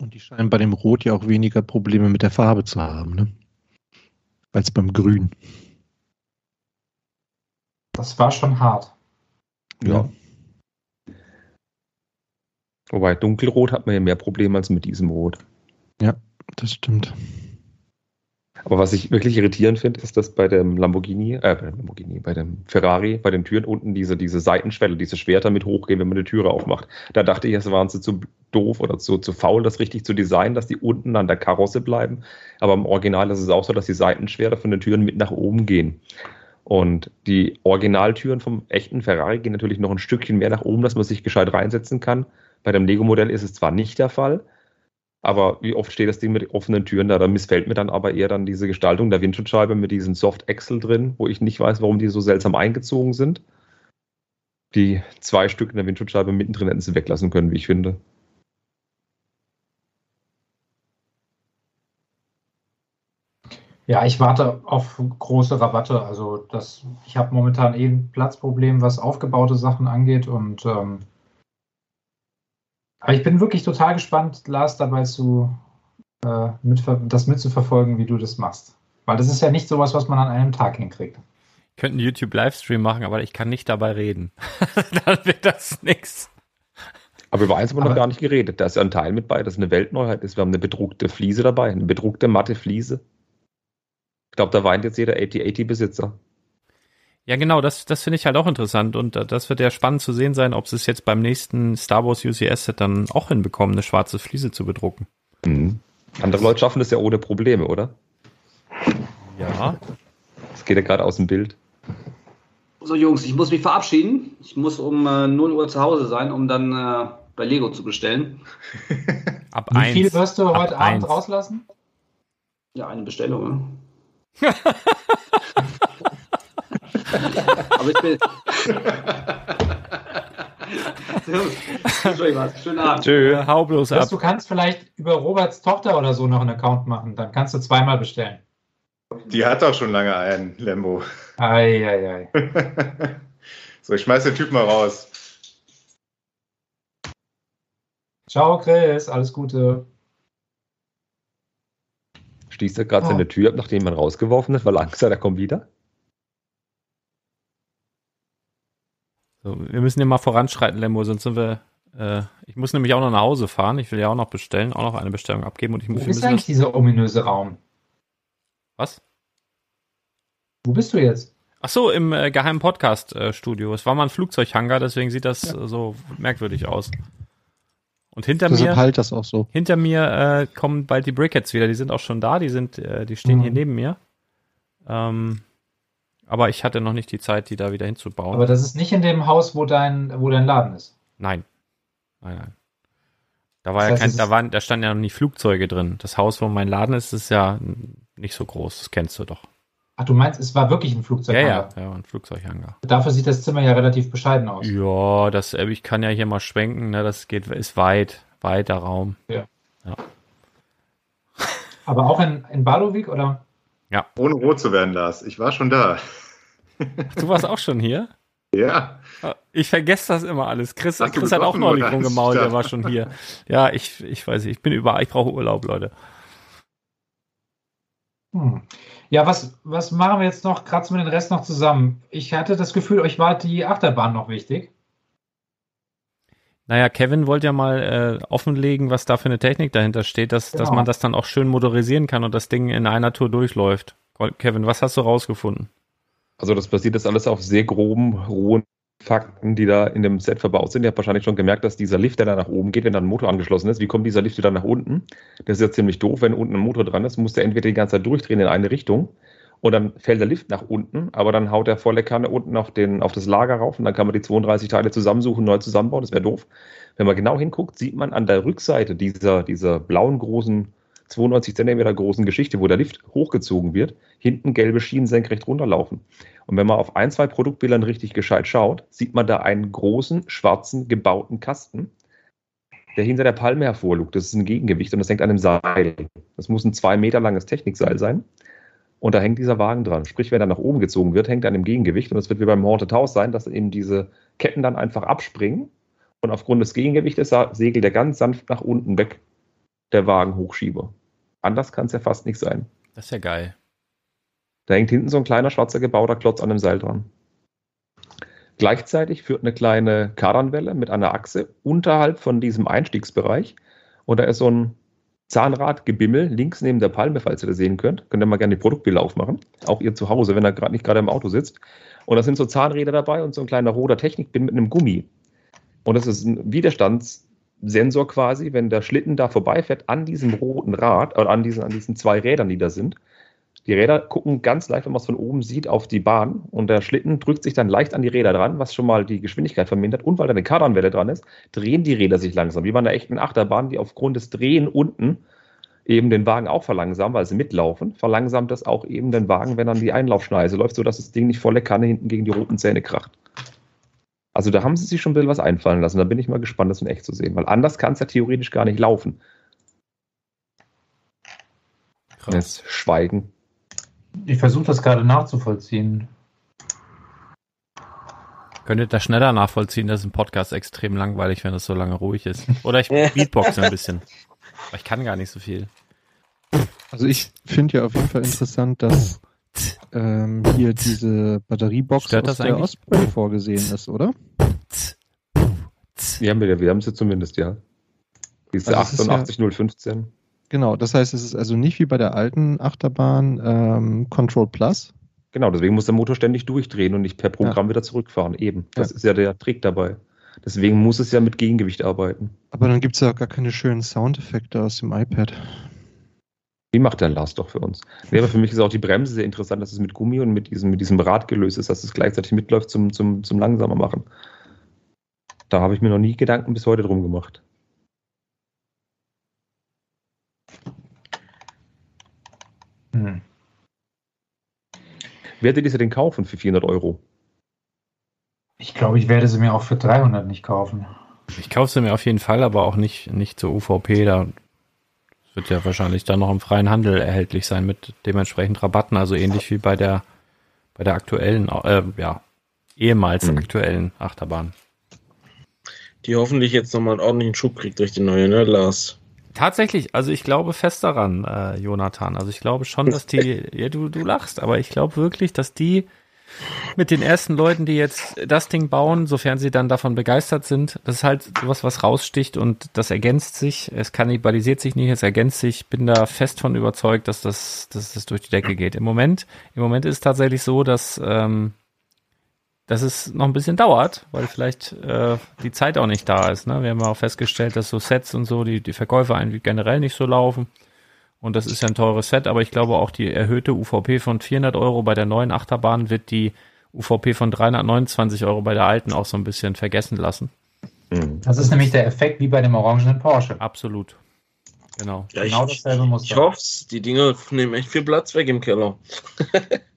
Und die scheinen bei dem Rot ja auch weniger Probleme mit der Farbe zu haben, ne? Als beim Grün. Das war schon hart. Ja. Wobei dunkelrot hat man ja mehr Probleme als mit diesem Rot. Ja, das stimmt. Aber was ich wirklich irritierend finde, ist, dass bei dem Lamborghini, äh, bei dem Lamborghini, bei dem Ferrari, bei den Türen unten diese, diese Seitenschwelle, diese Schwerter mit hochgehen, wenn man die Türe aufmacht. Da dachte ich, es waren sie zu doof oder zu, zu faul, das richtig zu designen, dass die unten an der Karosse bleiben. Aber im Original ist es auch so, dass die Seitenschwerter von den Türen mit nach oben gehen. Und die Originaltüren vom echten Ferrari gehen natürlich noch ein Stückchen mehr nach oben, dass man sich gescheit reinsetzen kann. Bei dem Lego-Modell ist es zwar nicht der Fall, aber wie oft steht das Ding mit offenen Türen da? Da missfällt mir dann aber eher dann diese Gestaltung der Windschutzscheibe mit diesem Soft Excel drin, wo ich nicht weiß, warum die so seltsam eingezogen sind. Die zwei Stück in der Windschutzscheibe mittendrin hätten sie weglassen können, wie ich finde. Ja, ich warte auf große Rabatte. Also das, ich habe momentan eh ein Platzproblem, was aufgebaute Sachen angeht. Und ähm, aber ich bin wirklich total gespannt, Lars dabei zu äh, mit, das mitzuverfolgen, wie du das machst. Weil das ist ja nicht sowas, was man an einem Tag hinkriegt. Ich könnte einen YouTube-Livestream machen, aber ich kann nicht dabei reden. Dann wird das nix. Aber über eins haben wir noch gar nicht geredet. Da ist ja ein Teil mit bei, das eine Weltneuheit ist. Wir haben eine bedruckte Fliese dabei, eine bedruckte matte Fliese. Ich glaube, da weint jetzt jeder 8080-Besitzer. Ja, genau, das, das finde ich halt auch interessant und äh, das wird ja spannend zu sehen sein, ob sie es jetzt beim nächsten Star Wars UCS-Set dann auch hinbekommen, eine schwarze Fliese zu bedrucken. Mhm. Andere Leute schaffen das ja ohne Probleme, oder? Ja. Das geht ja gerade aus dem Bild. So, Jungs, ich muss mich verabschieden. Ich muss um äh, 0 Uhr zu Hause sein, um dann äh, bei Lego zu bestellen. Ab Wie eins. viel wirst du Ab heute Abend eins. rauslassen? Ja, eine Bestellung. Ne? Aber ich bin. Schönen Abend. Tschö, hau bloß ab. Dass du kannst vielleicht über Roberts Tochter oder so noch einen Account machen. Dann kannst du zweimal bestellen. Die hat auch schon lange einen Lambo. Eieiei. Ei, So, ich schmeiß den Typ mal raus. Ciao, Chris. Alles Gute. Schließt er gerade Oh. seine Tür ab, nachdem man rausgeworfen hat, weil Angst hat, er kommt wieder? So, wir müssen ja mal voranschreiten, Lembo, sonst sind wir. Äh, ich muss nämlich auch noch nach Hause fahren. Ich will ja auch noch bestellen, auch noch eine Bestellung abgeben und ich Wo muss. wir ist eigentlich dieser ominöse Raum? was? Wo bist du jetzt? Ach so, im äh, geheimen Podcast-Studio. Es war mal ein Flugzeughangar, deswegen sieht das äh, so merkwürdig aus. Und hinter Deshalb mir, halt das auch so. hinter mir äh, kommen bald die Brickheads wieder. Die sind auch schon da. Die sind, äh, die stehen Mhm. hier neben mir. Ähm, aber ich hatte noch nicht die Zeit, die da wieder hinzubauen. Aber das ist nicht in dem Haus, wo dein, wo dein Laden ist. Nein. Nein, nein. Da war Das ja heißt, kein, es da waren, da standen ja noch nie Flugzeuge drin. Das Haus, wo mein Laden ist, ist ja nicht so groß. Das kennst du doch. Ach, du meinst, es war wirklich ein Ja, Flugzeughangar. ja, ja, ein Flugzeughangar. Dafür sieht das Zimmer ja relativ bescheiden aus. Ja, das, äh, ich kann ja hier mal schwenken, ne, das geht, ist weit, weiter Raum. Aber auch in, in Balowik oder? Ohne rot zu werden, Lars. Ich war schon da. Ach, du warst auch schon hier? Ja. Ich vergesse das immer alles. Chris, du Chris hat auch neulich rumgemault, der Ja. war schon hier. Ja, ich, ich weiß nicht, ich bin überall, ich brauche Urlaub, Leute. Hm. Ja, was, was machen wir jetzt noch? Kratzen wir den Rest noch zusammen. Ich hatte das Gefühl, euch war die Achterbahn noch wichtig. Naja, Kevin wollte ja mal äh, offenlegen, was da für eine Technik dahinter steht, dass, dass Genau. man das dann auch schön motorisieren kann und das Ding in einer Tour durchläuft. Kevin, was hast du rausgefunden? Also das basiert jetzt alles auf sehr groben, rohen Fakten, die da in dem Set verbaut sind. Ihr habt wahrscheinlich schon gemerkt, dass dieser Lift, der da nach oben geht, wenn da ein Motor angeschlossen ist, wie kommt dieser Lift wieder nach unten? Das ist ja ziemlich doof, wenn unten ein Motor dran ist, muss der entweder die ganze Zeit durchdrehen in eine Richtung und dann fällt der Lift nach unten, aber dann haut der volle Kanne unten auf, den, auf das Lager rauf und dann kann man die 32 Teile zusammensuchen, neu zusammenbauen, das wäre doof. Wenn man genau hinguckt, sieht man an der Rückseite dieser, dieser blauen großen 92 Zentimeter großen Geschichte, wo der Lift hochgezogen wird, hinten gelbe Schienen senkrecht runterlaufen. Und wenn man auf ein, zwei Produktbildern richtig gescheit schaut, sieht man da einen großen, schwarzen, gebauten Kasten, der hinter der Palme hervorlugt. Das ist ein Gegengewicht und das hängt an einem Seil. Das muss ein zwei Meter langes Technikseil sein. Und da hängt dieser Wagen dran. Sprich, wenn er nach oben gezogen wird, hängt er an dem Gegengewicht. Und es wird wie beim Haunted House sein, dass eben diese Ketten dann einfach abspringen. Und aufgrund des Gegengewichtes segelt er ganz sanft nach unten weg, der Wagen Hochschieber. Anders kann es ja fast nicht sein. Das ist ja geil. Da hängt hinten so ein kleiner schwarzer gebauter Klotz an dem Seil dran. Gleichzeitig führt eine kleine Kardanwelle mit einer Achse unterhalb von diesem Einstiegsbereich. Und da ist so ein Zahnradgebimmel links neben der Palme, falls ihr das sehen könnt. Könnt ihr mal gerne die Produktbilder aufmachen. Auch ihr zu Hause, wenn ihr gerade nicht gerade im Auto sitzt. Und da sind so Zahnräder dabei und so ein kleiner roter Technikbin mit einem Gummi. Und das ist ein Widerstandssensor quasi, wenn der Schlitten da vorbeifährt an diesem roten Rad oder an diesen, an diesen zwei Rädern, die da sind. Die Räder gucken ganz leicht, wenn man es von oben sieht, auf die Bahn und der Schlitten drückt sich dann leicht an die Räder dran, was schon mal die Geschwindigkeit vermindert. Und weil da eine Kardanwelle dran ist, drehen die Räder sich langsam, wie bei einer echten Achterbahn, die aufgrund des Drehen unten eben den Wagen auch verlangsamen, weil sie mitlaufen, verlangsamt das auch eben den Wagen, wenn dann die Einlaufschneise läuft, sodass das Ding nicht volle Kanne hinten gegen die roten Zähne kracht. Also da haben sie sich schon ein bisschen was einfallen lassen. Da bin ich mal gespannt, das in echt zu sehen, weil anders kann es ja theoretisch gar nicht laufen. Krass. Jetzt schweigen. Ich versuche das gerade nachzuvollziehen. Könntet ihr schneller nachvollziehen, das ist ein Podcast extrem langweilig, wenn es so lange ruhig ist. Oder ich beatboxe ein bisschen. Aber ich kann gar nicht so viel. Also ich finde ja auf jeden Fall interessant, dass ähm, hier diese Batteriebox Stört aus das der? Osprey vorgesehen ist, oder? Wir haben, wir haben sie zumindest, ja. Diese Also es ist ja- 88015. Genau, das heißt, es ist also nicht wie bei der alten Achterbahn ähm, Control Plus. Genau, deswegen muss der Motor ständig durchdrehen und nicht per Programm wieder zurückfahren. Eben. Das Ja. ist ja der Trick dabei. Deswegen muss es ja mit Gegengewicht arbeiten. Aber dann gibt es ja auch gar keine schönen Soundeffekte aus dem iPad. Die macht der Lars doch für uns. Nee, aber für mich ist auch die Bremse sehr interessant, dass es mit Gummi und mit diesem, mit diesem Rad gelöst ist, dass es gleichzeitig mitläuft zum, zum, zum langsamer machen. Da habe ich mir noch nie Gedanken bis heute drum gemacht. Hm. Werdet ihr sie denn kaufen für 400 Euro? Ich glaube, ich werde sie mir auch für 300 nicht kaufen. Ich kaufe sie mir auf jeden Fall, aber auch nicht, nicht zur UVP. Da wird ja wahrscheinlich dann noch im freien Handel erhältlich sein mit dementsprechend Rabatten, also ähnlich wie bei der bei der aktuellen, äh, ja, ehemals Mhm. aktuellen Achterbahn. Die hoffentlich jetzt nochmal einen ordentlichen Schub kriegt durch die neue, ne, Lars? Tatsächlich, also ich glaube fest daran, äh, Jonathan. Also ich glaube schon, dass die, ja, du, du lachst, aber ich glaube wirklich, dass die mit den ersten Leuten, die jetzt das Ding bauen, sofern sie dann davon begeistert sind, das ist halt sowas, was raussticht und das ergänzt sich. Es kannibalisiert sich nicht, es ergänzt sich. Bin da fest von überzeugt, dass das, dass das durch die Decke geht. Im Moment, im Moment ist es tatsächlich so, dass, ähm, dass es noch ein bisschen dauert, weil vielleicht äh, die Zeit auch nicht da ist. Ne? Wir haben ja auch festgestellt, dass so Sets und so, die, die Verkäufe eigentlich generell nicht so laufen. Und das ist ja ein teures Set, aber ich glaube auch die erhöhte UVP von 400 Euro bei der neuen Achterbahn wird die UVP von 329 Euro bei der alten auch so ein bisschen vergessen lassen. Mhm. Das ist nämlich der Effekt wie bei dem orangenen Porsche. Absolut. Genau. Ja, Genau ich, dasselbe ich Muster. hoffe Die Dinger nehmen echt viel Platz weg im Keller.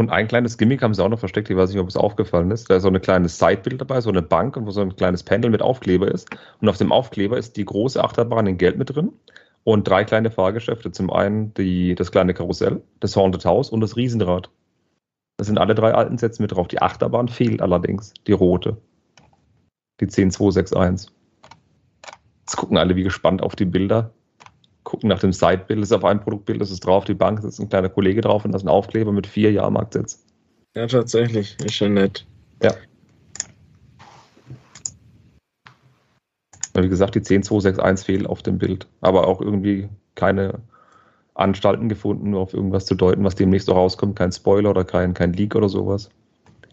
Und ein kleines Gimmick haben sie auch noch versteckt, ich weiß nicht, ob es aufgefallen ist. Da ist so ein kleines Sidebild dabei, so eine Bank, wo so ein kleines Panel mit Aufkleber ist. Und auf dem Aufkleber ist die große Achterbahn in Gelb mit drin und drei kleine Fahrgeschäfte. Zum einen die, das kleine Karussell, das Haunted House und das Riesenrad. Das sind alle drei alten Sets mit drauf. Die Achterbahn fehlt allerdings, die rote. Die 10261. Jetzt gucken alle wie gespannt auf die Bilder. Gucken nach dem Sidebild, das ist auf einem Produktbild, das ist drauf, die Bank, da ist ein kleiner Kollege drauf und da ist ein Aufkleber mit vier Jahrmarktsets. Ja, tatsächlich. Ist schon nett. Ja. Wie gesagt, die 10261 fehlt auf dem Bild. Aber auch irgendwie keine Anstalten gefunden, auf irgendwas zu deuten, was demnächst so rauskommt. Kein Spoiler oder kein, kein Leak oder sowas.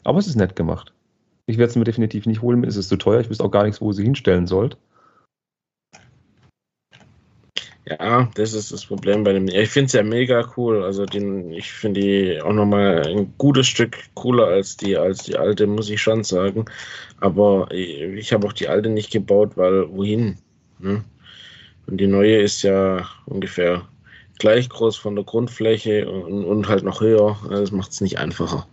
Aber es ist nett gemacht. Ich werde es mir definitiv nicht holen, mir ist es zu teuer. Ich wüsste auch gar nichts, wo ihr sie hinstellen sollt. Ja, das ist das Problem bei dem. Ich finde es ja mega cool. Also den, ich finde die auch nochmal ein gutes Stück cooler als die, als die alte, muss ich schon sagen. Aber ich, ich habe auch die alte nicht gebaut, weil wohin? Ne? Und die neue ist ja ungefähr gleich groß von der Grundfläche und, und halt noch höher. Also das macht es nicht einfacher.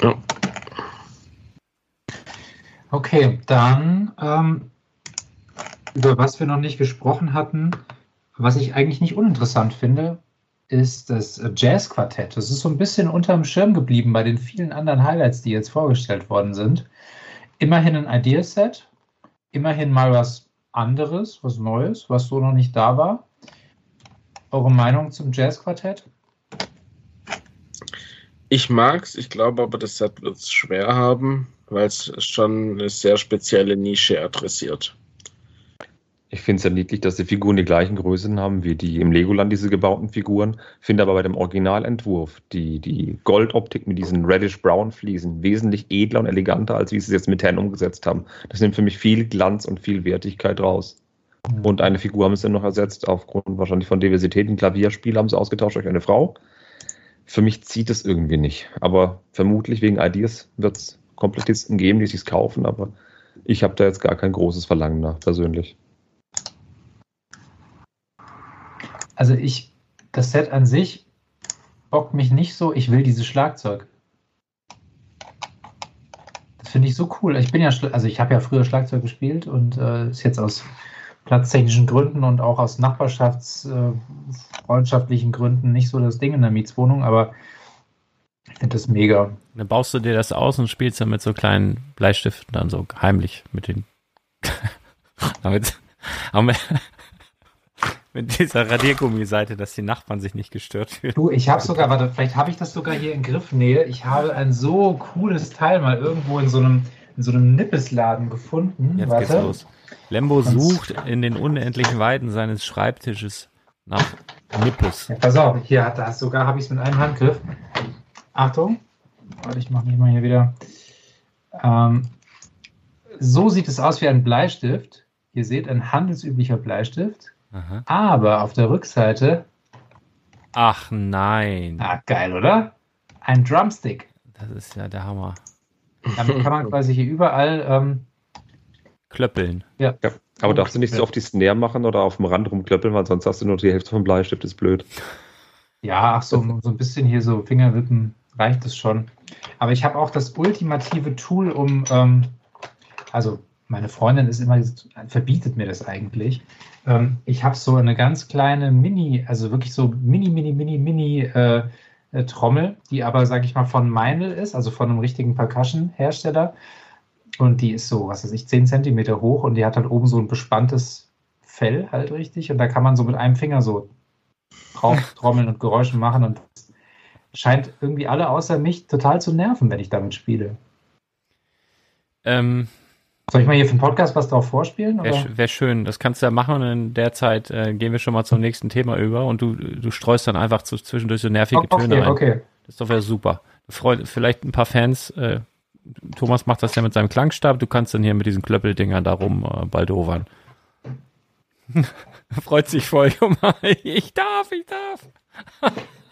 Ja. Okay, dann ähm, über was wir noch nicht gesprochen hatten, was ich eigentlich nicht uninteressant finde, ist das Jazzquartett. Das ist so ein bisschen unterm Schirm geblieben bei den vielen anderen Highlights, die jetzt vorgestellt worden sind. Immerhin ein Ideaset, immerhin mal was anderes, was Neues, was so noch nicht da war. Eure Meinung zum Jazzquartett? Ich mag's, ich glaube aber, das Set wird es schwer haben, weil es schon eine sehr spezielle Nische adressiert. Ich finde es ja niedlich, dass die Figuren die gleichen Größen haben wie die im Legoland, diese gebauten Figuren. Finde aber bei dem Originalentwurf die, die Goldoptik mit diesen Reddish-Brown-Fliesen wesentlich edler und eleganter, als wie sie es jetzt mit Ten umgesetzt haben. Das nimmt für mich viel Glanz und viel Wertigkeit raus. Und eine Figur haben sie dann noch ersetzt, aufgrund wahrscheinlich von Diversität. Ein Klavierspiel haben sie ausgetauscht durch eine Frau. Für mich zieht es irgendwie nicht. Aber vermutlich wegen Ideas wird es Komplettisten geben, die sich kaufen. Aber ich habe da jetzt gar kein großes Verlangen nach, persönlich. Also ich, das Set an sich bockt mich nicht so. Ich will dieses Schlagzeug. Das finde ich so cool. Ich bin ja, also ich habe ja früher Schlagzeug gespielt und äh, ist jetzt aus platztechnischen Gründen und auch aus nachbarschaftsfreundschaftlichen äh, Gründen nicht so das Ding in der Mietswohnung, aber ich finde das mega. Dann baust du dir das aus und spielst dann mit so kleinen Bleistiften dann so heimlich mit den. damit mit dieser Radiergummiseite, dass die Nachbarn sich nicht gestört fühlen. Du, ich habe sogar, warte, vielleicht habe ich das sogar hier in Griffnähe. Ich habe ein so cooles Teil mal irgendwo in so einem, in so einem Nippesladen gefunden. Jetzt warte. geht's los. Lembo sucht in den unendlichen Weiten seines Schreibtisches nach Nippes. Ja, pass auf, hier hat das sogar, habe ich es mit einem Handgriff. Achtung, warte, ich mache mich mal hier wieder. Ähm, so sieht es aus wie ein Bleistift. Ihr seht ein handelsüblicher Bleistift. Aha. Aber auf der Rückseite, Ach nein. ah, geil, oder? Ein Drumstick. Das ist ja der Hammer. Damit kann man quasi hier überall, ähm, Klöppeln. ja, Ja. Aber darfst du nicht so auf die Snare machen oder auf dem Rand rumklöppeln, weil sonst hast du nur die Hälfte vom Bleistift, ist blöd. Ja, ach so, so ein bisschen hier so Fingerwippen reicht es schon. Aber ich habe auch das ultimative Tool, um, ähm, also meine Freundin ist immer, verbietet mir das eigentlich. Ähm, ich habe so eine ganz kleine Mini, also wirklich so Mini, Mini, Mini, Mini äh, äh, Trommel, die aber, sage ich mal, von Meinl ist, also von einem richtigen Percussion-Hersteller. Und die ist so, was weiß ich, 10 Zentimeter hoch und die hat halt oben so ein bespanntes Fell halt richtig. Und da kann man so mit einem Finger so drauf trommeln und Geräusche machen und scheint irgendwie alle außer mich total zu nerven, wenn ich damit spiele. Ähm, Soll ich mal hier für den Podcast was drauf vorspielen? Wäre wär schön. Das kannst du ja machen und in der Zeit äh, gehen wir schon mal zum nächsten Thema über und du, du streust dann einfach zu, zwischendurch so nervige Töne Okay, rein. okay. Das ist doch super. Freut, vielleicht ein paar Fans. Äh, Thomas macht das ja mit seinem Klangstab. Du kannst dann hier mit diesen Klöppeldingern darum äh, baldowern. Freut sich voll, Junge. Ich darf, ich darf.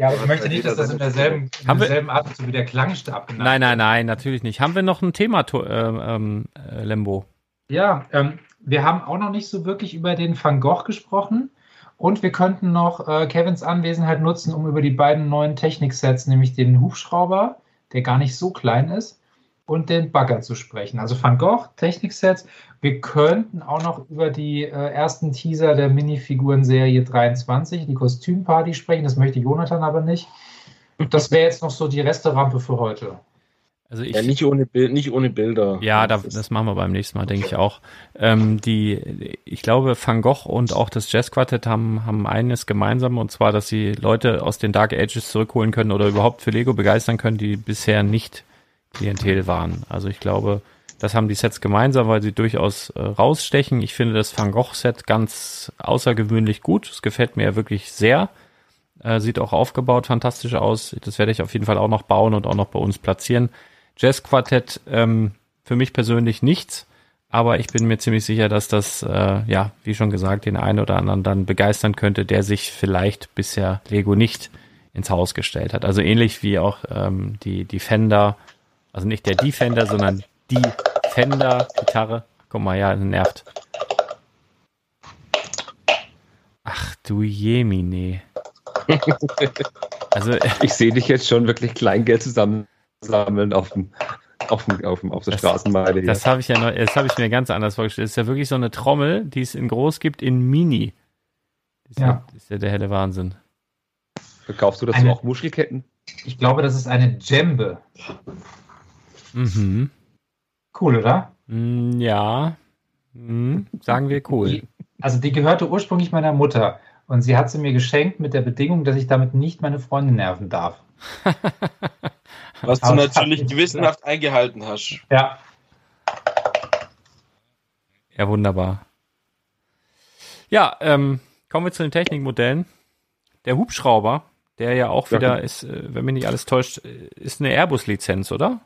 Ja, aber ich möchte nicht, dass das in derselben, in derselben Art so wie der Klangstab genannt Nein, nein, nein, natürlich nicht. Haben wir noch ein Thema, ähm, ähm, äh, Lembo? Ja, ähm, wir haben auch noch nicht so wirklich über den Van Gogh gesprochen. Und wir könnten noch äh, Kevins Anwesenheit nutzen, um über die beiden neuen Techniksets, nämlich den Hubschrauber, der gar nicht so klein ist, und den Bagger zu sprechen. Also Van Gogh, Techniksets. Wir könnten auch noch über die äh, ersten Teaser der Minifiguren-Serie 23, die Kostümparty sprechen. Das möchte Jonathan aber nicht. Das wäre jetzt noch so die Resterampe für heute. Also ich, Ja, nicht ohne, Bild, nicht ohne Bilder. Ja, da, das machen wir beim nächsten Mal, denke ich auch. Ähm, die, ich glaube, Van Gogh und auch das Jazzquartett haben, haben eines gemeinsam, und zwar, dass sie Leute aus den Dark Ages zurückholen können oder überhaupt für Lego begeistern können, die bisher nicht Klientel waren. Also ich glaube, das haben die Sets gemeinsam, weil sie durchaus äh, rausstechen. Ich finde das Van Gogh-Set ganz außergewöhnlich gut. Es gefällt mir wirklich sehr. Äh, sieht auch aufgebaut fantastisch aus. Das werde ich auf jeden Fall auch noch bauen und auch noch bei uns platzieren. Jazzquartett ähm, für mich persönlich nichts, aber ich bin mir ziemlich sicher, dass das, äh, ja, wie schon gesagt, den einen oder anderen dann begeistern könnte, der sich vielleicht bisher Lego nicht ins Haus gestellt hat. Also ähnlich wie auch ähm, die, die Also nicht der Defender, sondern die Fender-Gitarre. Guck mal, ja, nervt. Ach du Jemine. Also, Ich sehe dich jetzt schon wirklich Kleingeld zusammensammeln auf dem, auf dem, auf dem, auf der Das- Straßenmeile. hier. das habe ich ja noch, das habe ich mir ganz anders vorgestellt. Das ist ja wirklich so eine Trommel, die es in groß gibt, in Mini. Das ist ja, ist ja der helle Wahnsinn. Verkaufst du dazu Eine- auch Muschelketten? Ich glaube, das ist eine Djembe. Mhm. Cool, oder? Mm, Ja. Mhm. Sagen wir cool. Die, also die gehörte ursprünglich meiner Mutter und sie hat sie mir geschenkt mit der Bedingung, dass ich damit nicht meine Freundin nerven darf. Was du natürlich gewissenhaft eingehalten hast. Ja, Ja, wunderbar. Ja, ähm, kommen wir zu den Technikmodellen. Der Hubschrauber, der ja auch Ja, wieder genau. ist, äh, wenn mich nicht alles täuscht, äh, ist eine Airbus-Lizenz, oder?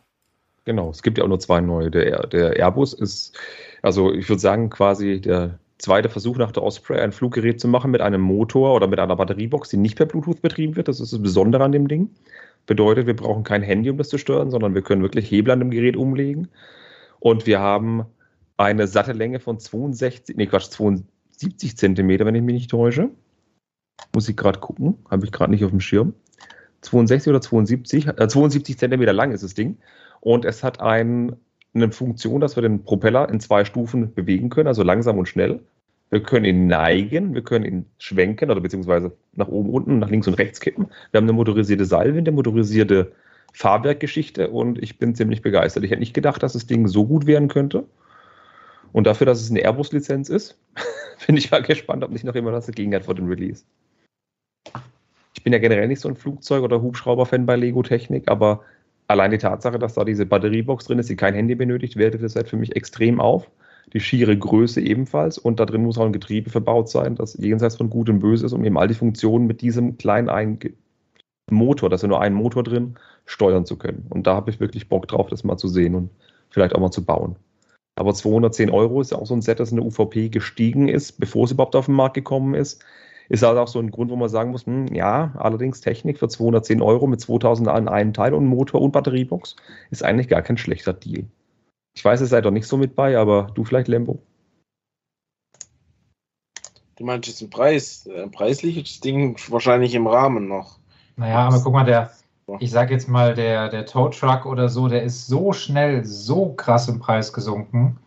Genau, es gibt ja auch nur zwei neue. Der, der Airbus ist, also ich würde sagen, quasi der zweite Versuch nach der Osprey, ein Fluggerät zu machen mit einem Motor oder mit einer Batteriebox, die nicht per Bluetooth betrieben wird. Das ist das Besondere an dem Ding. Bedeutet, wir brauchen kein Handy, um das zu steuern, sondern wir können wirklich Hebel an dem Gerät umlegen. Und wir haben eine satte Länge von 62, nee Quatsch, 72 Zentimeter, wenn ich mich nicht täusche. Muss ich gerade gucken, habe ich gerade nicht auf dem Schirm. 62 oder 72, äh, 72 Zentimeter lang ist das Ding. Und es hat ein, eine Funktion, dass wir den Propeller in zwei Stufen bewegen können, also langsam und schnell. Wir können ihn neigen, wir können ihn schwenken oder beziehungsweise nach oben, unten, nach links und rechts kippen. Wir haben eine motorisierte Seilwinde, motorisierte Fahrwerkgeschichte und ich bin ziemlich begeistert. Ich hätte nicht gedacht, dass das Ding so gut werden könnte. Und dafür, dass es eine Airbus-Lizenz ist, bin ich mal gespannt, ob nicht noch jemand was dagegen hat vor dem Release. Ich bin ja generell nicht so ein Flugzeug- oder Hubschrauber-Fan bei Lego Technik, aber allein die Tatsache, dass da diese Batteriebox drin ist, die kein Handy benötigt, wertet das halt für mich extrem auf. Die schiere Größe ebenfalls und da drin muss auch ein Getriebe verbaut sein, das jenseits von Gut und Böse ist, um eben all die Funktionen mit diesem kleinen einen Ge- Motor, da ist ja nur ein Motor drin, steuern zu können. Und da habe ich wirklich Bock drauf, das mal zu sehen und vielleicht auch mal zu bauen. Aber 210 Euro ist ja auch so ein Set, das in der UVP gestiegen ist, bevor es überhaupt auf den Markt gekommen ist. Ist also auch so ein Grund, wo man sagen muss, hm, ja, allerdings Technik für 210 Euro mit 2000 an einen Teil und Motor und Batteriebox ist eigentlich gar kein schlechter Deal. Ich weiß, ihr seid doch nicht so mit bei, aber du vielleicht, Lembo? Du meinst jetzt den Preis? Äh, preislich ist das Ding wahrscheinlich im Rahmen noch. naja, aber guck mal, der, ich sag jetzt mal, der, der Tow Truck oder so, der ist so schnell, so krass im Preis gesunken.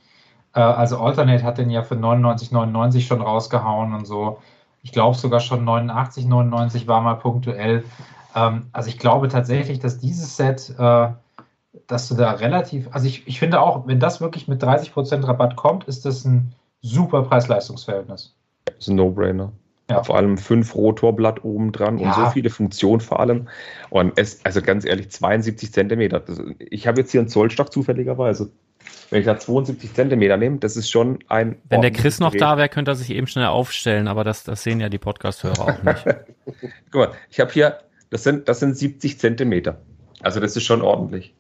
Äh, also Alternate hat den ja für 99,99 schon rausgehauen und so. Ich glaube sogar schon 89,99 war mal punktuell. Ähm, also ich glaube tatsächlich, dass dieses Set, äh, dass du da relativ, also ich, ich finde auch, wenn das wirklich mit 30% Rabatt kommt, ist das ein super Preis-Leistungs-Verhältnis. Das ist ein No-Brainer. Ja. Vor allem fünf Rotorblatt oben dran Ja. und so viele Funktionen vor allem. Und es, also ganz ehrlich, 72 Zentimeter. Das, ich habe jetzt hier einen Zollstock zufälligerweise. Wenn ich da 72 Zentimeter nehme, das ist schon ein. Wenn der Chris noch Gerät. da wäre, könnte er sich eben schnell aufstellen, aber das, das sehen ja die Podcast-Hörer auch nicht. Guck mal, ich habe hier, das sind, das sind 70 Zentimeter. Also das ist schon ordentlich.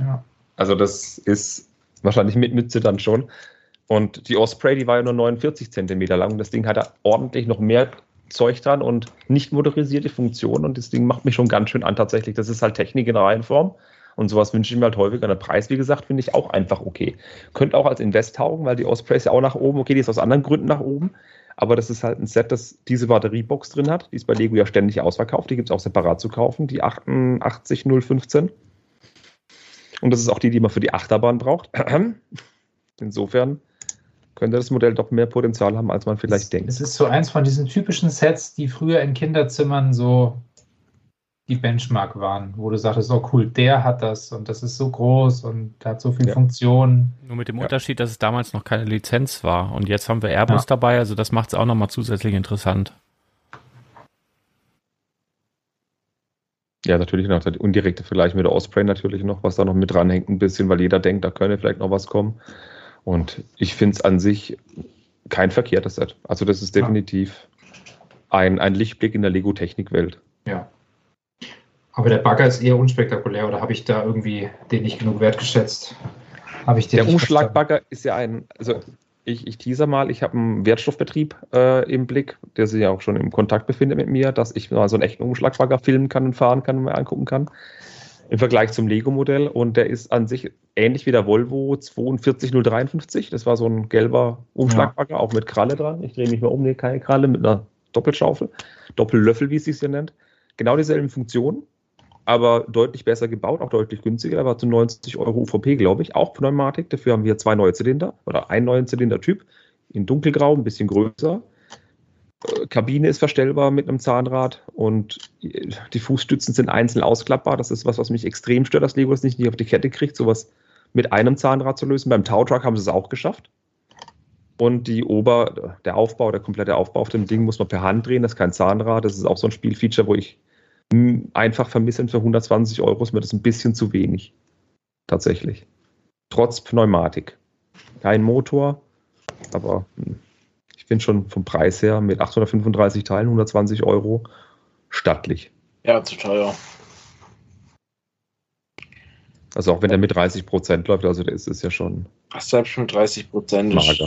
Ja. Also das ist wahrscheinlich mit Mütze dann schon. Und die Osprey, die war ja nur 49 Zentimeter lang. Und das Ding hat da ordentlich noch mehr Zeug dran und nicht motorisierte Funktionen. Und das Ding macht mich schon ganz schön an tatsächlich. Das ist halt Technik in Reihenform. Und sowas wünsche ich mir halt häufiger. Der Preis, wie gesagt, finde ich auch einfach okay. Könnte auch als Invest taugen, weil die Osprey ist ja auch nach oben. Okay, die ist aus anderen Gründen nach oben. Aber das ist halt ein Set, das diese Batteriebox drin hat. Die ist bei Lego ja ständig ausverkauft. Die gibt es auch separat zu kaufen. Die 88015. Und das ist auch die, die man für die Achterbahn braucht. Insofern könnte das Modell doch mehr Potenzial haben, als man vielleicht es, denkt. Es ist so eins von diesen typischen Sets, die früher in Kinderzimmern so die Benchmark waren, wo du sagtest, oh cool, der hat das und das ist so groß und hat so viel Ja. Funktion. Nur mit dem Ja. Unterschied, dass es damals noch keine Lizenz war. Und jetzt haben wir Airbus Ja. dabei, also das macht es auch nochmal zusätzlich interessant. Ja, natürlich noch. Der indirekte Vergleich mit der Osprey natürlich noch, was da noch mit dranhängt ein bisschen, weil jeder denkt, da könne vielleicht noch was kommen. Und ich finde es an sich kein verkehrtes Set. Also das ist Ja. definitiv ein, ein Lichtblick in der Lego-Technik-Welt. Ja. Aber der Bagger ist eher unspektakulär oder habe ich da irgendwie den nicht genug wertgeschätzt? Habe ich den Der? Umschlagbagger ist ja ein, also ich, ich teaser mal, ich habe einen Wertstoffbetrieb äh, im Blick, der sich ja auch schon im Kontakt befindet mit mir, dass ich mal so einen echten Umschlagbagger filmen kann und fahren kann und mir angucken kann. im Vergleich zum Lego-Modell und der ist an sich ähnlich wie der Volvo 42053. Das war so ein gelber Umschlagbagger, auch mit Kralle dran. Ich drehe mich mal um, nee, keine Kralle, mit einer Doppelschaufel, Doppellöffel, wie es sich hier nennt. Genau dieselben Funktionen, aber deutlich besser gebaut, auch deutlich günstiger. Er war zu 90 Euro UVP, glaube ich, auch Pneumatik. Dafür haben wir zwei neue Zylinder oder einen neuen Zylindertyp in dunkelgrau, ein bisschen größer. Äh, Kabine ist verstellbar mit einem Zahnrad und die Fußstützen sind einzeln ausklappbar. Das ist was, was mich extrem stört, dass Lego das nicht, auf die Kette kriegt, sowas mit einem Zahnrad zu lösen. Beim Tow-Truck haben sie es auch geschafft. Und die Ober, der Aufbau, der komplette Aufbau auf dem Ding muss man per Hand drehen. Das ist kein Zahnrad. Das ist auch so ein Spielfeature, wo ich einfach vermisse. Für 120 Euro ist mir das ein bisschen zu wenig. Tatsächlich. Trotz Pneumatik. Kein Motor, aber hm, ich finde schon vom Preis her mit 835 Teilen 120 Euro stattlich. Ja, zu teuer. Also auch wenn der mit 30 Prozent läuft, also der ist es ja schon. Ach, selbst mit 30 Prozent. Mager.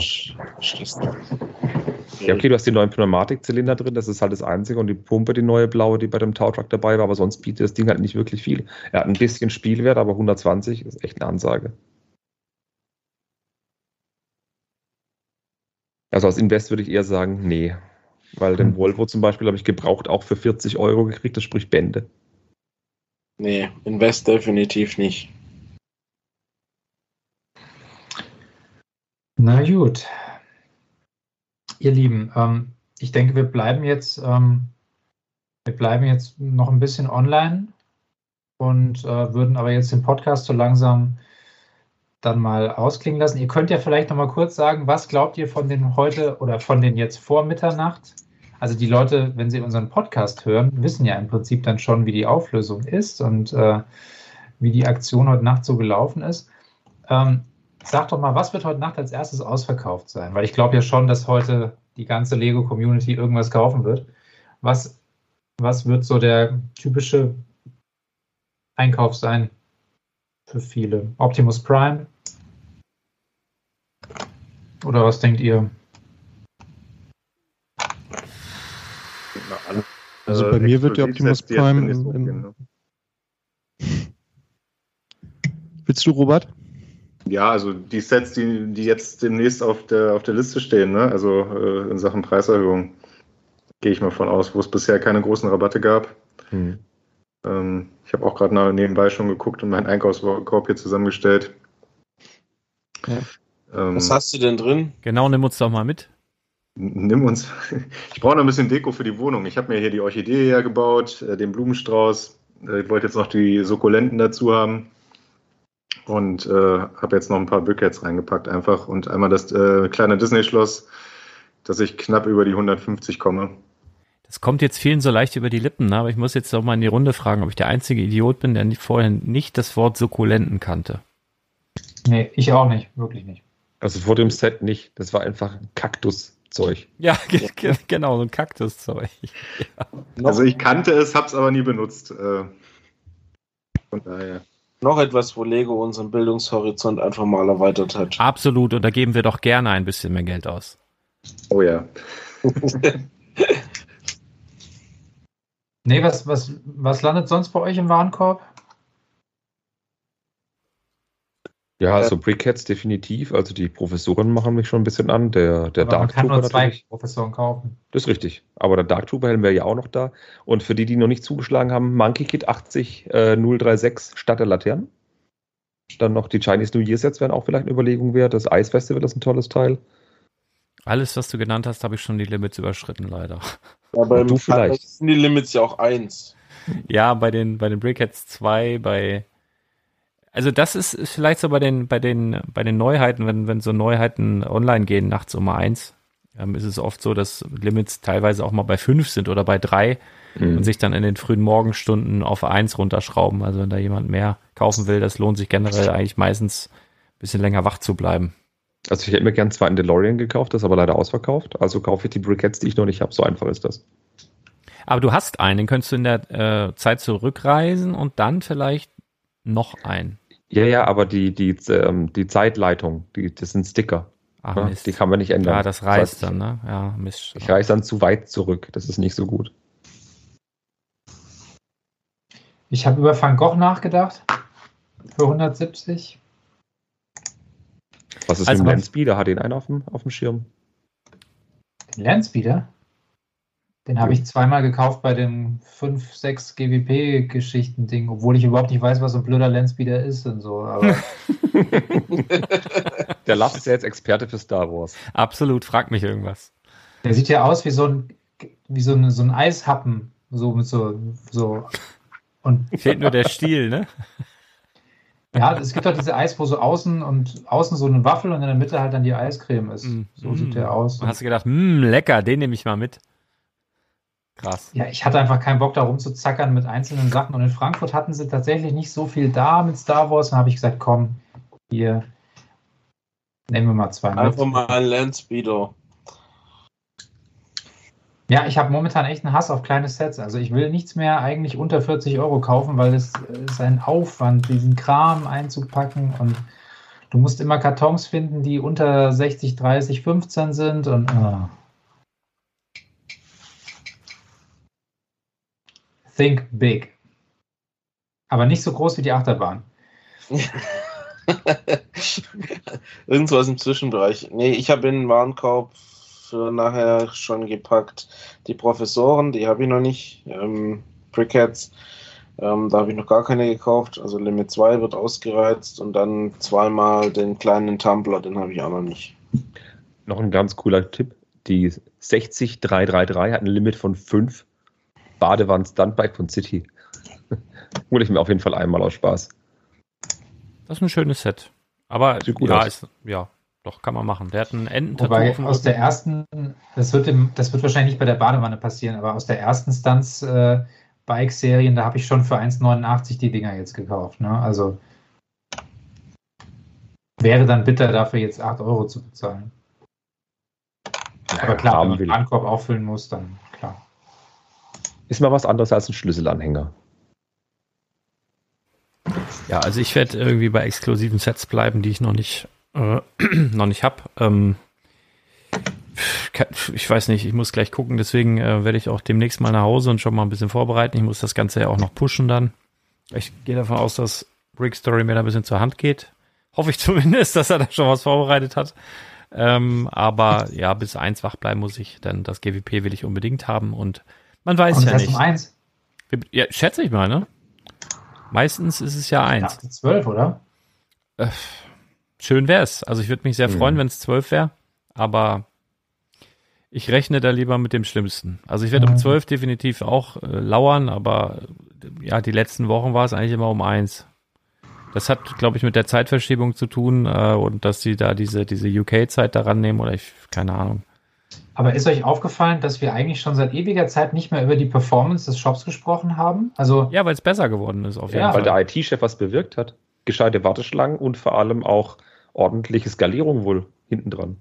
Ja, okay, du hast die neuen Pneumatikzylinder drin, das ist halt das Einzige und die Pumpe, die neue blaue, die bei dem Towtruck dabei war, aber sonst bietet das Ding halt nicht wirklich viel. Er hat ein bisschen Spielwert, aber 120 ist echt eine Ansage. Also als Invest würde ich eher sagen, nee. Weil den Volvo zum Beispiel habe ich gebraucht auch für 40 Euro gekriegt, das spricht Bände. Nee, Invest definitiv nicht. Na gut. Ihr Lieben, ähm, ich denke, wir bleiben jetzt, ähm, wir bleiben jetzt noch ein bisschen online und äh, würden aber jetzt den Podcast so langsam dann mal ausklingen lassen. Ihr könnt ja vielleicht noch mal kurz sagen, was glaubt ihr von den heute oder von den jetzt vor Mitternacht? Also die Leute, wenn sie unseren Podcast hören, wissen ja im Prinzip dann schon, wie die Auflösung ist und äh, wie die Aktion heute Nacht so gelaufen ist. Ähm, sag doch mal, was wird heute Nacht als erstes ausverkauft sein? Weil ich glaube ja schon, dass heute die ganze Lego-Community irgendwas kaufen wird. Was, was wird so der typische Einkauf sein für viele? Optimus Prime? Oder was denkt ihr? Also bei mir wird der Optimus Prime im, im Willst du, Robert? Ja, also die Sets, die, die jetzt demnächst auf der, auf der Liste stehen, ne? also äh, in Sachen Preiserhöhung, gehe ich mal von aus, wo es bisher keine großen Rabatte gab. Hm. Ähm, ich habe auch gerade nebenbei schon geguckt und meinen Einkaufskorb hier zusammengestellt. Ja. Ähm, Was hast du denn drin? Genau, nimm uns doch mal mit. Nimm uns. Ich brauche noch ein bisschen Deko für die Wohnung. Ich habe mir hier die Orchidee hergebaut, äh, den Blumenstrauß. Äh, ich wollte jetzt noch die Sukkulenten dazu haben. Und äh, habe jetzt noch ein paar Brickheads reingepackt einfach. Und einmal das äh, kleine Disney-Schloss, dass ich knapp über die 150 komme. Das kommt jetzt vielen so leicht über die Lippen, ne? aber ich muss jetzt auch mal in die Runde fragen, ob ich der einzige Idiot bin, der vorher nicht das Wort Sukkulenten kannte. Nee, ich auch nicht, wirklich nicht. Also vor dem Set nicht. Das war einfach ein Kaktus. Zeug. Ja, genau, so ein Kaktuszeug. Ja. Also ich kannte es, hab's aber nie benutzt. Äh, von daher. Noch etwas, wo Lego unseren Bildungshorizont einfach mal erweitert hat. Absolut, und da geben wir doch gerne ein bisschen mehr Geld aus. Oh ja. nee, was, was, was landet sonst bei euch im Warenkorb? Ja, so Brickheads definitiv. Also die Professoren machen mich schon ein bisschen an. Der, der Aber Dark man kann Trooper nur zwei natürlich. Professoren kaufen. Das ist richtig. Aber der Dark Trooper Helm wäre ja auch noch da. Und für die, die noch nicht zugeschlagen haben, Monkey Kit 80 äh, 036 statt der Laternen. Dann noch die Chinese New Year Sets wären auch vielleicht eine Überlegung wert. Das Ice Festival ist ein tolles Teil. Alles, was du genannt hast, habe ich schon die Limits überschritten, leider. Aber du vielleicht. sind die Limits ja auch eins. Ja, bei den, bei den Brickheads 2, bei also das ist vielleicht so bei den, bei den, bei den Neuheiten, wenn, wenn so Neuheiten online gehen, nachts um eins, ähm, ist es oft so, dass Limits teilweise auch mal bei fünf sind oder bei drei mhm. und sich dann in den frühen Morgenstunden auf eins runterschrauben. Also wenn da jemand mehr kaufen will, das lohnt sich generell eigentlich meistens ein bisschen länger wach zu bleiben. Also ich hätte mir gern zwar einen DeLorean gekauft, das ist aber leider ausverkauft. Also kaufe ich die Briquettes, die ich noch nicht habe. So einfach ist das. Aber du hast einen, den könntest du in der äh, Zeit zurückreisen und dann vielleicht noch ein. Ja, ja, aber die, die, ähm, die Zeitleitung, die, das sind Sticker. Ach, ja, die kann man nicht ändern. Ja, das reißt das heißt, dann, ne? Ja, Mist. Ich reiße dann zu weit zurück. Das ist nicht so gut. Ich habe über Van Gogh nachgedacht. Für 170. Was ist Also mit dem Landspeeder? Hat den einen auf dem, auf dem Schirm? Den Landspeeder? Den habe ich zweimal gekauft bei dem 5, 6 GWP-Geschichten-Ding, obwohl ich überhaupt nicht weiß, was so ein blöder Landspeeder ist und so. Aber Der Lars ist ja jetzt Experte für Star Wars. Absolut, frag mich irgendwas. der sieht ja aus wie so ein, wie so ein, so ein Eishappen. So mit so, so. Und Fehlt nur der Stiel, ne? ja, es gibt doch diese Eis, wo so außen und außen so eine Waffel und in der Mitte halt dann die Eiscreme ist. Mm. So sieht der aus. Und hast du gedacht, hm, lecker, den nehme ich mal mit. Krass. Ja, ich hatte einfach keinen Bock, da rumzuzackern mit einzelnen Sachen. Und in Frankfurt hatten sie tatsächlich nicht so viel da mit Star Wars. Dann habe ich gesagt, komm, hier, nehmen wir mal zwei. Einfach mal ein Landspeeder. Ja, ich habe momentan echt einen Hass auf kleine Sets. Also ich will nichts mehr eigentlich unter 40 Euro kaufen, weil es äh, ist ein Aufwand, diesen Kram einzupacken und du musst immer Kartons finden, die unter 60, 30, 15 sind und ah. Think big. Aber nicht so groß wie die Achterbahn. Irgendwas im Zwischenbereich. Nee, ich habe in den Warenkorb für nachher schon gepackt die Professoren, die habe ich noch nicht. Ähm, Brickheads, ähm, da habe ich noch gar keine gekauft. Also Limit 2 wird ausgereizt und dann zweimal den kleinen Tumbler, den habe ich auch noch nicht. Noch ein ganz cooler Tipp. Die 60333 hat ein Limit von 5 Badewannen Stuntbike von City. Hole ich mir auf jeden Fall einmal aus Spaß. Das ist ein schönes Set. Aber Sieht gut ja, aus. ist, ja, doch, kann man machen. Der hat einen Wobei Ententattoo dem aus der ersten, das wird, im, das wird wahrscheinlich nicht bei der Badewanne passieren, aber aus der ersten Stunts äh, Bike-Serien, da habe ich schon für 1,89 die Dinger jetzt gekauft. Ne? Also wäre dann bitter, dafür jetzt 8 Euro zu bezahlen. Aber klar, wenn man den Warenkorb auffüllen muss, dann. Ist mal was anderes als ein Schlüsselanhänger. Ja, also ich werde irgendwie bei exklusiven Sets bleiben, die ich noch nicht, äh, noch nicht habe. Ähm, ich weiß nicht, ich muss gleich gucken, deswegen äh, werde ich auch demnächst mal nach Hause und schon mal ein bisschen vorbereiten. Ich muss das Ganze ja auch noch pushen dann. Ich gehe davon aus, dass Brick Story mir da ein bisschen zur Hand geht. Hoffe ich zumindest, dass er da schon was vorbereitet hat. Ähm, aber ja, bis eins wach bleiben muss ich, denn das GWP will ich unbedingt haben und man weiß Und ja nicht. um 1, Ja, schätze ich mal, ne? Meistens ist es ja eins. 12, oder? Äh, schön wär's. Also ich würde mich sehr Mhm. freuen, wenn es zwölf wäre, aber ich rechne da lieber mit dem Schlimmsten. Also ich werde um Mhm. zwölf definitiv auch äh, lauern, aber äh, ja, die letzten Wochen war es eigentlich immer um eins. Das hat, glaube ich, mit der Zeitverschiebung zu tun äh, und dass sie da diese, diese UK-Zeit daran nehmen oder ich, keine Ahnung. Aber ist euch aufgefallen, dass wir eigentlich schon seit ewiger Zeit nicht mehr über die Performance des Shops gesprochen haben? Also Ja, weil es besser geworden ist auf jeden Ja, Weil Fall. der IT-Chef was bewirkt hat. Gescheite Warteschlangen und vor allem auch ordentliche Skalierung wohl hinten dran.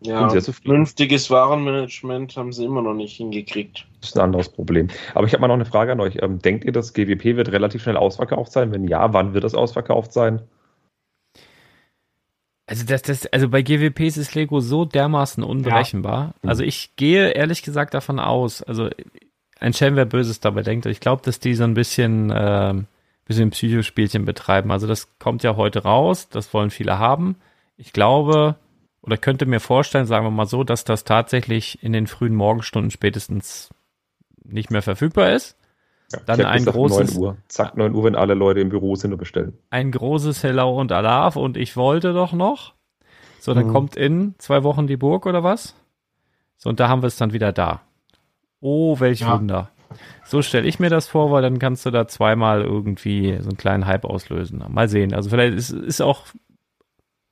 Ja, vernünftiges Warenmanagement haben sie immer noch nicht hingekriegt. Das ist ein anderes Problem. Aber ich habe mal noch eine Frage an euch. Ähm, denkt ihr, das GWP wird relativ schnell ausverkauft sein? Wenn ja, wann wird das ausverkauft sein? Also das, das, also bei GWPs ist Lego so dermaßen unberechenbar. Also ich gehe ehrlich gesagt davon aus, also ein Schelm, wer Böses dabei denkt. Ich glaube, dass die so ein bisschen, ähm, bisschen Psychospielchen betreiben. Also das kommt ja heute raus, das wollen viele haben. Ich glaube oder könnte mir vorstellen, sagen wir mal so, dass das tatsächlich in den frühen Morgenstunden spätestens nicht mehr verfügbar ist. Dann ein gesagt, großes, 9 Uhr. Zack, 9 Uhr, wenn alle Leute im Büro sind und bestellen. ein großes Hello und Alaf und ich wollte doch noch. So, dann Mhm. kommt in zwei Wochen die Burg oder was? So, und da haben wir es dann wieder da. Oh, welch Ja. Wunder. So stelle ich mir das vor, weil dann kannst du da zweimal irgendwie so einen kleinen Hype auslösen. Mal sehen. Also vielleicht ist, ist auch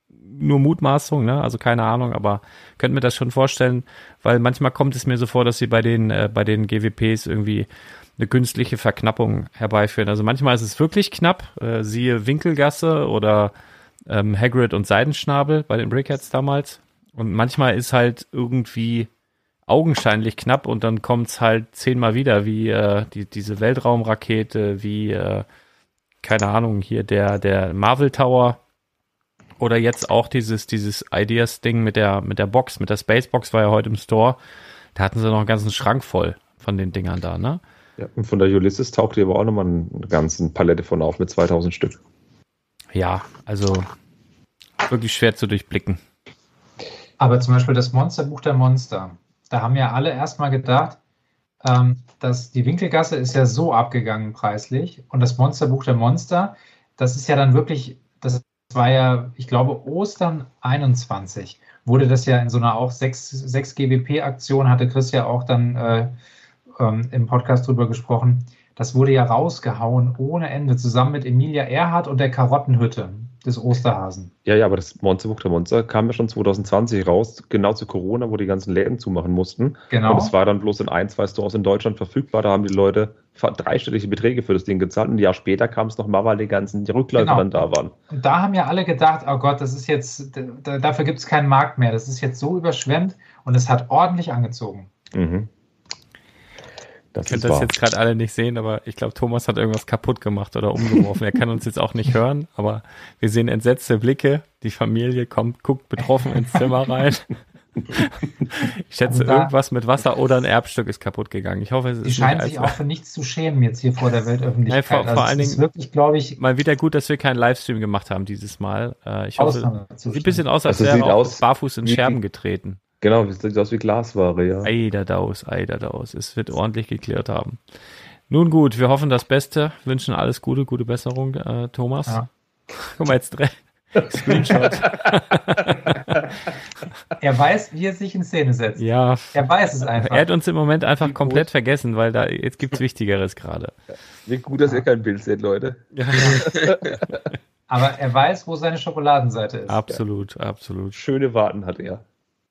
nur Mutmaßung, ne? Also keine Ahnung, aber könnt mir das schon vorstellen, weil manchmal kommt es mir so vor, dass sie bei den, äh, bei den GWPs irgendwie eine künstliche Verknappung herbeiführen. Also manchmal ist es wirklich knapp, äh, siehe Winkelgasse oder ähm, Hagrid und Seidenschnabel bei den Brickheads damals. Und manchmal ist halt irgendwie augenscheinlich knapp und dann kommt's halt zehnmal wieder, wie äh, die, diese Weltraumrakete, wie, äh, keine Ahnung, hier der, der Marvel Tower oder jetzt auch dieses, dieses Ideas-Ding mit der, mit der Box, mit der Spacebox war ja heute im Store. Da hatten sie noch einen ganzen Schrank voll von den Dingern da, ne? Ja, und von der Ulysses taucht hier aber auch nochmal eine ganze Palette von auf mit 2000 Stück. Ja, also wirklich schwer zu durchblicken. Aber zum Beispiel das Monsterbuch der Monster. Da haben ja alle erstmal gedacht, ähm, dass die Winkelgasse ist ja so abgegangen preislich und das Monsterbuch der Monster, das ist ja dann wirklich, das war ja, ich glaube, Ostern 21 wurde das ja in so einer auch 6, 6 GWP-Aktion, hatte Chris ja auch dann äh, ähm, im Podcast drüber gesprochen. Das wurde ja rausgehauen ohne Ende, zusammen mit Emilia Erhardt und der Karottenhütte des Osterhasen. Ja, ja, aber das Monsterbuch der Monster kam ja schon 2020 raus, genau zu Corona, wo die ganzen Läden zumachen mussten. Genau. Und es war dann bloß in ein, zwei Stores in Deutschland verfügbar. Da haben die Leute dreistellige Beträge für das Ding gezahlt. Und ein Jahr später kam es nochmal, weil die ganzen Rückläufe Genau. dann da waren. Und da haben ja alle gedacht, oh Gott, das ist jetzt, da, dafür gibt es keinen Markt mehr. Das ist jetzt so überschwemmt und es hat ordentlich angezogen. Mhm. Das könnt ist das wahr. jetzt gerade alle nicht sehen, aber ich glaube, Thomas hat irgendwas kaputt gemacht oder umgeworfen. er kann uns jetzt auch nicht hören, aber wir sehen entsetzte Blicke. Die Familie kommt, guckt betroffen ins Zimmer rein. Ich schätze, Also da- irgendwas mit Wasser oder ein Erbstück ist kaputt gegangen. Ich hoffe, es Die ist scheinen nicht sich auch für nichts zu schämen jetzt hier vor der Weltöffentlichkeit. Nee, vor- vor also allen es ist Dingen- wirklich, glaube ich, mal wieder gut, dass wir keinen Livestream gemacht haben dieses Mal. Äh, ich hoffe, sieht ein bisschen aus, als Also wäre sieht er auch aus barfuß in Scherben getreten. Genau, das sieht aus wie Glasware, ja. Eider daus, eider daus. Es wird ordentlich geklärt haben. Nun gut, wir hoffen das Beste, wünschen alles Gute, gute Besserung, äh, Thomas. Ja. Guck mal jetzt Screenshot. er weiß, wie er sich in Szene setzt. ja, Er weiß es einfach. er hat uns im Moment einfach Wie komplett gut. vergessen, weil da jetzt gibt's Wichtigeres gerade. Wie gut, dass ihr kein Bild seht, Leute. Aber er weiß, wo seine Schokoladenseite ist. Absolut, absolut. Schöne Warten hat er.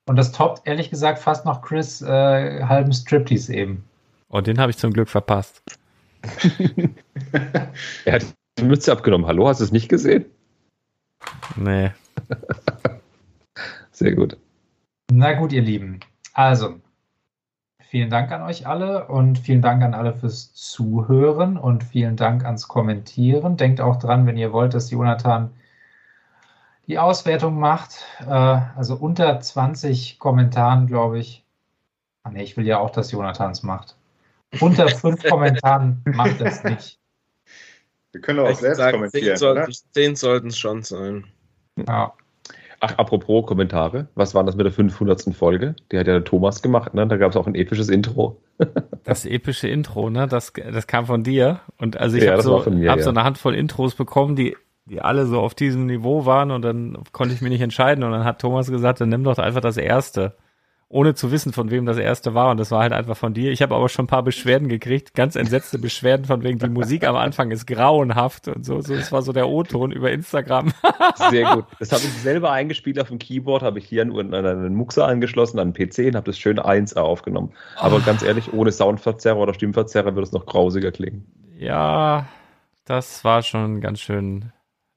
Und das toppt, ehrlich gesagt, fast noch Chris äh, halben Striptease eben. Und Oh, den habe ich zum Glück verpasst. Er hat die Mütze abgenommen. Hallo, hast du es nicht gesehen? Nee. Sehr gut. Na gut, ihr Lieben. Also, vielen Dank an euch alle und vielen Dank an alle fürs Zuhören und vielen Dank ans Kommentieren. Denkt auch dran, wenn ihr wollt, dass Jonathan die Auswertung macht. Äh, also unter 20 Kommentaren, glaube ich. Ah, nee, ich will ja auch, dass Jonathan es macht. Unter fünf Kommentaren macht das nicht. Wir können doch auch Ich selbst sag, kommentieren, zehn oder? sollten, zehn sollten es schon sein. Ja. Ach, apropos Kommentare. Was war das mit der 500. Folge? Die hat ja der Thomas gemacht, ne? Da gab es auch ein episches Intro. Das epische Intro, ne? Das, das kam von dir. Und also ich Ja, habe das so, war von mir, hab so ja. eine Handvoll Intros bekommen, die, die alle so auf diesem Niveau waren und dann konnte ich mich nicht entscheiden. Und dann hat Thomas gesagt, dann nimm doch einfach das erste. Ohne zu wissen, von wem das erste war. Und das war halt einfach von dir. Ich habe aber schon ein paar Beschwerden gekriegt, ganz entsetzte Beschwerden von wegen, die Musik am Anfang ist grauenhaft und so. so das war so der O-Ton über Instagram. Sehr gut. Das habe ich selber eingespielt auf dem Keyboard, habe ich hier an einen Muxer angeschlossen, an den PC und habe das schön 1A aufgenommen. Aber ganz ehrlich, ohne Soundverzerrer oder Stimmverzerrer würde es noch grausiger klingen. Ja, das war schon ganz schön,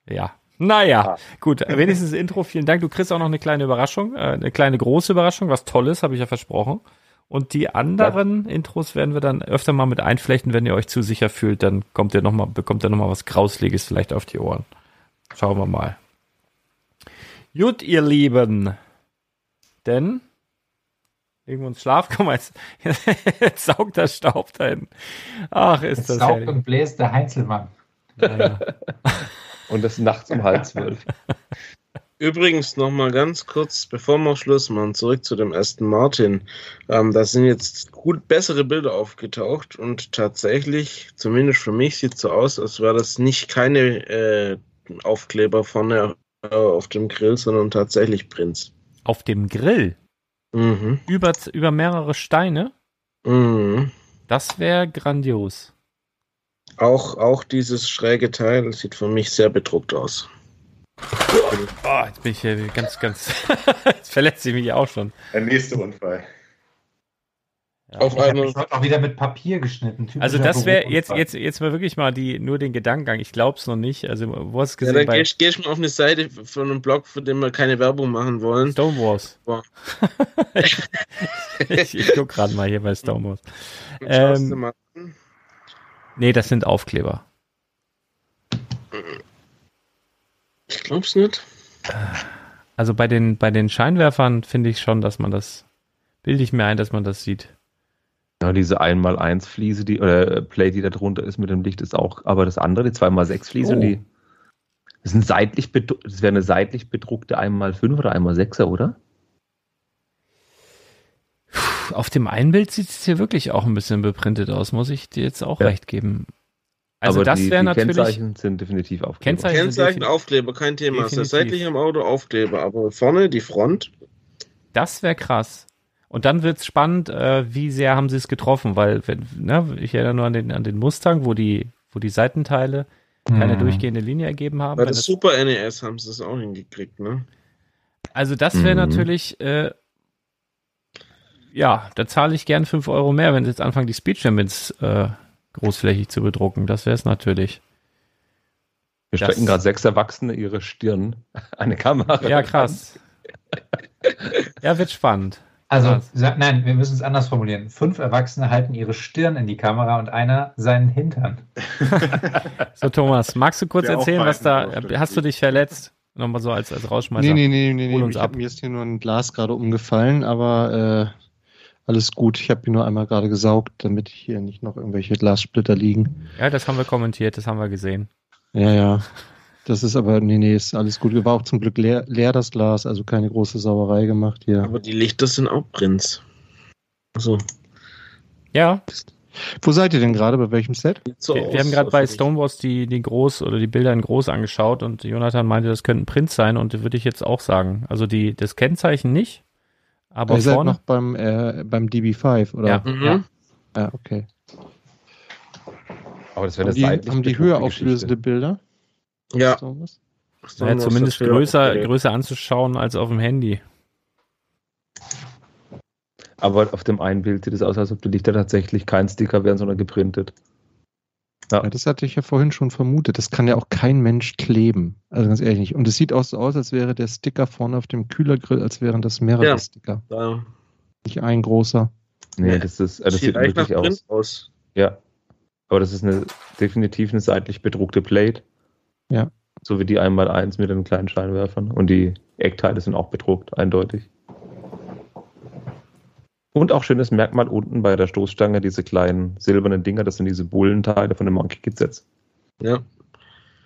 ja. Naja, gut, wenigstens Intro, vielen Dank. Du kriegst auch noch eine kleine Überraschung, äh, eine kleine große Überraschung, was Tolles, habe ich ja versprochen. Und die anderen Intros werden wir dann öfter mal mit einflechten, wenn ihr euch zu sicher fühlt, dann kommt ihr noch mal, bekommt ihr nochmal was Grausliges vielleicht auf die Ohren. Schauen wir mal. Gut, ihr Lieben. Denn legen wir uns Schlaf. Guck mal, jetzt, jetzt saugt das Staub da hinten. Ach, ist Jetzt das saugt herrlich. und bläst der Heinzelmann. Naja. Und das nachts um halb zwölf. Übrigens noch mal ganz kurz, bevor wir Schluss machen, zurück zu dem Aston Martin. Ähm, da sind jetzt gut bessere Bilder aufgetaucht und tatsächlich, zumindest für mich, sieht so aus, als wäre das nicht keine äh, Aufkleber vorne äh, auf dem Grill, sondern tatsächlich Prinz. Auf dem Grill Mhm. über, über mehrere Steine, Mhm. das wäre grandios. Auch, auch dieses schräge Teil sieht für mich sehr bedruckt aus. Oh, jetzt bin ich hier ganz, ganz. jetzt verletzt ich mich auch schon. Der nächste Unfall. Ja. Auf Ich habe auch wieder mit Papier geschnitten. Also das wäre jetzt, jetzt, jetzt mal wirklich mal die, nur den Gedankengang. Ich glaube es noch nicht. Also wo hast du Ja, gesehen da bei gehst du mal auf eine Seite von einem Blog, für den wir keine Werbung machen wollen. Stonewalls? Boah. ich ich guck gerade mal hier bei Stonewalls. Und schaust Ähm. Nee, das sind Aufkleber. Ich glaub's nicht. Also bei den, bei den Scheinwerfern finde ich schon, dass man das, bilde ich mir ein, dass man das sieht. Ja, diese 1x1 Fliese, die, oder äh, Plate, die da drunter ist mit dem Licht, ist auch, aber das andere, die 2x6 Fliese, Oh. die, das, ein seitlich das wäre eine seitlich bedruckte 1x5 oder 1x6er, oder? Auf dem einen Bild sieht es hier wirklich auch ein bisschen beprintet aus, muss ich dir jetzt auch Ja. recht geben. Also aber das wäre natürlich. Kennzeichen sind definitiv aufgeklebt. Kennzeichen- sind Kennzeichen, defini- Aufkleber, kein Thema. Ist definitiv. seitlich am Auto Aufkleber, aber vorne die Front. Das wäre krass. Und dann wird's spannend, äh, wie sehr haben sie es getroffen, weil wenn, ne, ich erinnere nur an den, an den Mustang, wo die, wo die Seitenteile keine Mhm. durchgehende Linie ergeben haben. Bei der es- Super NES haben sie es auch hingekriegt, ne? also das wäre Mhm. natürlich, äh, ja, da zahle ich gern 5 Euro mehr, wenn sie jetzt anfangen, die Speed Champions äh, großflächig zu bedrucken. Das wäre es natürlich. Wir Das- strecken gerade sechs Erwachsene ihre Stirn an eine Kamera. Ja, krass. ja, wird spannend. Also, Krass. nein, wir müssen es anders formulieren. Fünf Erwachsene halten ihre Stirn in die Kamera und einer seinen Hintern. So, Thomas, magst du kurz auch erzählen, was da, hast du dich verletzt? Nochmal so als, als Rauschmeißer. Nee, nee, nee, nee, nee. uns Ich ab. hab, mir ist hier nur ein Glas gerade umgefallen, aber äh, alles gut. Ich habe ihn nur einmal gerade gesaugt, damit hier nicht noch irgendwelche Glassplitter liegen. Ja, das haben wir kommentiert, das haben wir gesehen. Ja, ja. Das ist aber, nee, nee, ist alles gut. War auch zum Glück leer, leer das Glas, also keine große Sauerei gemacht hier. Aber die Lichter sind auch Prinz. Also, Ja, Wo seid ihr denn gerade? Bei welchem Set? so wir, wir haben gerade bei. Stonewalls die, die groß oder die Bilder in groß angeschaut und Jonathan meinte, das könnte ein Print sein und würde ich jetzt auch sagen. Also die, das Kennzeichen nicht, aber ihr seid vorne. noch beim, äh, beim DB5, oder? Ja. Mhm. Ja. Ja, okay. Aber das wäre Haben eine die, haben die höher auflösende Bilder? Ja. Ja, zumindest größer, größer anzuschauen als auf dem Handy. Aber auf dem einen Bild sieht es aus, als ob die Lichter tatsächlich kein Sticker wären, sondern geprintet. Ja, das hatte ich ja vorhin schon vermutet. Das kann ja auch kein Mensch kleben. Also ganz ehrlich nicht. Und es sieht auch so aus, als wäre der Sticker vorne auf dem Kühlergrill, als wären das mehrere Ja. Sticker. Da Nicht ein großer. Nee, Ja, das ist, äh, das sieht sieht wirklich aus. aus. Ja. Aber das ist eine definitiv eine seitlich bedruckte Plate. Ja. So wie die 1x1 mit den kleinen Scheinwerfern. Und die Eckteile sind auch bedruckt, eindeutig. Und auch schönes Merkmal unten bei der Stoßstange, diese kleinen silbernen Dinger, das sind diese Bullenteile von dem Monkey Kid Sets. Ja.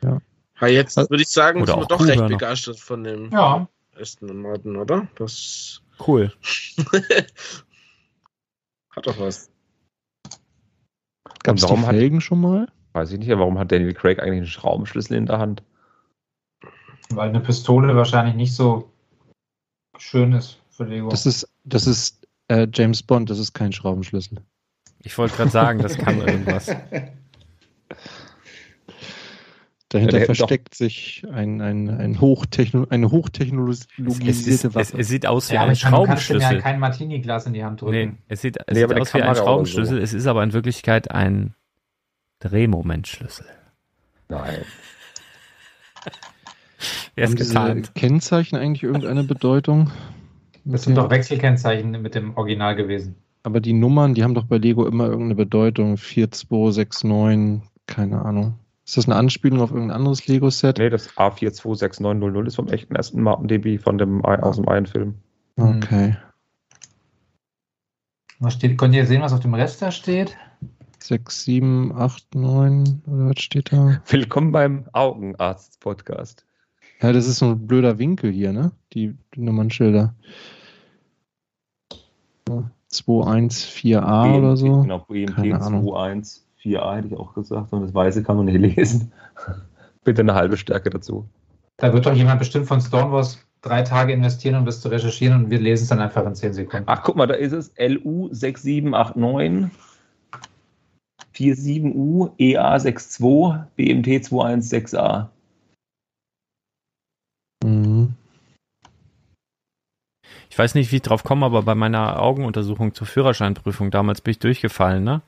Ja. Ja, jetzt Also- würde ich sagen, sind wir auch doch recht begeistert von dem Ja, Aston Martin, oder? Das Cool. hat doch was. Gab es die warum hat- Felgen schon mal? Weiß ich nicht, aber warum hat Daniel Craig eigentlich einen Schraubenschlüssel in der Hand? weil eine Pistole wahrscheinlich nicht so schön ist für Lego. Das ist, das ist äh, James Bond, das ist kein Schraubenschlüssel. Ich wollte gerade sagen, das kann irgendwas. Dahinter Ja, versteckt sich ein, ein, ein Hochtechno eine Es, es, hochtechnologisierte es, Waffe. es sieht aus wie ja, ein ich meine, du kannst ihm ja Schraubenschlüssel. kein Martini-Glas in die Hand drücken. Nee, es sieht, es Nee, sieht aus wie ein Schraubenschlüssel. so. Es ist aber in Wirklichkeit ein Drehmomentschlüssel. Nein. Er ist Haben diese getarnt. Kennzeichen eigentlich irgendeine Bedeutung? Das sind doch Wechselkennzeichen mit dem Original gewesen. Aber die Nummern, die haben doch bei Lego immer irgendeine Bedeutung. 4269, keine Ahnung. Ist das eine Anspielung auf irgendein anderes Lego-Set? Nee, das A426900 ist vom echten Aston Martin DB von dem, aus dem einen Film. Okay. Was steht, könnt ihr sehen, was auf dem Rest da steht? 6, 7, 8, 9, oder was steht da? Willkommen beim Augenarzt-Podcast. Ja, das ist so ein blöder Winkel hier, ne? Die Nummernschilder. 214a BMP, oder so. Genau, BMP 214a hätte ich auch gesagt. Und das Weiße kann man nicht lesen. Bitte eine halbe Stärke dazu. Da wird doch jemand bestimmt von Stormwars drei Tage investieren, um das zu recherchieren und wir lesen es dann einfach in zehn Sekunden. Ach, guck mal, da ist es LU6789 47U EA62 BMT216A. Ich weiß nicht, wie ich drauf komme, aber bei meiner Augenuntersuchung zur Führerscheinprüfung damals bin ich durchgefallen, ne?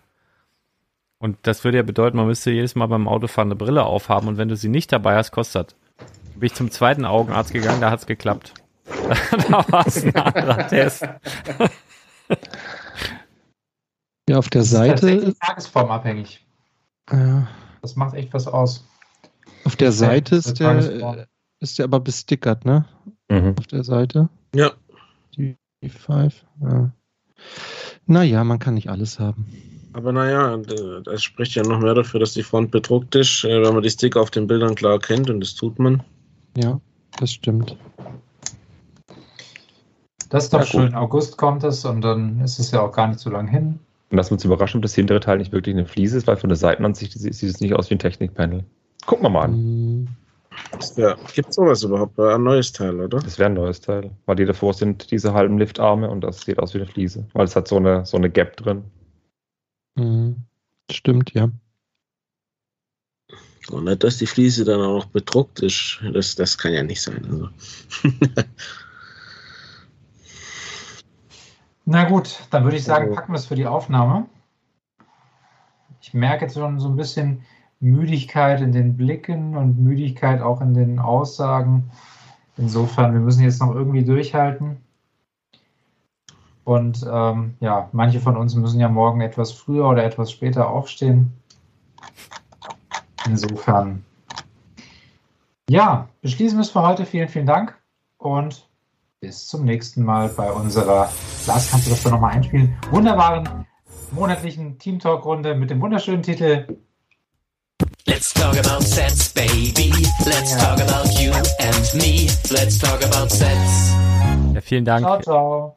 Und das würde ja bedeuten, man müsste jedes Mal beim Autofahren eine Brille aufhaben und wenn du sie nicht dabei hast, kostet. Bin ich zum zweiten Augenarzt gegangen, da hat's geklappt. da war es ein anderer Test. Ja, auf der Das ist Seite, tatsächlich tagesformabhängig. äh, Das macht echt was aus. auf der Seite ist Tagesform. der, ist der aber bestickert, ne? Mhm. Auf der Seite. Ja. Die, die 5. Ja. Naja, man kann nicht alles haben. Aber naja, das spricht ja noch mehr dafür, dass die Front bedruckt ist, äh, wenn man die Sticker auf den Bildern klar kennt und das tut man. Ja, das stimmt. Das ist doch Ja, schön. August kommt es und dann ist es ja auch gar nicht so lang hin. Und lassen wir uns überraschen, ob das hintere Teil nicht wirklich eine Fliese ist, weil von der Seitenansicht sieht sieht es nicht aus wie ein Technikpanel. Gucken wir mal an. Ja, gibt es sowas überhaupt? Ein neues Teil, oder? Das wäre ein neues Teil. Weil die davor sind diese halben Liftarme und das sieht aus wie eine Fliese. Weil es hat so eine, so eine Gap drin. hm, Stimmt, ja. Und nicht, dass die Fliese dann auch noch bedruckt ist. Das, das kann ja nicht sein. Also. Na gut, dann würde ich sagen, Also- packen wir es für die Aufnahme. Ich merke jetzt schon so ein bisschen Müdigkeit in den Blicken und Müdigkeit auch in den Aussagen. Insofern, wir müssen jetzt noch irgendwie durchhalten. Und ähm, ja, manche von uns müssen ja morgen etwas früher oder etwas später aufstehen. Insofern, ja, beschließen wir es für heute. Vielen, vielen Dank und bis zum nächsten Mal bei unserer, Lars, kannst du das doch nochmal einspielen, wunderbaren monatlichen Team Talk Runde mit dem wunderschönen Titel Let's talk about sets, baby. Let's Ja. talk about you and me. Let's talk about sets. Ja, vielen Dank. Ciao, ciao.